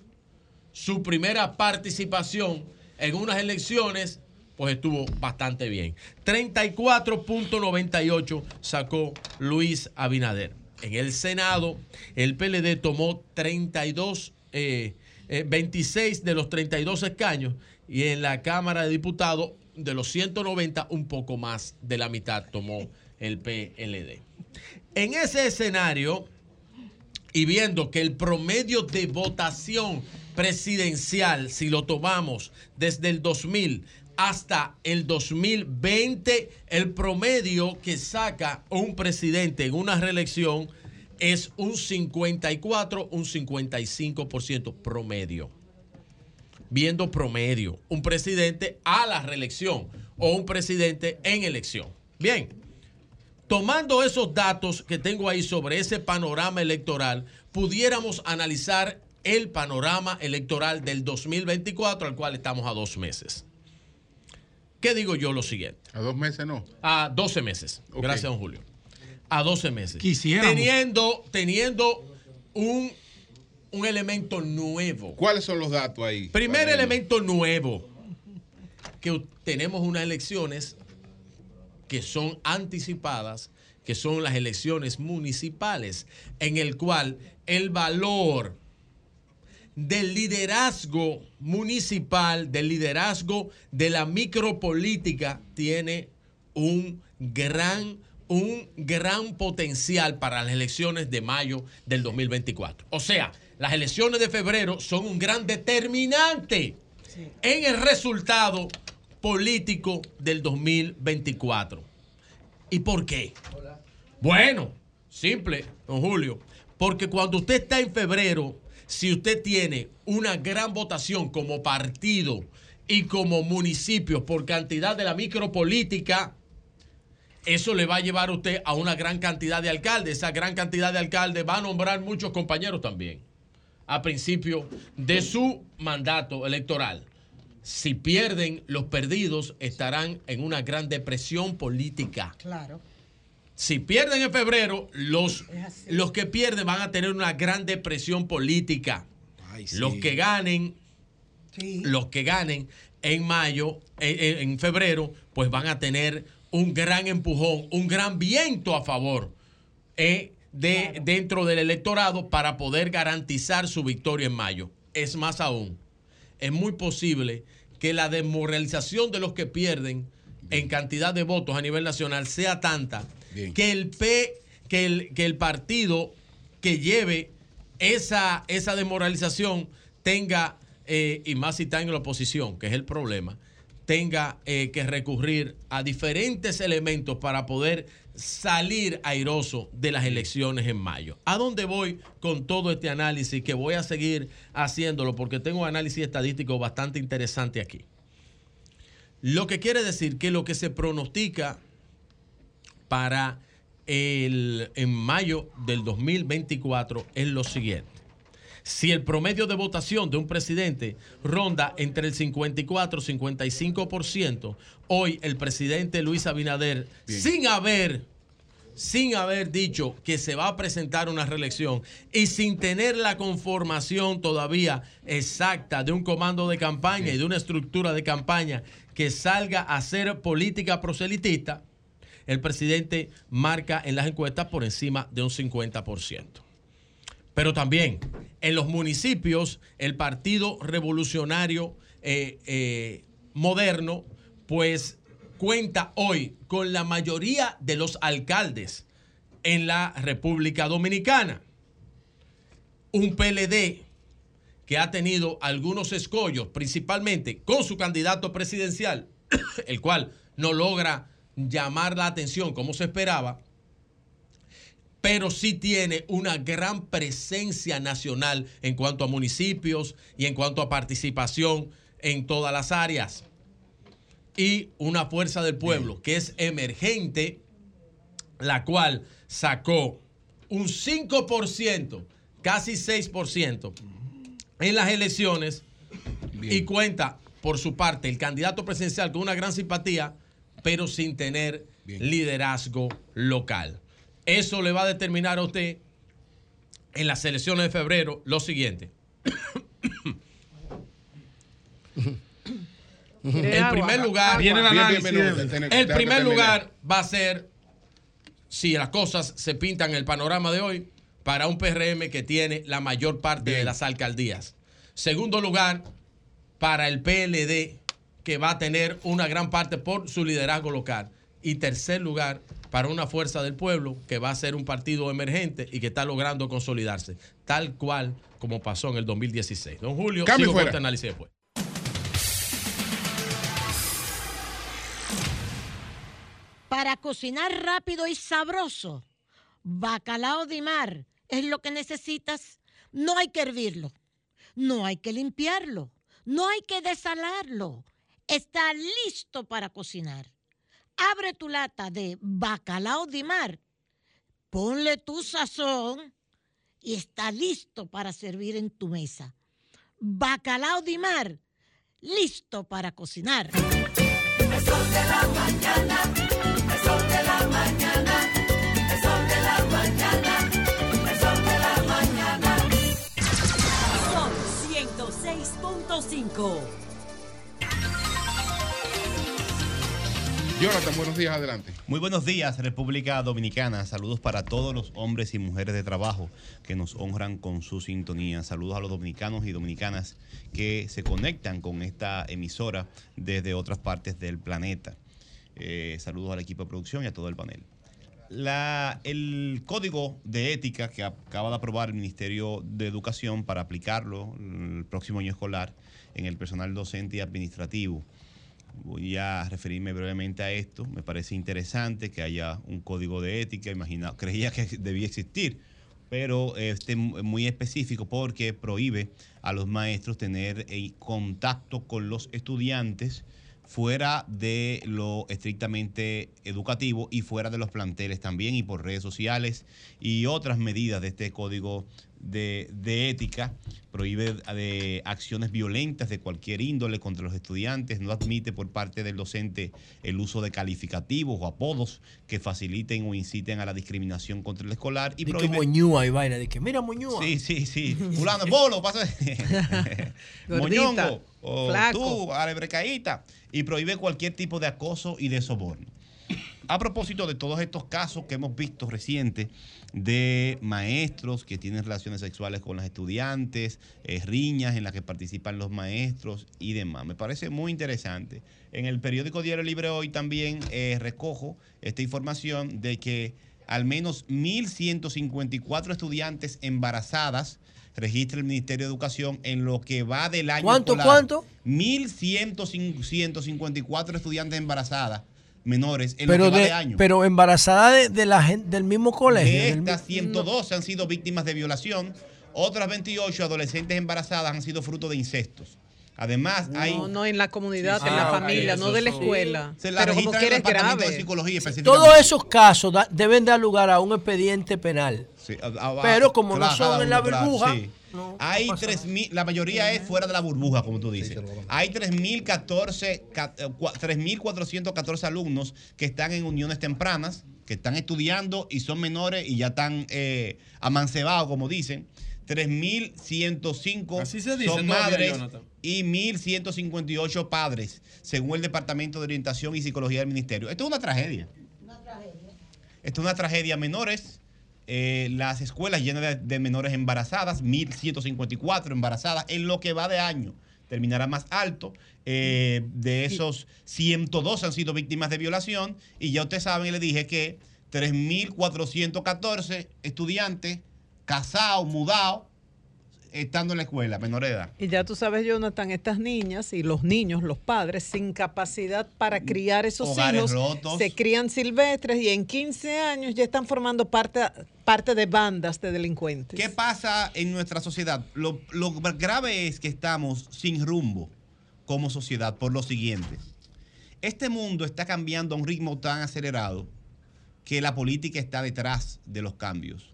su primera participación en unas elecciones, pues estuvo bastante bien. 34.98 sacó Luis Abinader. En el Senado, el PLD tomó 32, 26 eh, de los 32 escaños y en la Cámara de Diputados, de los 190, un poco más de la mitad tomó el PLD. En ese escenario, y viendo que el promedio de votación presidencial, si lo tomamos desde el 2000 hasta el 2020, el promedio que saca un presidente en una reelección es un 54, un 55% promedio. Viendo promedio, un presidente a la reelección o un presidente en elección. Bien, tomando esos datos que tengo ahí sobre ese panorama electoral, pudiéramos analizar el panorama electoral del 2024 al cual estamos a dos meses. ¿Qué digo yo lo siguiente? A dos meses no. A 12 meses. Gracias, don Julio. A 12 meses. Quisiéramos. Teniendo, teniendo un, un elemento nuevo. ¿Cuáles son los datos ahí? Primer elemento nuevo. Que tenemos unas elecciones que son anticipadas, que son las elecciones municipales, en el cual el valor del liderazgo municipal, del liderazgo de la micropolítica, tiene un gran, un gran potencial para las elecciones de mayo del 2024. O sea, las elecciones de febrero son un gran determinante en el resultado político del 2024. ¿Y por qué? Bueno, simple, don Julio, porque cuando usted está en febrero, si usted tiene una gran votación como partido y como municipio por cantidad de la micropolítica, eso le va a llevar a usted a una gran cantidad de alcaldes. Esa gran cantidad de alcaldes va a nombrar muchos compañeros también a principio de su mandato electoral. Si pierden, los perdidos estarán en una gran depresión política. Claro. Si pierden en febrero, los, los que pierden van a tener una gran depresión política. Los que ganen, los que ganen en mayo, en, en febrero, pues van a tener un gran empujón, un gran viento a favor eh, de, dentro del electorado para poder garantizar su victoria en mayo. Es más aún, es muy posible que la desmoralización de los que pierden en cantidad de votos a nivel nacional sea tanta que el P, que el, que el partido que lleve esa, esa desmoralización tenga, eh, y más si está en la oposición, que es el problema, tenga eh, que recurrir a diferentes elementos para poder salir airoso de las elecciones en mayo. ¿A dónde voy con todo este análisis? Que voy a seguir haciéndolo porque tengo un análisis estadístico bastante interesante aquí. Lo que quiere decir que lo que se pronostica para el, en mayo del 2024 es lo siguiente. Si el promedio de votación de un presidente ronda entre el 54 y 55%, hoy el presidente Luis Abinader, sin haber, sin haber dicho que se va a presentar una reelección y sin tener la conformación todavía exacta de un comando de campaña y de una estructura de campaña que salga a hacer política proselitista, el presidente marca en las encuestas por encima de un 50%. Pero también en los municipios, el Partido Revolucionario eh, eh, Moderno, pues cuenta hoy con la mayoría de los alcaldes en la República Dominicana. Un PLD que ha tenido algunos escollos, principalmente con su candidato presidencial, [COUGHS] el cual no logra llamar la atención como se esperaba, pero sí tiene una gran presencia nacional en cuanto a municipios y en cuanto a participación en todas las áreas. Y una fuerza del pueblo que es emergente, la cual sacó un 5%, casi 6% en las elecciones y cuenta por su parte el candidato presidencial con una gran simpatía, pero sin tener liderazgo local. Eso le va a determinar a usted en las elecciones de febrero lo siguiente. el primer lugar, Viene el análisis. Bien, bien, bien, bien. el Déjame primer lugar va a ser si las cosas se pintan en el panorama de hoy para un PRM que tiene la mayor parte de las alcaldías. Segundo lugar para el PLD que va a tener una gran parte por su liderazgo local. Y tercer lugar para una fuerza del pueblo que va a ser un partido emergente y que está logrando consolidarse, tal cual como pasó en el 2016. Don Julio, Cambio sigo con fuera. este análisis después. Para cocinar rápido y sabroso, bacalao de mar es lo que necesitas. No hay que hervirlo, no hay que limpiarlo, no hay que desalarlo. Está listo para cocinar. Abre tu lata de bacalao de mar, ponle tu sazón y está listo para servir en tu mesa. Bacalao de mar, listo para cocinar. El sol de la mañana, el sol de la mañana, el sol de la mañana, el sol de la mañana. Son 106.5. Buenos días, adelante. Muy buenos días, República Dominicana. Saludos para todos los hombres y mujeres de trabajo que nos honran con su sintonía. Saludos a los dominicanos y dominicanas que se conectan con esta emisora desde otras partes del planeta. Eh, saludos al equipo de producción y a todo el panel. El código de ética que acaba de aprobar el Ministerio de Educación para aplicarlo el próximo año escolar en el personal docente y administrativo. Voy a referirme brevemente a esto. Me parece interesante que haya un código de ética. Imagina, [LAUGHS] creía que debía existir, pero este muy específico porque prohíbe a los maestros tener eh, contacto con los estudiantes fuera de lo estrictamente educativo y fuera de los planteles también y por redes sociales y otras medidas de este código de, de ética. Prohíbe de acciones violentas de cualquier índole contra los estudiantes. No admite por parte del docente el uso de calificativos o apodos que faciliten o inciten a la discriminación contra el escolar. Y que prohíbe, moñúa y vaina, de que mira moñúa. Sí, sí, sí. [LAUGHS] Fulano, bolo, pasa. [LAUGHS] Moñongo, o flaco. tú, alebrecaíta. Y prohíbe cualquier tipo de acoso y de soborno. A propósito de todos estos casos que hemos visto recientes de maestros que tienen relaciones sexuales con las estudiantes, eh, riñas en las que participan los maestros y demás. Me parece muy interesante. En el periódico Diario Libre hoy también eh, recojo esta información de que al menos 1.154 estudiantes embarazadas registra el Ministerio de Educación en lo que va del año ¿Cuánto, escolar. cuánto? 1.154 estudiantes embarazadas menores en pero, lo que va de, de año. pero embarazada de, de la gen- del mismo colegio. De estas 112 han sido víctimas de violación, otras 28 adolescentes embarazadas han sido fruto de incestos. Además, hay... No, no en la comunidad, Sí, en sí. la Ah, familia, eso no de la sí. escuela. Se la Pero como registran en quiera el es Departamento grave. de Psicología específicamente. Todos esos casos da- deben dar lugar a un expediente penal. Sí, Pero como no son en la burbuja, sí. no- hay no pasa 3.000, la mayoría es fuera de la burbuja, como tú dices. Hay 3.014, ca- eh, cua- 3.414 alumnos que están en uniones tempranas, que están estudiando y son menores y ya están eh, amancebados, como dicen. 3.105 Así se dice son madres y 1.158 padres, según el Departamento de Orientación y Psicología del Ministerio. Esto es una tragedia. Esto es una tragedia. Menores, eh, las escuelas llenas de, de menores embarazadas, 1.154 embarazadas en lo que va de año. Terminará más alto. Eh, de esos 102 han sido víctimas de violación. Y ya ustedes saben, y le dije que 3.414 estudiantes casados, mudados, estando en la escuela, menor edad. Y ya tú sabes, Jonathan, estas niñas y los niños, los padres, sin capacidad para criar esos Hogares hijos, rotos. se crían silvestres y en 15 años ya están formando parte, parte de bandas de delincuentes. ¿Qué pasa en nuestra sociedad? Lo, lo grave es que estamos sin rumbo como sociedad por lo siguiente. Este mundo está cambiando a un ritmo tan acelerado que la política está detrás de los cambios.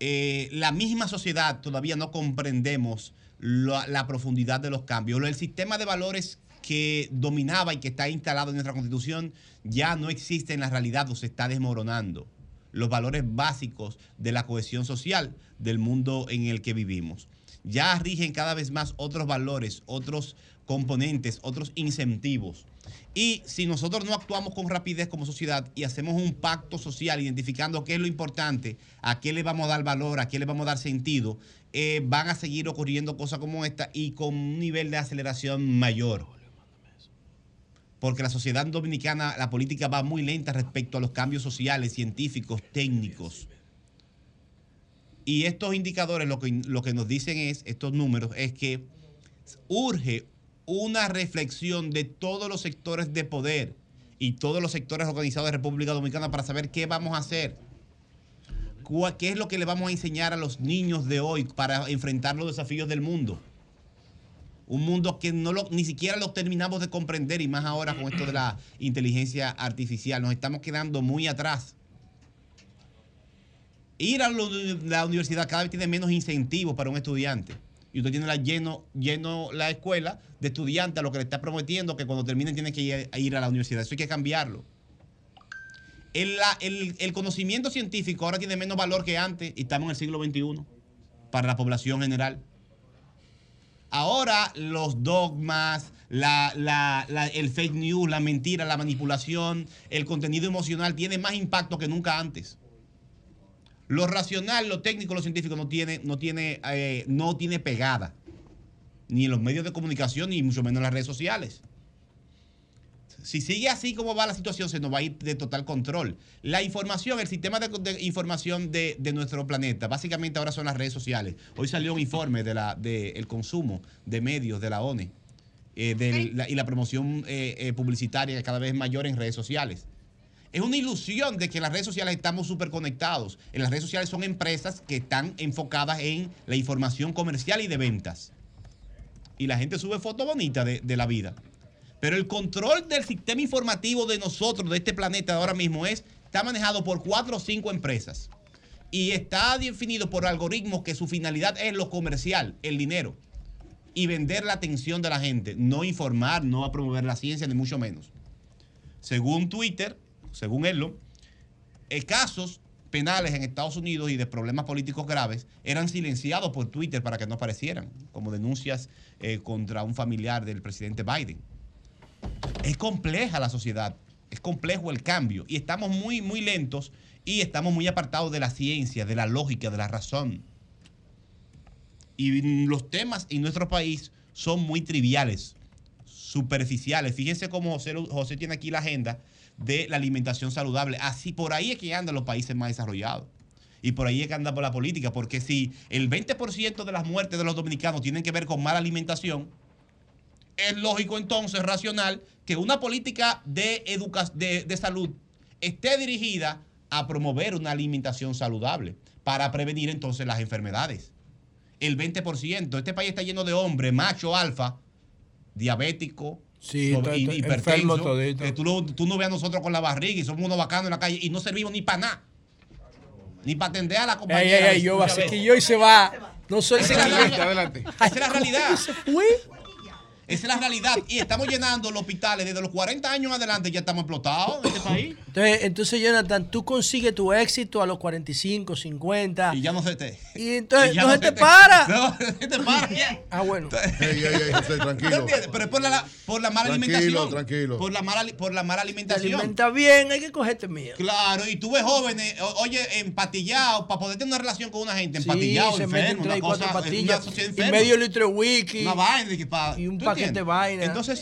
Eh, la misma sociedad todavía no comprendemos la, la profundidad de los cambios. El sistema de valores que dominaba y que está instalado en nuestra constitución ya no existe en la realidad o se está desmoronando. Los valores básicos de la cohesión social del mundo en el que vivimos. Ya rigen cada vez más otros valores, otros componentes, otros incentivos. Y si nosotros no actuamos con rapidez como sociedad y hacemos un pacto social identificando qué es lo importante, a qué le vamos a dar valor, a qué le vamos a dar sentido, eh, van a seguir ocurriendo cosas como esta y con un nivel de aceleración mayor. Porque la sociedad dominicana, la política va muy lenta respecto a los cambios sociales, científicos, técnicos. Y estos indicadores lo que, lo que nos dicen es, estos números, es que urge una reflexión de todos los sectores de poder y todos los sectores organizados de República Dominicana para saber qué vamos a hacer. ¿Qué es lo que le vamos a enseñar a los niños de hoy para enfrentar los desafíos del mundo? Un mundo que no lo, ni siquiera lo terminamos de comprender y más ahora con esto de la inteligencia artificial. Nos estamos quedando muy atrás. Ir a la universidad cada vez tiene menos incentivos para un estudiante. Y usted tiene la lleno, lleno la escuela de estudiantes a lo que le está prometiendo que cuando terminen tienen que ir a, la universidad. Eso hay que cambiarlo. El, el- el conocimiento científico ahora tiene menos valor que antes y estamos en el siglo XXI para la población general. Ahora los dogmas, la- la- el fake news, la mentira, la manipulación, el contenido emocional tiene más impacto que nunca antes. Lo racional, lo técnico, lo científico no tiene, no tiene, eh, no tiene pegada. Ni en los medios de comunicación, ni mucho menos en las redes sociales. Si sigue así como va la situación, se nos va a ir de total control. La información, el sistema de, de información de, de nuestro planeta, básicamente ahora son las redes sociales. Hoy salió un informe del de el consumo de medios de la ONE eh, del- la- y la promoción eh, eh, publicitaria cada vez mayor en redes sociales. Es una ilusión de que en las redes sociales estamos súper conectados. En las redes sociales son empresas que están enfocadas en la información comercial y de ventas. Y la gente sube fotos bonitas de, de la vida. Pero el control del sistema informativo de nosotros, de este planeta ahora mismo, es, está manejado por cuatro o cinco empresas. Y está definido por algoritmos que su finalidad es lo comercial, el dinero. Y vender la atención de la gente. No informar, no a promover la ciencia, ni mucho menos. Según Twitter, según Elon, eh, casos penales en Estados Unidos y de problemas políticos graves eran silenciados por Twitter para que no aparecieran, como denuncias eh, contra un familiar del presidente Biden. Es compleja la sociedad, es complejo el cambio y estamos muy, muy lentos y estamos muy apartados de la ciencia, de la lógica, de la razón. Y los temas en nuestro país son muy triviales, superficiales. Fíjense cómo José, José tiene aquí la agenda de la alimentación saludable. Así por ahí es que andan los países más desarrollados. Y por ahí es que anda por la política, porque si el 20% de las muertes de los dominicanos tienen que ver con mala alimentación, es lógico entonces, racional, que una política de, educa de, de salud esté dirigida a promover una alimentación saludable para prevenir entonces las enfermedades. El 20%, este país está lleno de hombres, macho, alfa, diabético, Sí, pues, to- y- hipertenso, enfermo todito. que tú, no- tú no ves a nosotros con la barriga y somos unos bacanos en la calle y no servimos ni para nada. Ni para atender a la Ey, compañera. ey, ey, yo veces. que yo y se va. No soy Esa es la realidad. Esa es la realidad. Y estamos llenando los hospitales desde los 40 años adelante, ya estamos explotados en este país. Entonces, entonces, Jonathan, tú consigues tu éxito a los 45, 50. Y ya no se te. Y entonces [LAUGHS] y ya no, no se se te te- para. [LAUGHS] No, se te para. [LAUGHS] Ah, bueno. Ey, ey, ey, José, ¿No tranquilo. Pero es por la, por la mala Tranquilo, alimentación. tranquilo. Por la mala, por la mala Te alimentación. alimenta bien, hay que cogerte miedo. Claro, y tú ves jóvenes, oye, empatillados, para poder tener una relación con una gente, empatillados, tres y una cuatro cosa, una pastillas. sociedad Y medio litro de whisky. Una vaina. Y un ¿tú paquete vaina. Entonces,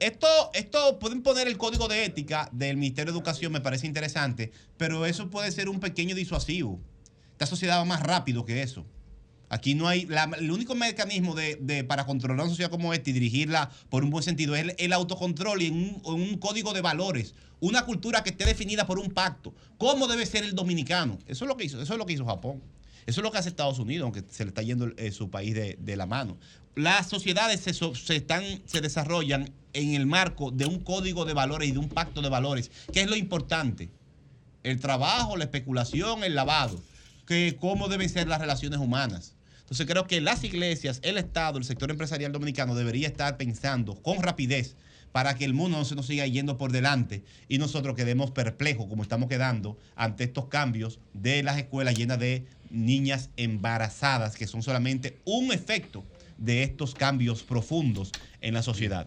esto, esto pueden poner el código de ética del Ministerio de Educación, me parece interesante, pero eso puede ser un pequeño disuasivo. Esta sociedad va más rápido que eso. Aquí no hay. la- el único mecanismo de, de- para controlar una sociedad como esta y dirigirla por un buen sentido es el, el autocontrol y en un, en un código de valores. Una cultura que esté definida por un pacto. ¿Cómo debe ser el dominicano? Eso es lo que hizo, eso es lo que hizo Japón. Eso es lo que hace Estados Unidos, aunque se le está yendo eh, su país de, de la mano. Las sociedades se, se están, se desarrollan en el marco de un código de valores y de un pacto de valores, que es lo importante el trabajo, la especulación, el lavado, que cómo deben ser las relaciones humanas. Entonces creo que las iglesias, el Estado, el sector empresarial dominicano debería estar pensando con rapidez para que el mundo no se nos siga yendo por delante y nosotros quedemos perplejos como estamos quedando ante estos cambios de las escuelas llenas de niñas embarazadas, que son solamente un efecto de estos cambios profundos en la sociedad.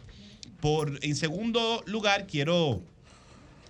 Por, en segundo lugar, quiero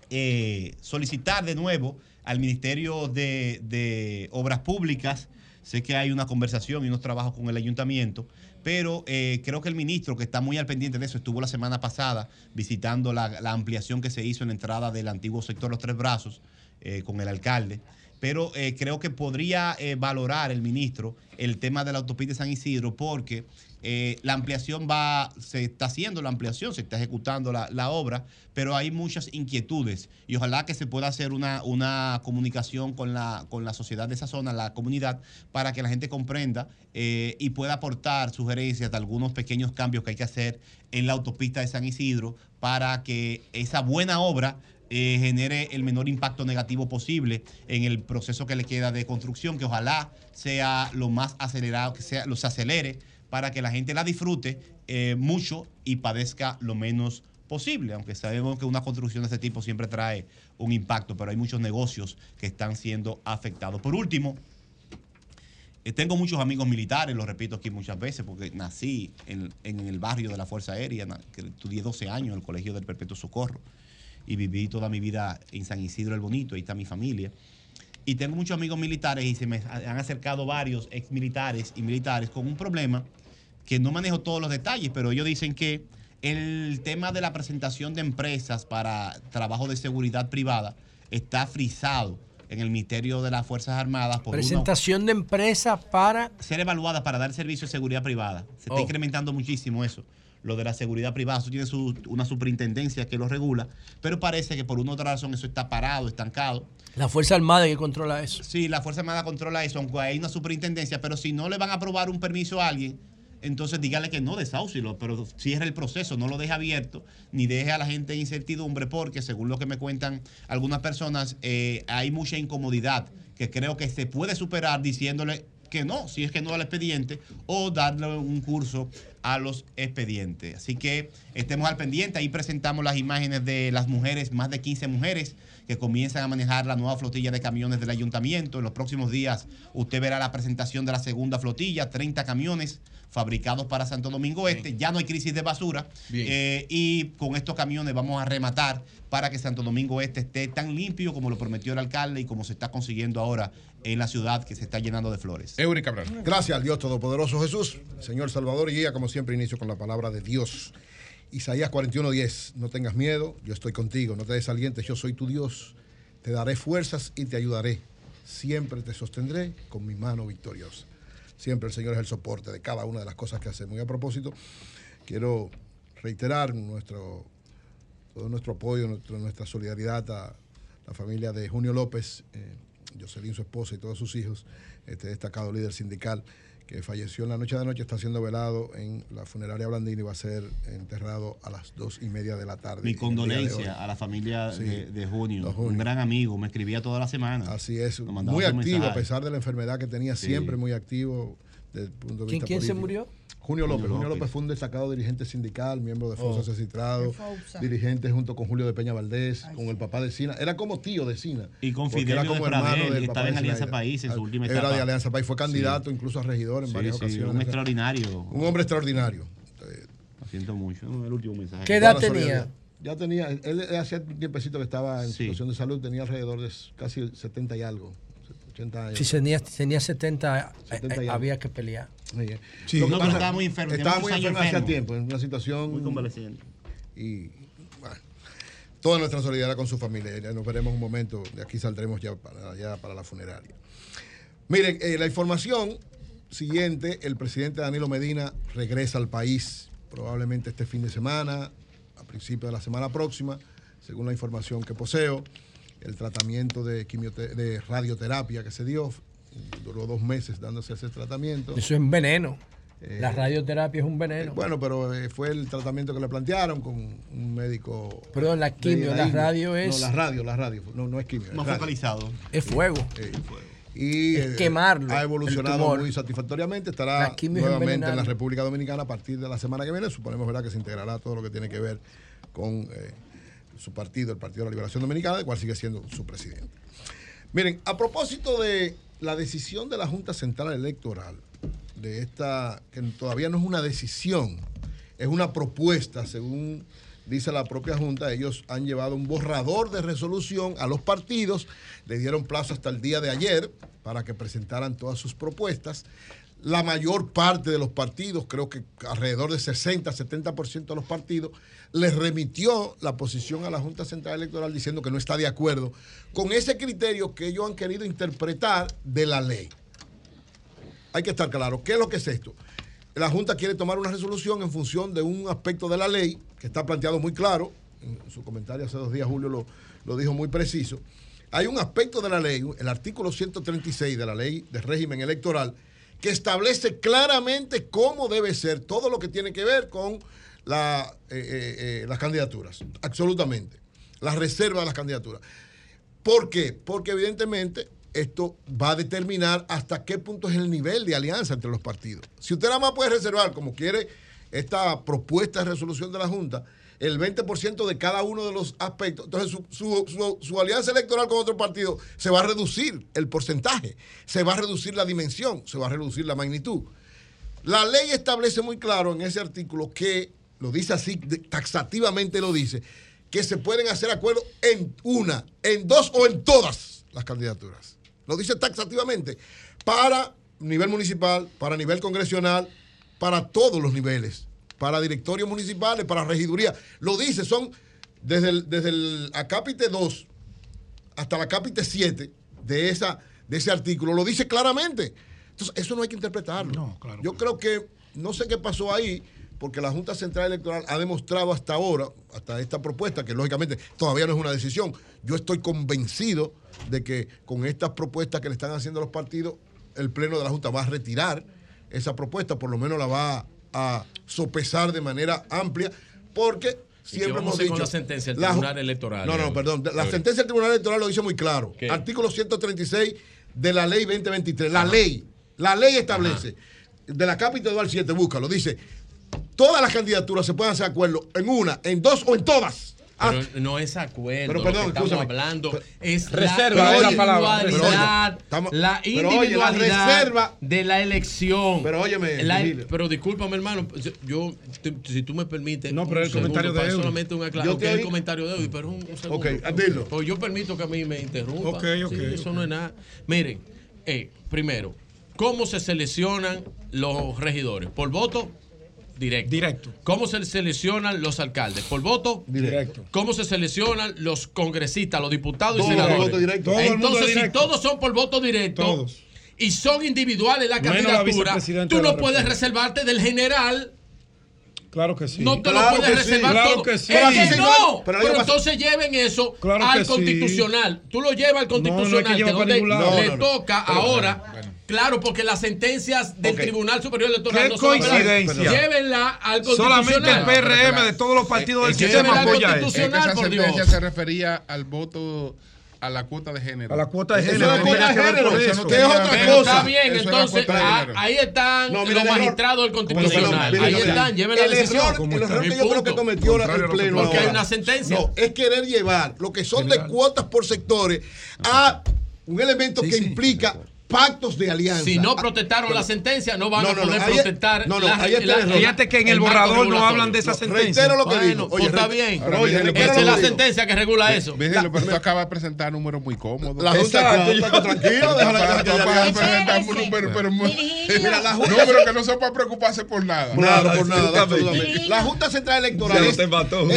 eh, solicitar de nuevo al Ministerio de, de Obras Públicas. Sé que hay una conversación y unos trabajos con el ayuntamiento, pero eh, creo que el ministro, que está muy al pendiente de eso, estuvo la semana pasada visitando la, la ampliación que se hizo en la entrada del antiguo sector Los Tres Brazos eh, con el alcalde. Pero eh, creo que podría eh, valorar el ministro el tema de la autopista de San Isidro porque eh, la ampliación va, se está haciendo la ampliación, se está ejecutando la, la obra, pero hay muchas inquietudes y ojalá que se pueda hacer una, una comunicación con la, con la sociedad de esa zona, la comunidad, para que la gente comprenda y pueda aportar sugerencias de algunos pequeños cambios que hay que hacer en la autopista de San Isidro para que esa buena obra eh, genere el menor impacto negativo posible en el proceso que le queda de construcción, que ojalá sea lo más acelerado, que sea, lo se acelere para que la gente la disfrute eh, mucho y padezca lo menos posible, aunque sabemos que una construcción de este tipo siempre trae un impacto, pero hay muchos negocios que están siendo afectados. Por último, eh, tengo muchos amigos militares, lo repito aquí muchas veces, porque nací en, el barrio de la Fuerza Aérea, estudié 12 años en el Colegio del Perpetuo Socorro y viví toda mi vida en San Isidro el Bonito, ahí está mi familia. Y tengo muchos amigos militares y se me han acercado varios ex militares y militares con un problema que no manejo todos los detalles, pero ellos dicen que el tema de la presentación de empresas para trabajo de seguridad privada está frisado en el Ministerio de las Fuerzas Armadas por Presentación de empresa para ser evaluada para dar servicio de seguridad privada. Se está Oh. incrementando muchísimo eso. Lo de la seguridad privada, eso tiene su- una superintendencia que lo regula, pero parece que por una u otra razón eso está parado, estancado. la Fuerza Armada que controla eso. Sí, la Fuerza Armada controla eso, aunque hay una superintendencia, pero si no le van a aprobar un permiso a alguien, entonces dígale que no, desaucilo, pero cierre el proceso, no lo deje abierto, ni deje a la gente en incertidumbre, porque según lo que me cuentan algunas personas, eh, hay mucha incomodidad que creo que se puede superar diciéndole que no, si es que no al expediente, o darle un curso a los expedientes. Así que estemos al pendiente, ahí presentamos las imágenes de las mujeres, más de 15 mujeres que comienzan a manejar la nueva flotilla de camiones del ayuntamiento. En los próximos días usted verá la presentación de la segunda flotilla, 30 camiones fabricados para Santo Domingo Este. Ya no hay crisis de basura. Eh, y con estos camiones vamos a rematar para que Santo Domingo Este esté tan limpio como lo prometió el alcalde y como se está consiguiendo ahora en la ciudad que se está llenando de flores. Eury Cabral. Gracias al Dios Todopoderoso Jesús, Señor Salvador y guía, como siempre inicio con la palabra de Dios. Isaías 41:10, no tengas miedo, yo estoy contigo, no te desalientes, yo soy tu Dios, te daré fuerzas y te ayudaré, siempre te sostendré con mi mano victoriosa. Siempre el Señor es el soporte de cada una de las cosas que hacemos. Y a propósito, quiero reiterar nuestro, todo nuestro apoyo, nuestra solidaridad a la familia de Junio López, eh, Jocelyn, su esposa y todos sus hijos, este destacado líder sindical que falleció en la noche de anoche, está siendo velado en la funeraria Blandini y va a ser enterrado a las dos y media de la tarde. Mi condolencia a la familia Sí. de, de Junio, un gran amigo, me escribía toda la semana. Así es, muy activo, a pesar de la enfermedad que tenía, Sí. siempre muy activo desde el punto de ¿Quién- vista quién se murió? Junio López. Junio Junio López. Fue un destacado dirigente sindical, miembro de Oh. Cecitrado, dirigente junto con Julio de Peña Valdés, con el papá de Sina. Era como tío de Sina. Y con Fidelio era como de hermano Pradel, del papá estaba en Alianza. País en su última Era etapa. de Alianza País, fue candidato Sí. incluso a regidor en Sí, varias sí, ocasiones. un extraordinario. Un hombre extraordinario. Lo siento mucho. El último mensaje. ¿Qué edad tenía? Ya tenía, él él hacía un tiempecito que estaba en Sí. situación de salud, tenía alrededor de casi 70 y algo, 80 años. Si tenía, tenía 70, eh, 70 y eh, algo. había que pelear. Sí. Sí. Lo que No, pero pasa- estaba muy enfermo, Estaba muy enfermo enfermo. tiempo, en una situación. Muy convaleciente. Y bueno, toda nuestra solidaridad con su familia. Ya Nos veremos un momento, de aquí saldremos ya para, ya para la funeraria. Miren, eh, la información siguiente, el presidente Danilo Medina regresa al país, probablemente este fin de semana, a principios de la semana próxima, según la información que poseo. El tratamiento de, quimiote- de radioterapia que se dio, duró dos meses dándose ese tratamiento. Eso es veneno. Eh, La radioterapia es un veneno. Bueno, pero eh, fue el tratamiento que le plantearon con un médico. Perdón, la quimio, la radio es- No, la radio, la radio. No, no es quimio. es Más radio. focalizado. Es fuego. Eh, y Es eh, quemarlo, ha evolucionado muy satisfactoriamente. Estará es nuevamente en la República Dominicana a partir de la semana que viene. Suponemos ¿verdad? que se integrará todo lo que tiene que ver con eh, su partido, el Partido de la Liberación Dominicana, del cual sigue siendo su presidente. Miren, a propósito de la decisión de la Junta Central Electoral, de esta, que todavía no es una decisión, es una propuesta, según dice la propia Junta, ellos han llevado un borrador de resolución a los partidos, le dieron plazo hasta el día de ayer para que presentaran todas sus propuestas. La mayor parte de los partidos, creo que alrededor de 60, 70% de los partidos, les remitió la posición a la Junta Central Electoral diciendo que no está de acuerdo con ese criterio que ellos han querido interpretar de la ley. Hay que estar claro, ¿qué es lo que es esto? La Junta quiere tomar una resolución en función de un aspecto de la ley que está planteado muy claro. En su comentario hace dos días, Julio lo, lo dijo muy preciso. Hay un aspecto de la ley, el artículo 136 de la ley de régimen electoral, que establece claramente cómo debe ser todo lo que tiene que ver con eh, eh, eh, las candidaturas. Absolutamente. La reserva de las candidaturas. ¿Por qué? Porque evidentemente esto va a determinar hasta qué punto es el nivel de alianza entre los partidos. Si usted nada más puede reservar, como quiere esta propuesta de resolución de la Junta, el 20% de cada uno de los aspectos, entonces su, su- su- su alianza electoral con otro partido se va a reducir el porcentaje, se va a reducir la dimensión, se va a reducir la magnitud. La ley establece muy claro en ese artículo que, lo dice así, taxativamente lo dice, que se pueden hacer acuerdos en una, en dos o en todas las candidaturas. Lo dice taxativamente. Para nivel municipal, para nivel congresional, para todos los niveles. Para directorios municipales, para regiduría. Lo dice, son desde el, desde el acápite 2 hasta la capite 7 de, esa, de ese artículo, lo dice claramente. Entonces, eso no hay que interpretarlo. Yo creo que no sé qué pasó ahí, porque la Junta Central Electoral ha demostrado hasta ahora, hasta esta propuesta, que lógicamente todavía no es una decisión. Yo estoy convencido de que con estas propuestas que le están haciendo los partidos, el Pleno de la Junta va a retirar esa propuesta, por lo menos la va a sopesar de manera amplia, porque ¿Y siempre hemos con dicho. la sentencia del la Tribunal Electoral? No, no, perdón. La Gabriel? sentencia del Tribunal Electoral lo dice muy claro. ¿Qué? Artículo 136 de la ley 2023. La ley. La ley establece. De la capítulo 2 al 7, búscalo. Dice: todas las candidaturas se pueden hacer acuerdo en una, en dos o en todas. Pero no es acuerdo. Pero lo perdón, que estamos hablando es Reserva, la palabra. Pero individualidad, oye, estamos- la pero oye, la individualidad reserva- de la elección. Pero óyeme, La- Virgilio. pero discúlpame, hermano. Yo, te- si tú me permites. No, pero un el comentario segundo, de para Eury. solamente una Yo claro, te que es el comentario de hoy, pero un, un segundo. Ok, dilo. Pues yo permito que a mí me interrumpa. Ok, ok, Sí, eso no es nada. Miren, eh, primero, ¿cómo se seleccionan los regidores? ¿Por voto? Directo. Directo. ¿Cómo se seleccionan los alcaldes? ¿Por voto? Directo. ¿Cómo se seleccionan los congresistas, los diputados Todos y senadores? por voto directo. Todo Entonces, si todos son por voto directo Todos. y son individuales la Menos candidatura, tú no puedes reservarte del general. Claro que sí. No te Claro lo puedes que sí, reservar claro todo. que sí. Es Pero que no. entonces lleven eso Claro al constitucional. Tú lo llevas al no hay que constitucional, que donde le No, no, no. toca Pero, ahora. bueno, Claro, porque las sentencias del. Tribunal Superior Electoral Qué no son verdad. coincidencia. Llévenla al constitucional. Solamente el PRM de todos los partidos del sistema apoya eso. Es que constitucional, esa sentencia se refería al voto, a la cuota de género. A la cuota de Eso género, no no tiene tiene que ver género, con eso Que tiene es otra ver. está bien, Eso entonces ah, ahí están No, mira, los magistrados del constitucional. Mira, ahí están, lleven la decisión. error, el error que yo creo que cometió la- el pleno Porque hay una sentencia. No, es querer llevar lo que son de cuotas por sectores a un elemento que implica pactos de alianza. Si no protestaron la sentencia, no van No, a no, no, poder ahí- protestar. no, no, la- ahí está el la-. Fíjate que en el marco borrador no hablan de esa No, sentencia. reitero lo que Bueno, digo. pues está re- bien. Pero oye, Esa es la digo. sentencia que regula eso. Virgilio, pero tú acabas de presentar números muy cómodos. La Junta, tranquilo, déjala que presentar números, pero muy- Mira, la Junta- números que no son para preocuparse por nada. Nada, por nada. La Junta Central Electoral es,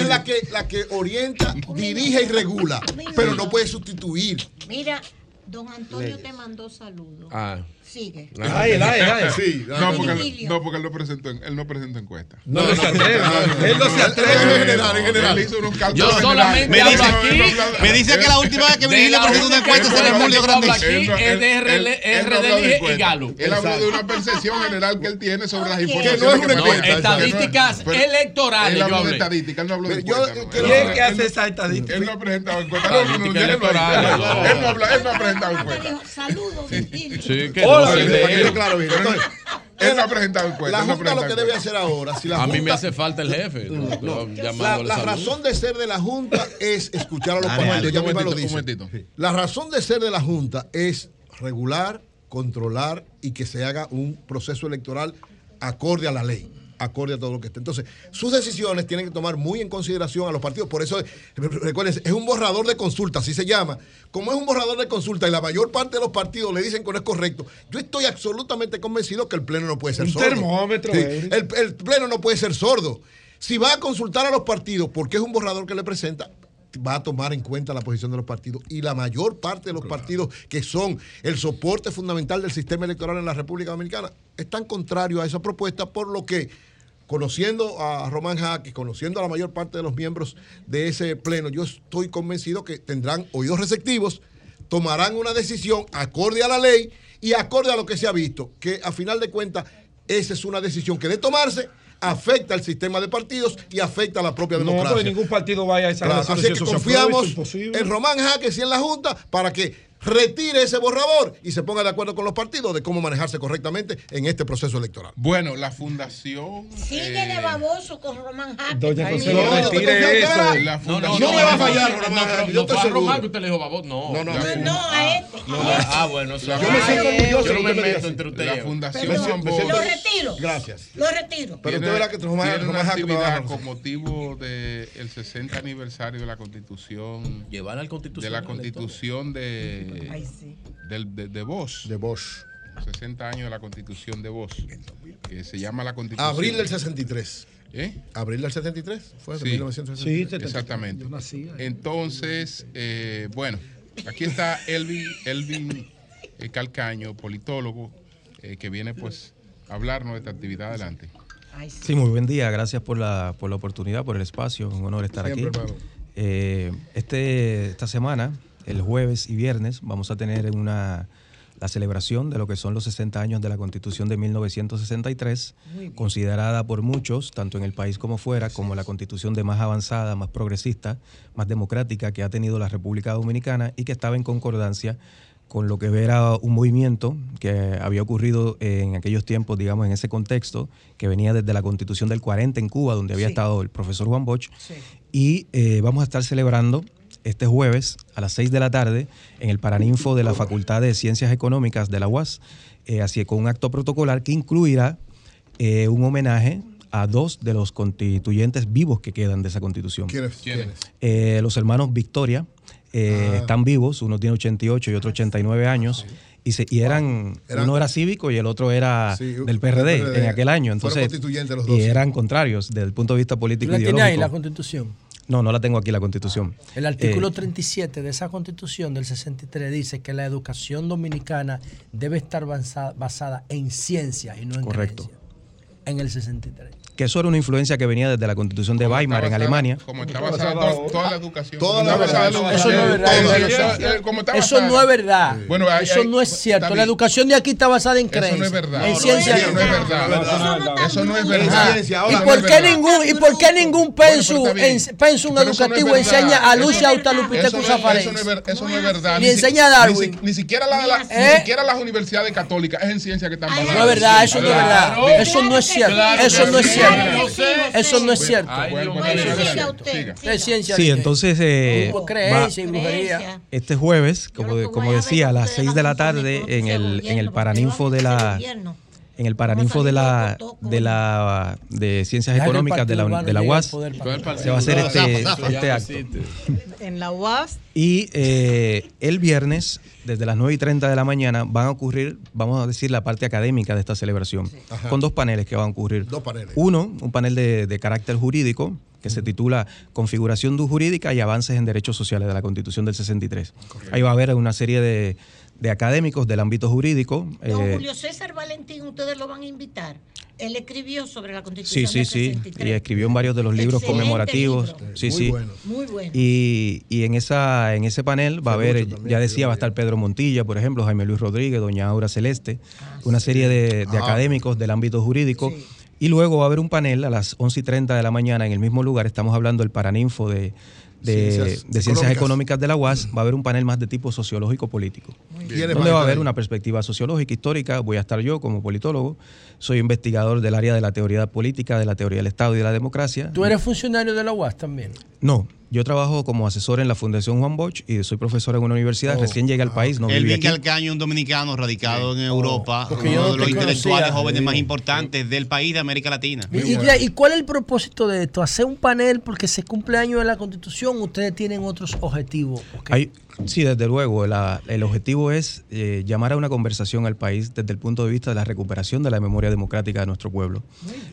la que la que orienta, dirige y regula, pero no puede sustituir. Mira, Don Antonio te mandó saludos. Ah. Sigue. Ay, el ay, el ay. Sí, no, porque él, no, porque él no presentó, él no presentó encuesta. No, no se atreve. Él no se atreve. En general, en general. Él hizo unos cálculos Yo solamente hablo No, aquí. no, no, no, Me dice que la última vez que De Virgilio presentó una encuesta se le murió grande. aquí no- es de no RDL y. Galo. Él habló de una percepción general que él tiene sobre las informaciones. Que no es una que No, encuesta, estadísticas electorales. Él habló de hablé. estadística, él no habló de encuesta. no. ¿quién Él ¿Quién no- que hace esa estadística? Él no ha presentado encuesta. No, no, no, no. Él no habla- él no ha presentado encuesta. saludos, Virgilio. No, el para que claro, bien. Entonces, Él no ha presentado la él no ha Junta lo que debe hacer ahora, si la A mí me Junta- hace falta el jefe. no, La, llamándole la salud. razón de ser de la Junta es escuchar a los partidos. Ya un misma lo momentito, un dice. momentito. La razón de ser de la Junta es regular, controlar y que se haga un proceso electoral acorde a la ley, acorde a todo lo que esté. Entonces, sus decisiones tienen que tomar muy en consideración a los partidos. Por eso, recuerden, es un borrador de consulta, así se llama. Como es un borrador de consulta y la mayor parte de los partidos le dicen que no es correcto, yo estoy absolutamente convencido que el Pleno no puede ser Un sordo. termómetro, Sí, Eric. el, el Pleno no puede ser sordo. Si va a consultar a los partidos, porque es un borrador que le presenta, va a tomar en cuenta la posición de los partidos. Y la mayor parte de los partidos que son el soporte fundamental del sistema electoral en la República Dominicana están contrarios a esa propuesta, por lo que conociendo a Román Jaque, conociendo a la mayor parte de los miembros de ese pleno, yo estoy convencido que tendrán oídos receptivos, tomarán una decisión acorde a la ley y acorde a lo que se ha visto, que a final de cuentas esa es una decisión que de tomarse afecta al sistema de partidos y afecta a la propia No, democracia. porque ningún partido vaya a esa Claro, así que confiamos en Román Jaques y en la Junta para que retire ese borrador y se ponga de acuerdo con los partidos de cómo manejarse correctamente en este proceso electoral. Bueno, la fundación. Sigue de eh, baboso con Román Jaque. Doña Ay, Consuelo, no, retire no, eso. no, La No, fundación. No me va a fallar, no, Román no, Jaque, no, yo no estoy. Román que usted le dijo babot. No, No, no, La no, No, a este. No, a este. ah, bueno, Yo me siento orgulloso Yo no me meto entre La ustedes. fundación Bosch siento- Lo retiro. Gracias. Lo retiro. Pero usted verá que Román, Jaque me va a con motivo del 60 aniversario de la constitución Llevar al de constitución. la constitución de, Ay, sí. del- de, de Bosch, De Bosch. 60 años de la constitución de Bosch, que se llama la constitución. Abril del 63. ¿Eh? Abril del 73. Fue de Sí. 1963. Sí, te- Exactamente. Entonces, eh, bueno, aquí está Elvin, Elvin eh, Calcaño, politólogo, eh, que viene pues a hablarnos de esta actividad. Adelante. Ay, sí. Muy buen día. Gracias por la, por la oportunidad, por el espacio. Un honor estar Siempre, aquí. Eh, este, esta semana, el jueves y viernes, vamos a tener una, la celebración de lo que son los 60 años de la Constitución de 1963, considerada por muchos, tanto en el país como fuera, como la constitución de más avanzada, más progresista, más democrática que ha tenido la República Dominicana y que estaba en concordancia con lo que era un movimiento que había ocurrido en aquellos tiempos, digamos, en ese contexto, que venía desde la constitución del 40 en Cuba, donde había Sí. estado el profesor Juan Bosch. Sí. Y eh, vamos a estar celebrando este jueves a las 6 de la tarde en el Paraninfo de la Facultad de Ciencias Económicas de la UAS, eh, así con un acto protocolar que incluirá eh, un homenaje a dos de los constituyentes vivos que quedan de esa constitución. ¿Quiénes? ¿Quiénes? Eh, los hermanos Victoria eh, Ah. están vivos, uno tiene 88 y otro 89 años. Y, se- y eran, Eran- uno era cívico y el otro era Sí, del PRD, en aquel año. Entonces, constituyentes los dos, y sí. eran contrarios desde el punto de vista ¿Tú político la y tienes ahí, ideológico. la constitución? No, no la tengo aquí la constitución. El artículo Eh, 37 de esa constitución del 63 dice que la educación dominicana debe estar basada, basada en ciencia y no en Correcto. creencia. En el 63. Que eso era una influencia que venía desde la constitución de Weimar en Alemania. Como está basada toda, toda la educación. Toda la educación. Eso no es verdad. Eso- eso- eh, Eso no es verdad. Bueno, hay- eso hay- no es cierto. La educación de aquí está basada en Eso creencia. no es verdad. En ciencia. eso no es verdad. Eso no es verdad. ciencia, ¿Y por qué ningún y por qué ningún pensum, pensum eso educativo enseña a Eso- Lucia Autalupite Eso no, es- Cusafares? eso no es eso verdad. Ni enseña a Darwin. Ni, si- ni siquiera ¿Eh? las universidades católicas es en ciencia que están basadas. No es verdad, eso no es verdad. Eso no es cierto. Eso no es cierto. Eso no es cierto. Es ciencia. Sí, entonces eh, creencia y brujería. Este jueves, como, decía, a las ustedes 6 de la tarde en el, en el gobierno, paraninfo de la en el Paraninfo de la, de la de Ciencias Económicas de la, de la UAS. Se va a hacer este, este acto. En la UAS. Y eh, el viernes, desde las 9 y 30 de la mañana, van a ocurrir, vamos a decir, la parte académica de esta celebración, sí. con dos paneles que van a ocurrir. Dos paneles. Uno, un panel de, de carácter jurídico, que se titula Configuración jurídica y avances en derechos sociales de la Constitución del 63. Correcto. Ahí va a haber una serie de, de académicos del ámbito jurídico. Don eh, Julio César Valentín, ustedes lo van a invitar. Él escribió sobre la Constitución. Sí, sí, sí. Y escribió en varios de los libros conmemorativos. Libro. Sí, Muy sí. Bueno. Muy bueno. Y, y, en, esa, en ese panel va a haber, ya decía, va a estar Pedro Montilla, por ejemplo, Jaime Luis Rodríguez, doña Aura Celeste, ah, una serie de, de académicos del ámbito jurídico. Y luego va a haber un panel a las 11 y 30 de la mañana en el mismo lugar. Estamos hablando del Paraninfo de, de Ciencias, de Ciencias Económicas. de la UAS, va a haber un panel más de tipo sociológico-político, donde va a haber una perspectiva sociológica, histórica, voy a estar yo como politólogo, soy investigador del área de la teoría política, de la teoría del Estado y de la democracia. ¿Tú eres funcionario de la UAS también? No, yo trabajo como asesor en la Fundación Juan Bosch y soy profesor en una universidad. Oh. Recién llegué al país. No Él Calcaño, un dominicano radicado en Europa, oh. uno de los intelectuales jóvenes más importantes del país de América Latina. Y, y, ¿Y, cuál es el propósito de esto? ¿Hacer un panel porque se cumple año de la Constitución? ¿Ustedes tienen otros objetivos? Hay, Sí, desde luego. El objetivo es eh, llamar a una conversación al país desde el punto de vista de la recuperación de la memoria democrática de nuestro pueblo.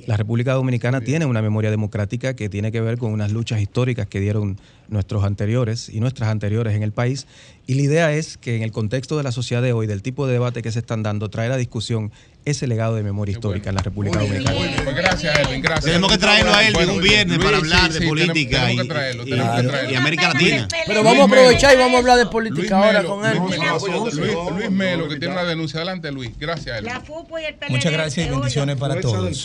La República Dominicana tiene una memoria democrática que tiene que ver con unas luchas históricas que dieron nuestros anteriores y nuestras anteriores en el país. Y la idea es que en el contexto de la sociedad de hoy, del tipo de debate que se están dando, traer a discusión ese legado de memoria histórica en la República Dominicana. Pues gracias, Tenemos que traerlo a Elvin un viernes para hablar de política tenemos, y, traerlo, y, América Latina. Pero vamos a aprovechar y vamos a hablar de política ahora con él. Luis, Melo, que tiene una denuncia. Adelante, Luis. Gracias, Elvin. La Muchas gracias y bendiciones para todos. Del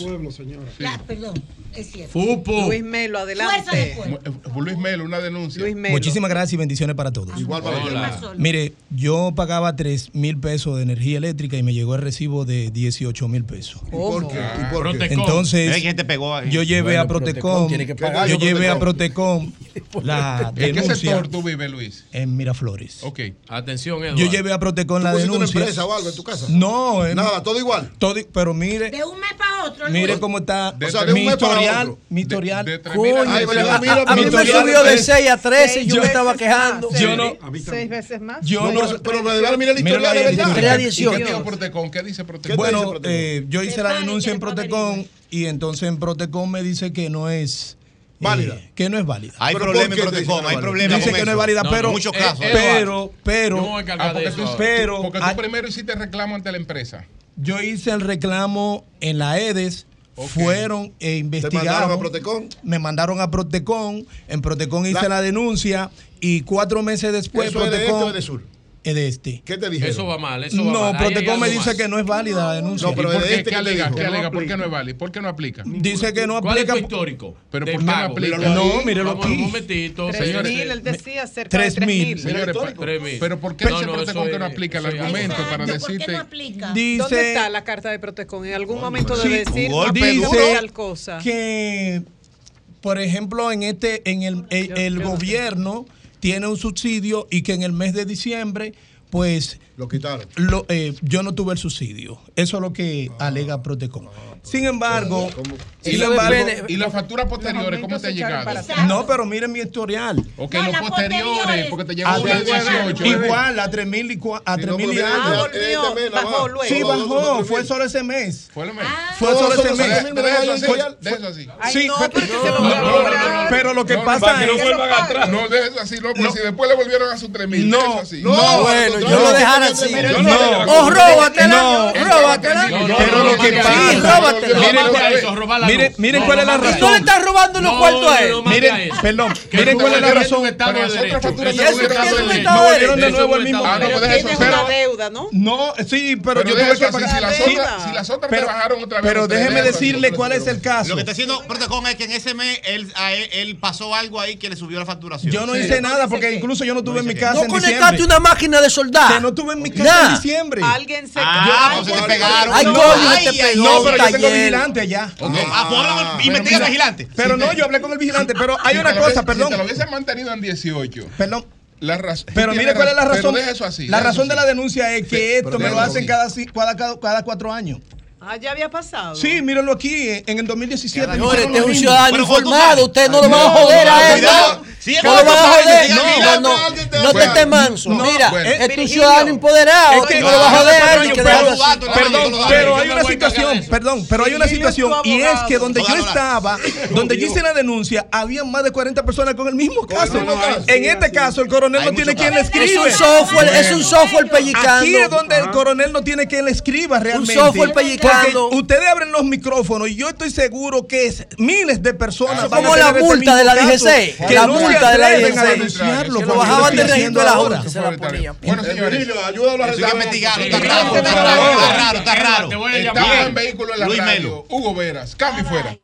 Luis Melo, adelante. Eh, Luis Melo, una denuncia. Luis Melo. Muchísimas gracias y bendiciones para todos. Igual para Mire, yo pagaba 3 mil pesos de energía eléctrica y me llegó el recibo de 10 18 mil pesos. Ah, ¿Por qué? ¿Por qué? Entonces, ¿Eh? te pegó ahí? yo llevé bueno, a Protecom, Protecom yo llevé a Protecom [LAUGHS] la denuncia. ¿En qué sector tú vives, Luis? En Miraflores. Ok, atención, Eduardo. Yo llevé a Protecom la denuncia. una empresa o algo en tu casa? No. En, Nada, todo igual. Todo, pero mire. De un mes para otro. Luis. Mire cómo está de, o sea, de mi, un mes historial, para otro. mi historial. [LAUGHS] A, mí me subió de 6 a 13 y yo me estaba quejando. Yo no. Seis veces más. Yo no. Pero mira el historial, de verdad. 3 a 18. ¿Qué dice Protecom? ¿Qué dice Protecom? Bueno, eh, yo hice la denuncia en Protecon y entonces en Protecon me dice que no es eh, válida. Que no es válida. Hay problemas en Protecom, hay problemas. Dice que no es válida, pero. Muchos eh, casos. Pero, ah, pero. Porque, tú, pero, porque tú primero hiciste reclamo ante la empresa. Yo hice el reclamo en la EDES. Fueron e investigaron. ¿Te mandaron a Protecon? Me mandaron a Protecon. En Protecon hice la, denuncia y cuatro meses después. ¿Eso Protecon, es de este de sur? de este. ¿Qué te dijeron? Eso va mal, eso va no, mal. No, Protecom me dice más. que no es válida la denuncia. No, pero de este que le dijo. ¿Qué ¿Por qué no es válida? ¿Por qué no aplica? Dice que no aplica. ¿Cuál es histórico? ¿Pero por qué no aplica? No, míralo aquí. Un momentito. 3 mil, él decía cerca de 3 mil. Señores, pero ¿por qué dice Protecom que no aplica el argumento para decirte? ¿Dónde está la carta de Protecom? En algún momento debe decir tal cosa. Que, por ejemplo, en este, en el gobierno tiene un subsidio y que en el mes de diciembre pues lo quitaron. Lo, eh, yo no tuve el subsidio. Eso es lo que ah. alega Protecon. Ah. Sin embargo, sin ¿Y, y las facturas posteriores, ¿cómo te ha llegado? No, pero miren mi historial. Ok, no, los posteriores, porque te llegó a 18. Igual, a 3 mil a 3 y algo. Bajó luego. Sí, bajó, fue solo ese mes. Fue el mes. Fue solo ese mes. De eso así. Sí, pero lo que pasa es. No, de eso así, loco. Si después le volvieron a sus 3. No, no, bueno, yo lo dejara así. No, o róbatela. No, róbatela. Pero lo que pasa. Llévatelo. Miren, miren, cuál es la razón. No le están robando los cuartos a él. Miren, perdón. Miren cuál es la razón. Me volvieron de nuevo el mismo. No, No, sí, pero yo tuve que pagar. Si las otras me bajaron otra vez. Pero déjeme decirle cuál es el caso. Lo que está haciendo Protocon es que en ese mes él pasó algo ahí que le subió la facturación. Yo no hice nada porque incluso yo no tuve en mi casa. No conectaste una máquina de soldar. Que no tuve en mi casa en diciembre. Alguien se. Ah, se te pegaron. Ay, coño, se te pegó. No, pero con los vigilantes. Okay. Y metí al vigilante. Pero no, yo hablé con el vigilante. Pero hay una cosa, perdón. Si te lo hubiesen mantenido en 18 perdón. La pero mire cuál es la razón. Eso así, la razón de la denuncia es que esto me lo hacen cada, cuatro años. Ah, ya había pasado. Sí, mírenlo aquí, eh, en el 2017. Señor, este es un ciudadano informado, usted no lo va a joder a él. ¿No? Sí, te estés manso. No, Mira, bueno. es tu ciudadano empoderado. Es que no lo vas a joder Perdón, pero- hay una situación, perdón, pero hay una situación y es que donde yo estaba, donde yo hice la denuncia, había más de 40 personas con el mismo caso. En este caso, el coronel no tiene quien le escribe. Es un software, es un software pellizcando. Aquí es donde el coronel no tiene quien le escriba realmente. software pellizcando. Porque ustedes abren los micrófonos y yo estoy seguro que es- miles de personas como la este multa de la DGC, que la se multa de la a. Que lo bajaban del registro de la y se la ponían. Bueno, señores. Ayúdalo a Sí, está raro, está raro, está raro, está raro. Estamos en vehículo en la Luis radio. Melo. Hugo Veras, cambio y fuera.